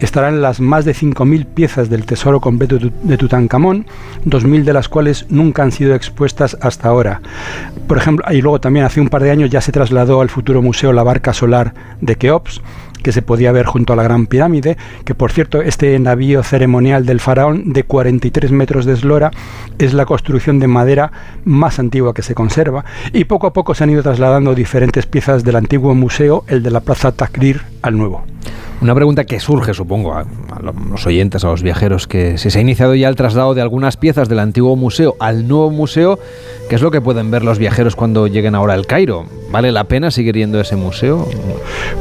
estarán las más de 5.000 piezas del tesoro completo de Tutankamón, 2.000 de las cuales nunca han sido expuestas hasta ahora. Por ejemplo, y luego también hace un par de años ya se trasladó trasladó al futuro museo la barca solar de Keops, que se podía ver junto a la Gran Pirámide, que por cierto este navío ceremonial del faraón de 43 metros de eslora es la construcción de madera más antigua que se conserva y poco a poco se han ido trasladando diferentes piezas del antiguo museo, el de la Plaza Takrir, al nuevo. Una pregunta que surge, supongo, a, los oyentes, a los viajeros, que si se ha iniciado ya el traslado de algunas piezas del antiguo museo al nuevo museo, ¿qué es lo que pueden ver los viajeros cuando lleguen ahora al Cairo? ¿Vale la pena seguir yendo a ese museo?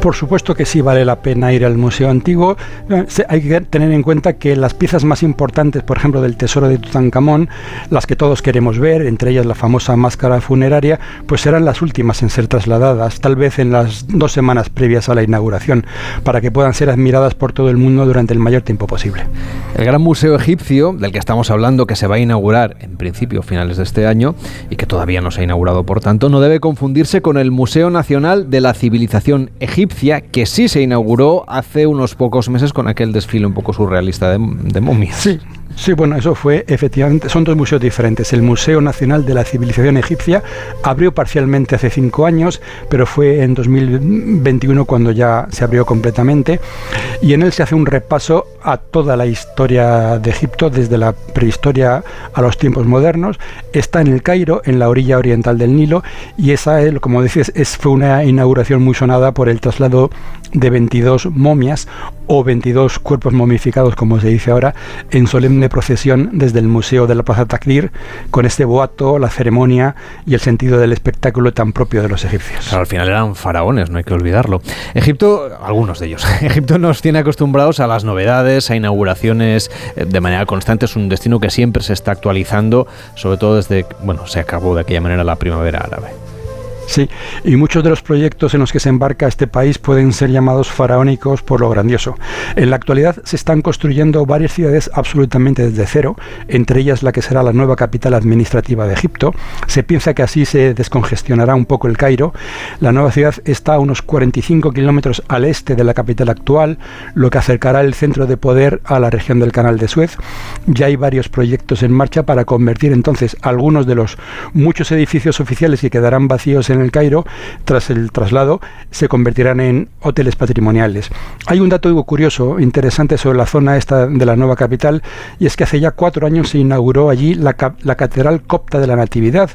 Por supuesto que sí vale la pena ir al museo antiguo. Eh, hay que tener en cuenta que las piezas más importantes, por ejemplo, del tesoro de Tutankamón, las que todos queremos ver, entre ellas la famosa máscara funeraria, pues serán las últimas en ser trasladadas, tal vez en las dos semanas previas a la inauguración, para que puedan ser admiradas por todo el mundo durante el mayor tiempo posible. El Gran Museo Egipcio, del que estamos hablando, que se va a inaugurar en principio a finales de este año y que todavía no se ha inaugurado por tanto, no debe confundirse con el Museo Nacional de la Civilización Egipcia, que sí se inauguró hace unos pocos meses con aquel desfile un poco surrealista de, de momias. Sí, Sí, bueno, eso fue efectivamente, son dos museos diferentes. El Museo Nacional de la Civilización Egipcia abrió parcialmente hace cinco años, pero fue en 2021 cuando ya se abrió completamente. Y en él se hace un repaso a toda la historia de Egipto, desde la prehistoria a los tiempos modernos. Está en el Cairo, en la orilla oriental del Nilo, y esa, como dices, es, fue una inauguración muy sonada por el traslado de 22 momias o 22 cuerpos momificados, como se dice ahora, en solemne procesión desde el Museo de la Plaza Takdir, con este boato, la ceremonia y el sentido del espectáculo tan propio de los egipcios. al final eran faraones, no hay que olvidarlo. Egipto, algunos de ellos, [LAUGHS] Egipto nos tiene acostumbrados a las novedades, a inauguraciones eh, de manera constante, es un destino que siempre se está actualizando, sobre todo desde, bueno, se acabó de aquella manera la primavera árabe. Sí, y muchos de los proyectos en los que se embarca este país pueden ser llamados faraónicos por lo grandioso. En la actualidad se están construyendo varias ciudades absolutamente desde cero, entre ellas la que será la nueva capital administrativa de Egipto. Se piensa que así se descongestionará un poco el Cairo. La nueva ciudad está a unos 45 kilómetros al este de la capital actual, lo que acercará el centro de poder a la región del Canal de Suez. Ya hay varios proyectos en marcha para convertir entonces algunos de los muchos edificios oficiales que quedarán vacíos en el Cairo, tras el traslado, se convertirán en hoteles patrimoniales. Hay un dato curioso, interesante sobre la zona esta de la nueva capital, y es que hace ya cuatro años se inauguró allí la, la Catedral Copta de la Natividad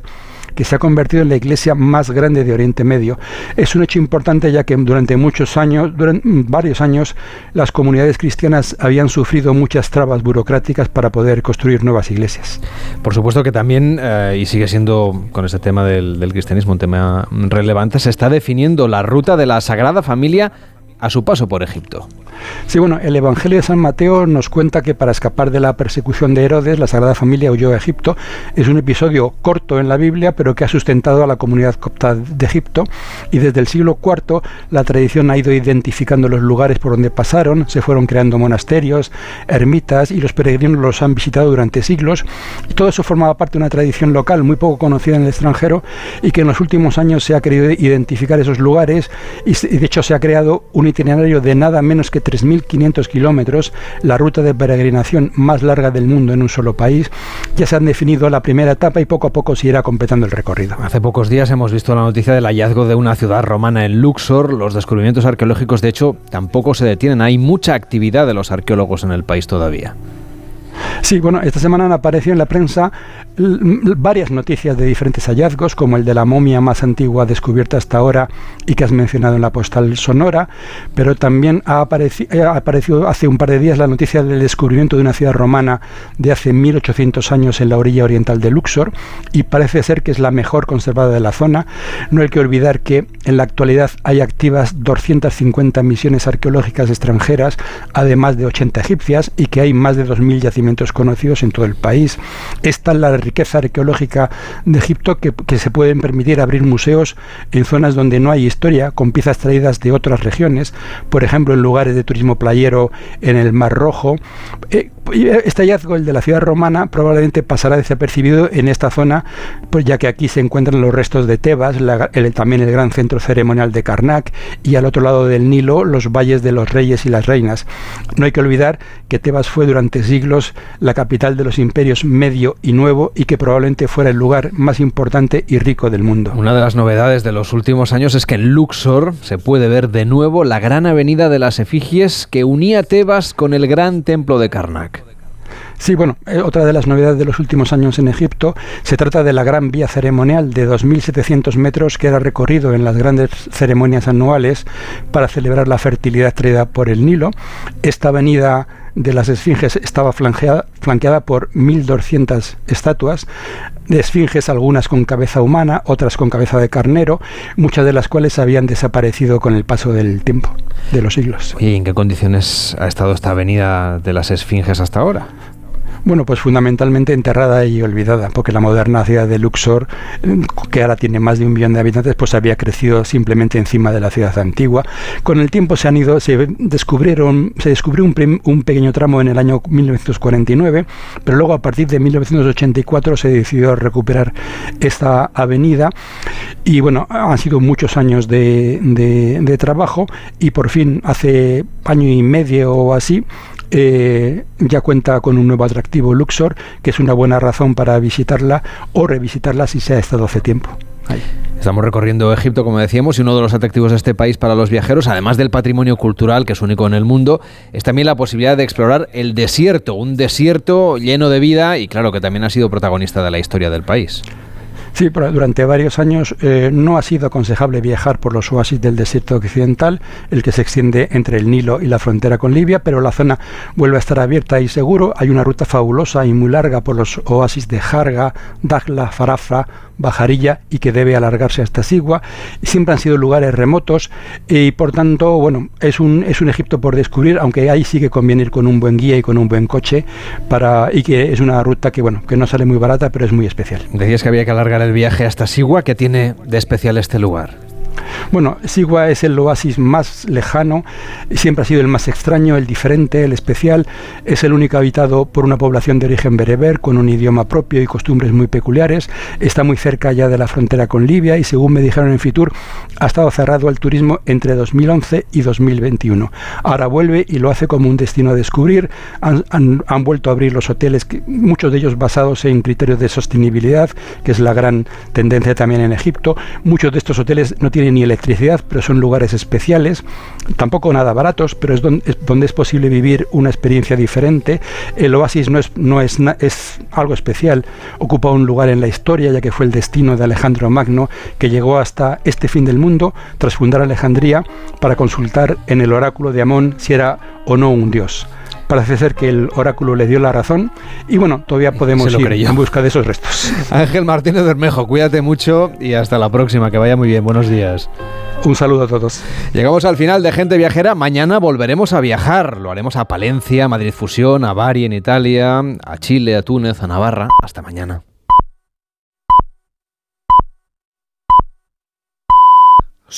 que se ha convertido en la iglesia más grande de Oriente Medio. Es un hecho importante ya que durante muchos años, durante varios años, las comunidades cristianas habían sufrido muchas trabas burocráticas para poder construir nuevas iglesias. Por supuesto que también, eh, y sigue siendo con este tema del, del cristianismo un tema relevante, se está definiendo la ruta de la Sagrada Familia a su paso por Egipto. Sí, bueno, el Evangelio de San Mateo nos cuenta que para escapar de la persecución de Herodes, la Sagrada Familia huyó a Egipto. Es un episodio corto en la Biblia, pero que ha sustentado a la comunidad copta de Egipto. Y desde el siglo IV la tradición ha ido identificando los lugares por donde pasaron, se fueron creando monasterios, ermitas, y los peregrinos los han visitado durante siglos. Y todo eso formaba parte de una tradición local muy poco conocida en el extranjero y que en los últimos años se ha querido identificar esos lugares y de hecho se ha creado un itinerario de nada menos que 3.500 kilómetros, la ruta de peregrinación más larga del mundo en un solo país. Ya se han definido la primera etapa y poco a poco se irá completando el recorrido. Hace pocos días hemos visto la noticia del hallazgo de una ciudad romana en Luxor. Los descubrimientos arqueológicos, de hecho, tampoco se detienen. Hay mucha actividad de los arqueólogos en el país todavía. Sí, bueno, esta semana han aparecido en la prensa varias noticias de diferentes hallazgos, como el de la momia más antigua descubierta hasta ahora y que has mencionado en la postal sonora, pero también ha, eh, aparecido hace un par de días la noticia del descubrimiento de una ciudad romana de hace 1800 años en la orilla oriental de Luxor y parece ser que es la mejor conservada de la zona. No hay que olvidar que en la actualidad hay activas 250 misiones arqueológicas extranjeras, además de 80 egipcias, y que hay más de 2.000 yacimientos conocidos en todo el país. Esta es la riqueza arqueológica de Egipto que, se pueden permitir abrir museos en zonas donde no hay historia, con piezas traídas de otras regiones, por ejemplo en lugares de turismo playero en el Mar Rojo. Eh, este hallazgo, el de la ciudad romana, probablemente pasará desapercibido en esta zona, pues ya que aquí se encuentran los restos de Tebas, también el gran centro ceremonial de Karnak, y al otro lado del Nilo los valles de los reyes y las reinas. No hay que olvidar que Tebas fue durante siglos la capital de los imperios medio y nuevo y que probablemente fuera el lugar más importante y rico del mundo. Una de las novedades de los últimos años es que en Luxor se puede ver de nuevo la gran avenida de las efigies que unía Tebas con el gran templo de Karnak. Sí, bueno, eh, otra de las novedades de los últimos años en Egipto se trata de la gran vía ceremonial de 2.700 metros que era recorrido en las grandes ceremonias anuales para celebrar la fertilidad traída por el Nilo. Esta avenida de las esfinges estaba flanqueada, flanqueada por 1.200 estatuas de esfinges, algunas con cabeza humana, otras con cabeza de carnero, muchas de las cuales habían desaparecido con el paso del tiempo, de los siglos. ¿Y en qué condiciones ha estado esta avenida de las esfinges hasta ahora? Bueno, pues fundamentalmente enterrada y olvidada, porque la moderna ciudad de Luxor, que ahora tiene más de un millón de habitantes, pues había crecido simplemente encima de la ciudad antigua. Con el tiempo se han ido, se descubrieron, se descubrió un, un pequeño tramo en el año 1949, pero luego a partir de 1984 se decidió recuperar esta avenida y bueno, han sido muchos años de, de, de trabajo y por fin hace año y medio o así eh, ya cuenta con un nuevo atractivo Luxor, que es una buena razón para visitarla o revisitarla si se ha estado hace tiempo. Estamos recorriendo Egipto, como decíamos, y uno de los atractivos de este país para los viajeros, además del patrimonio cultural, que es único en el mundo, es también la posibilidad de explorar el desierto, un desierto lleno de vida y claro que también ha sido protagonista de la historia del país. Sí, durante varios años eh, no ha sido aconsejable viajar por los oasis del desierto occidental, el que se extiende entre el Nilo y la frontera con Libia, pero la zona vuelve a estar abierta y seguro. Hay una ruta fabulosa y muy larga por los oasis de Jarga, Dagla, Farafra, Bajarilla y que debe alargarse hasta Sigua. Siempre han sido lugares remotos y por tanto, bueno, es un, es un Egipto por descubrir, aunque ahí sí que conviene ir con un buen guía y con un buen coche para, y que es una ruta que, bueno, que no sale muy barata, pero es muy especial. Decías que había que alargar el viaje hasta Sigua, que tiene de especial este lugar? Bueno, Sigua es el oasis más lejano, siempre ha sido el más extraño, el diferente, el especial. Es el único habitado por una población de origen bereber, con un idioma propio y costumbres muy peculiares. Está muy cerca ya de la frontera con Libia y, según me dijeron en Fitur, ha estado cerrado al turismo entre 2011 y 2021. Ahora vuelve y lo hace como un destino a descubrir. Han, vuelto a abrir los hoteles, muchos de ellos basados en criterios de sostenibilidad, que es la gran tendencia también en Egipto. Muchos de estos hoteles no tienen ni electricidad, pero son lugares especiales, tampoco nada baratos, pero es donde, es donde es posible vivir una experiencia diferente. El oasis no es, no es, es algo especial, ocupa un lugar en la historia, ya que fue el destino de Alejandro Magno, que llegó hasta este fin del mundo tras fundar Alejandría para consultar en el oráculo de Amón si era o no un dios. Parece ser que el oráculo le dio la razón y bueno, todavía podemos ir en busca de esos restos. [LAUGHS] Ángel Martínez Bermejo, cuídate mucho y hasta la próxima, que vaya muy bien. Buenos días. Un saludo a todos. Llegamos al final de Gente Viajera. Mañana volveremos a viajar. Lo haremos a Palencia, Madrid Fusión, a Bari en Italia, a Chile, a Túnez, a Navarra. Hasta mañana.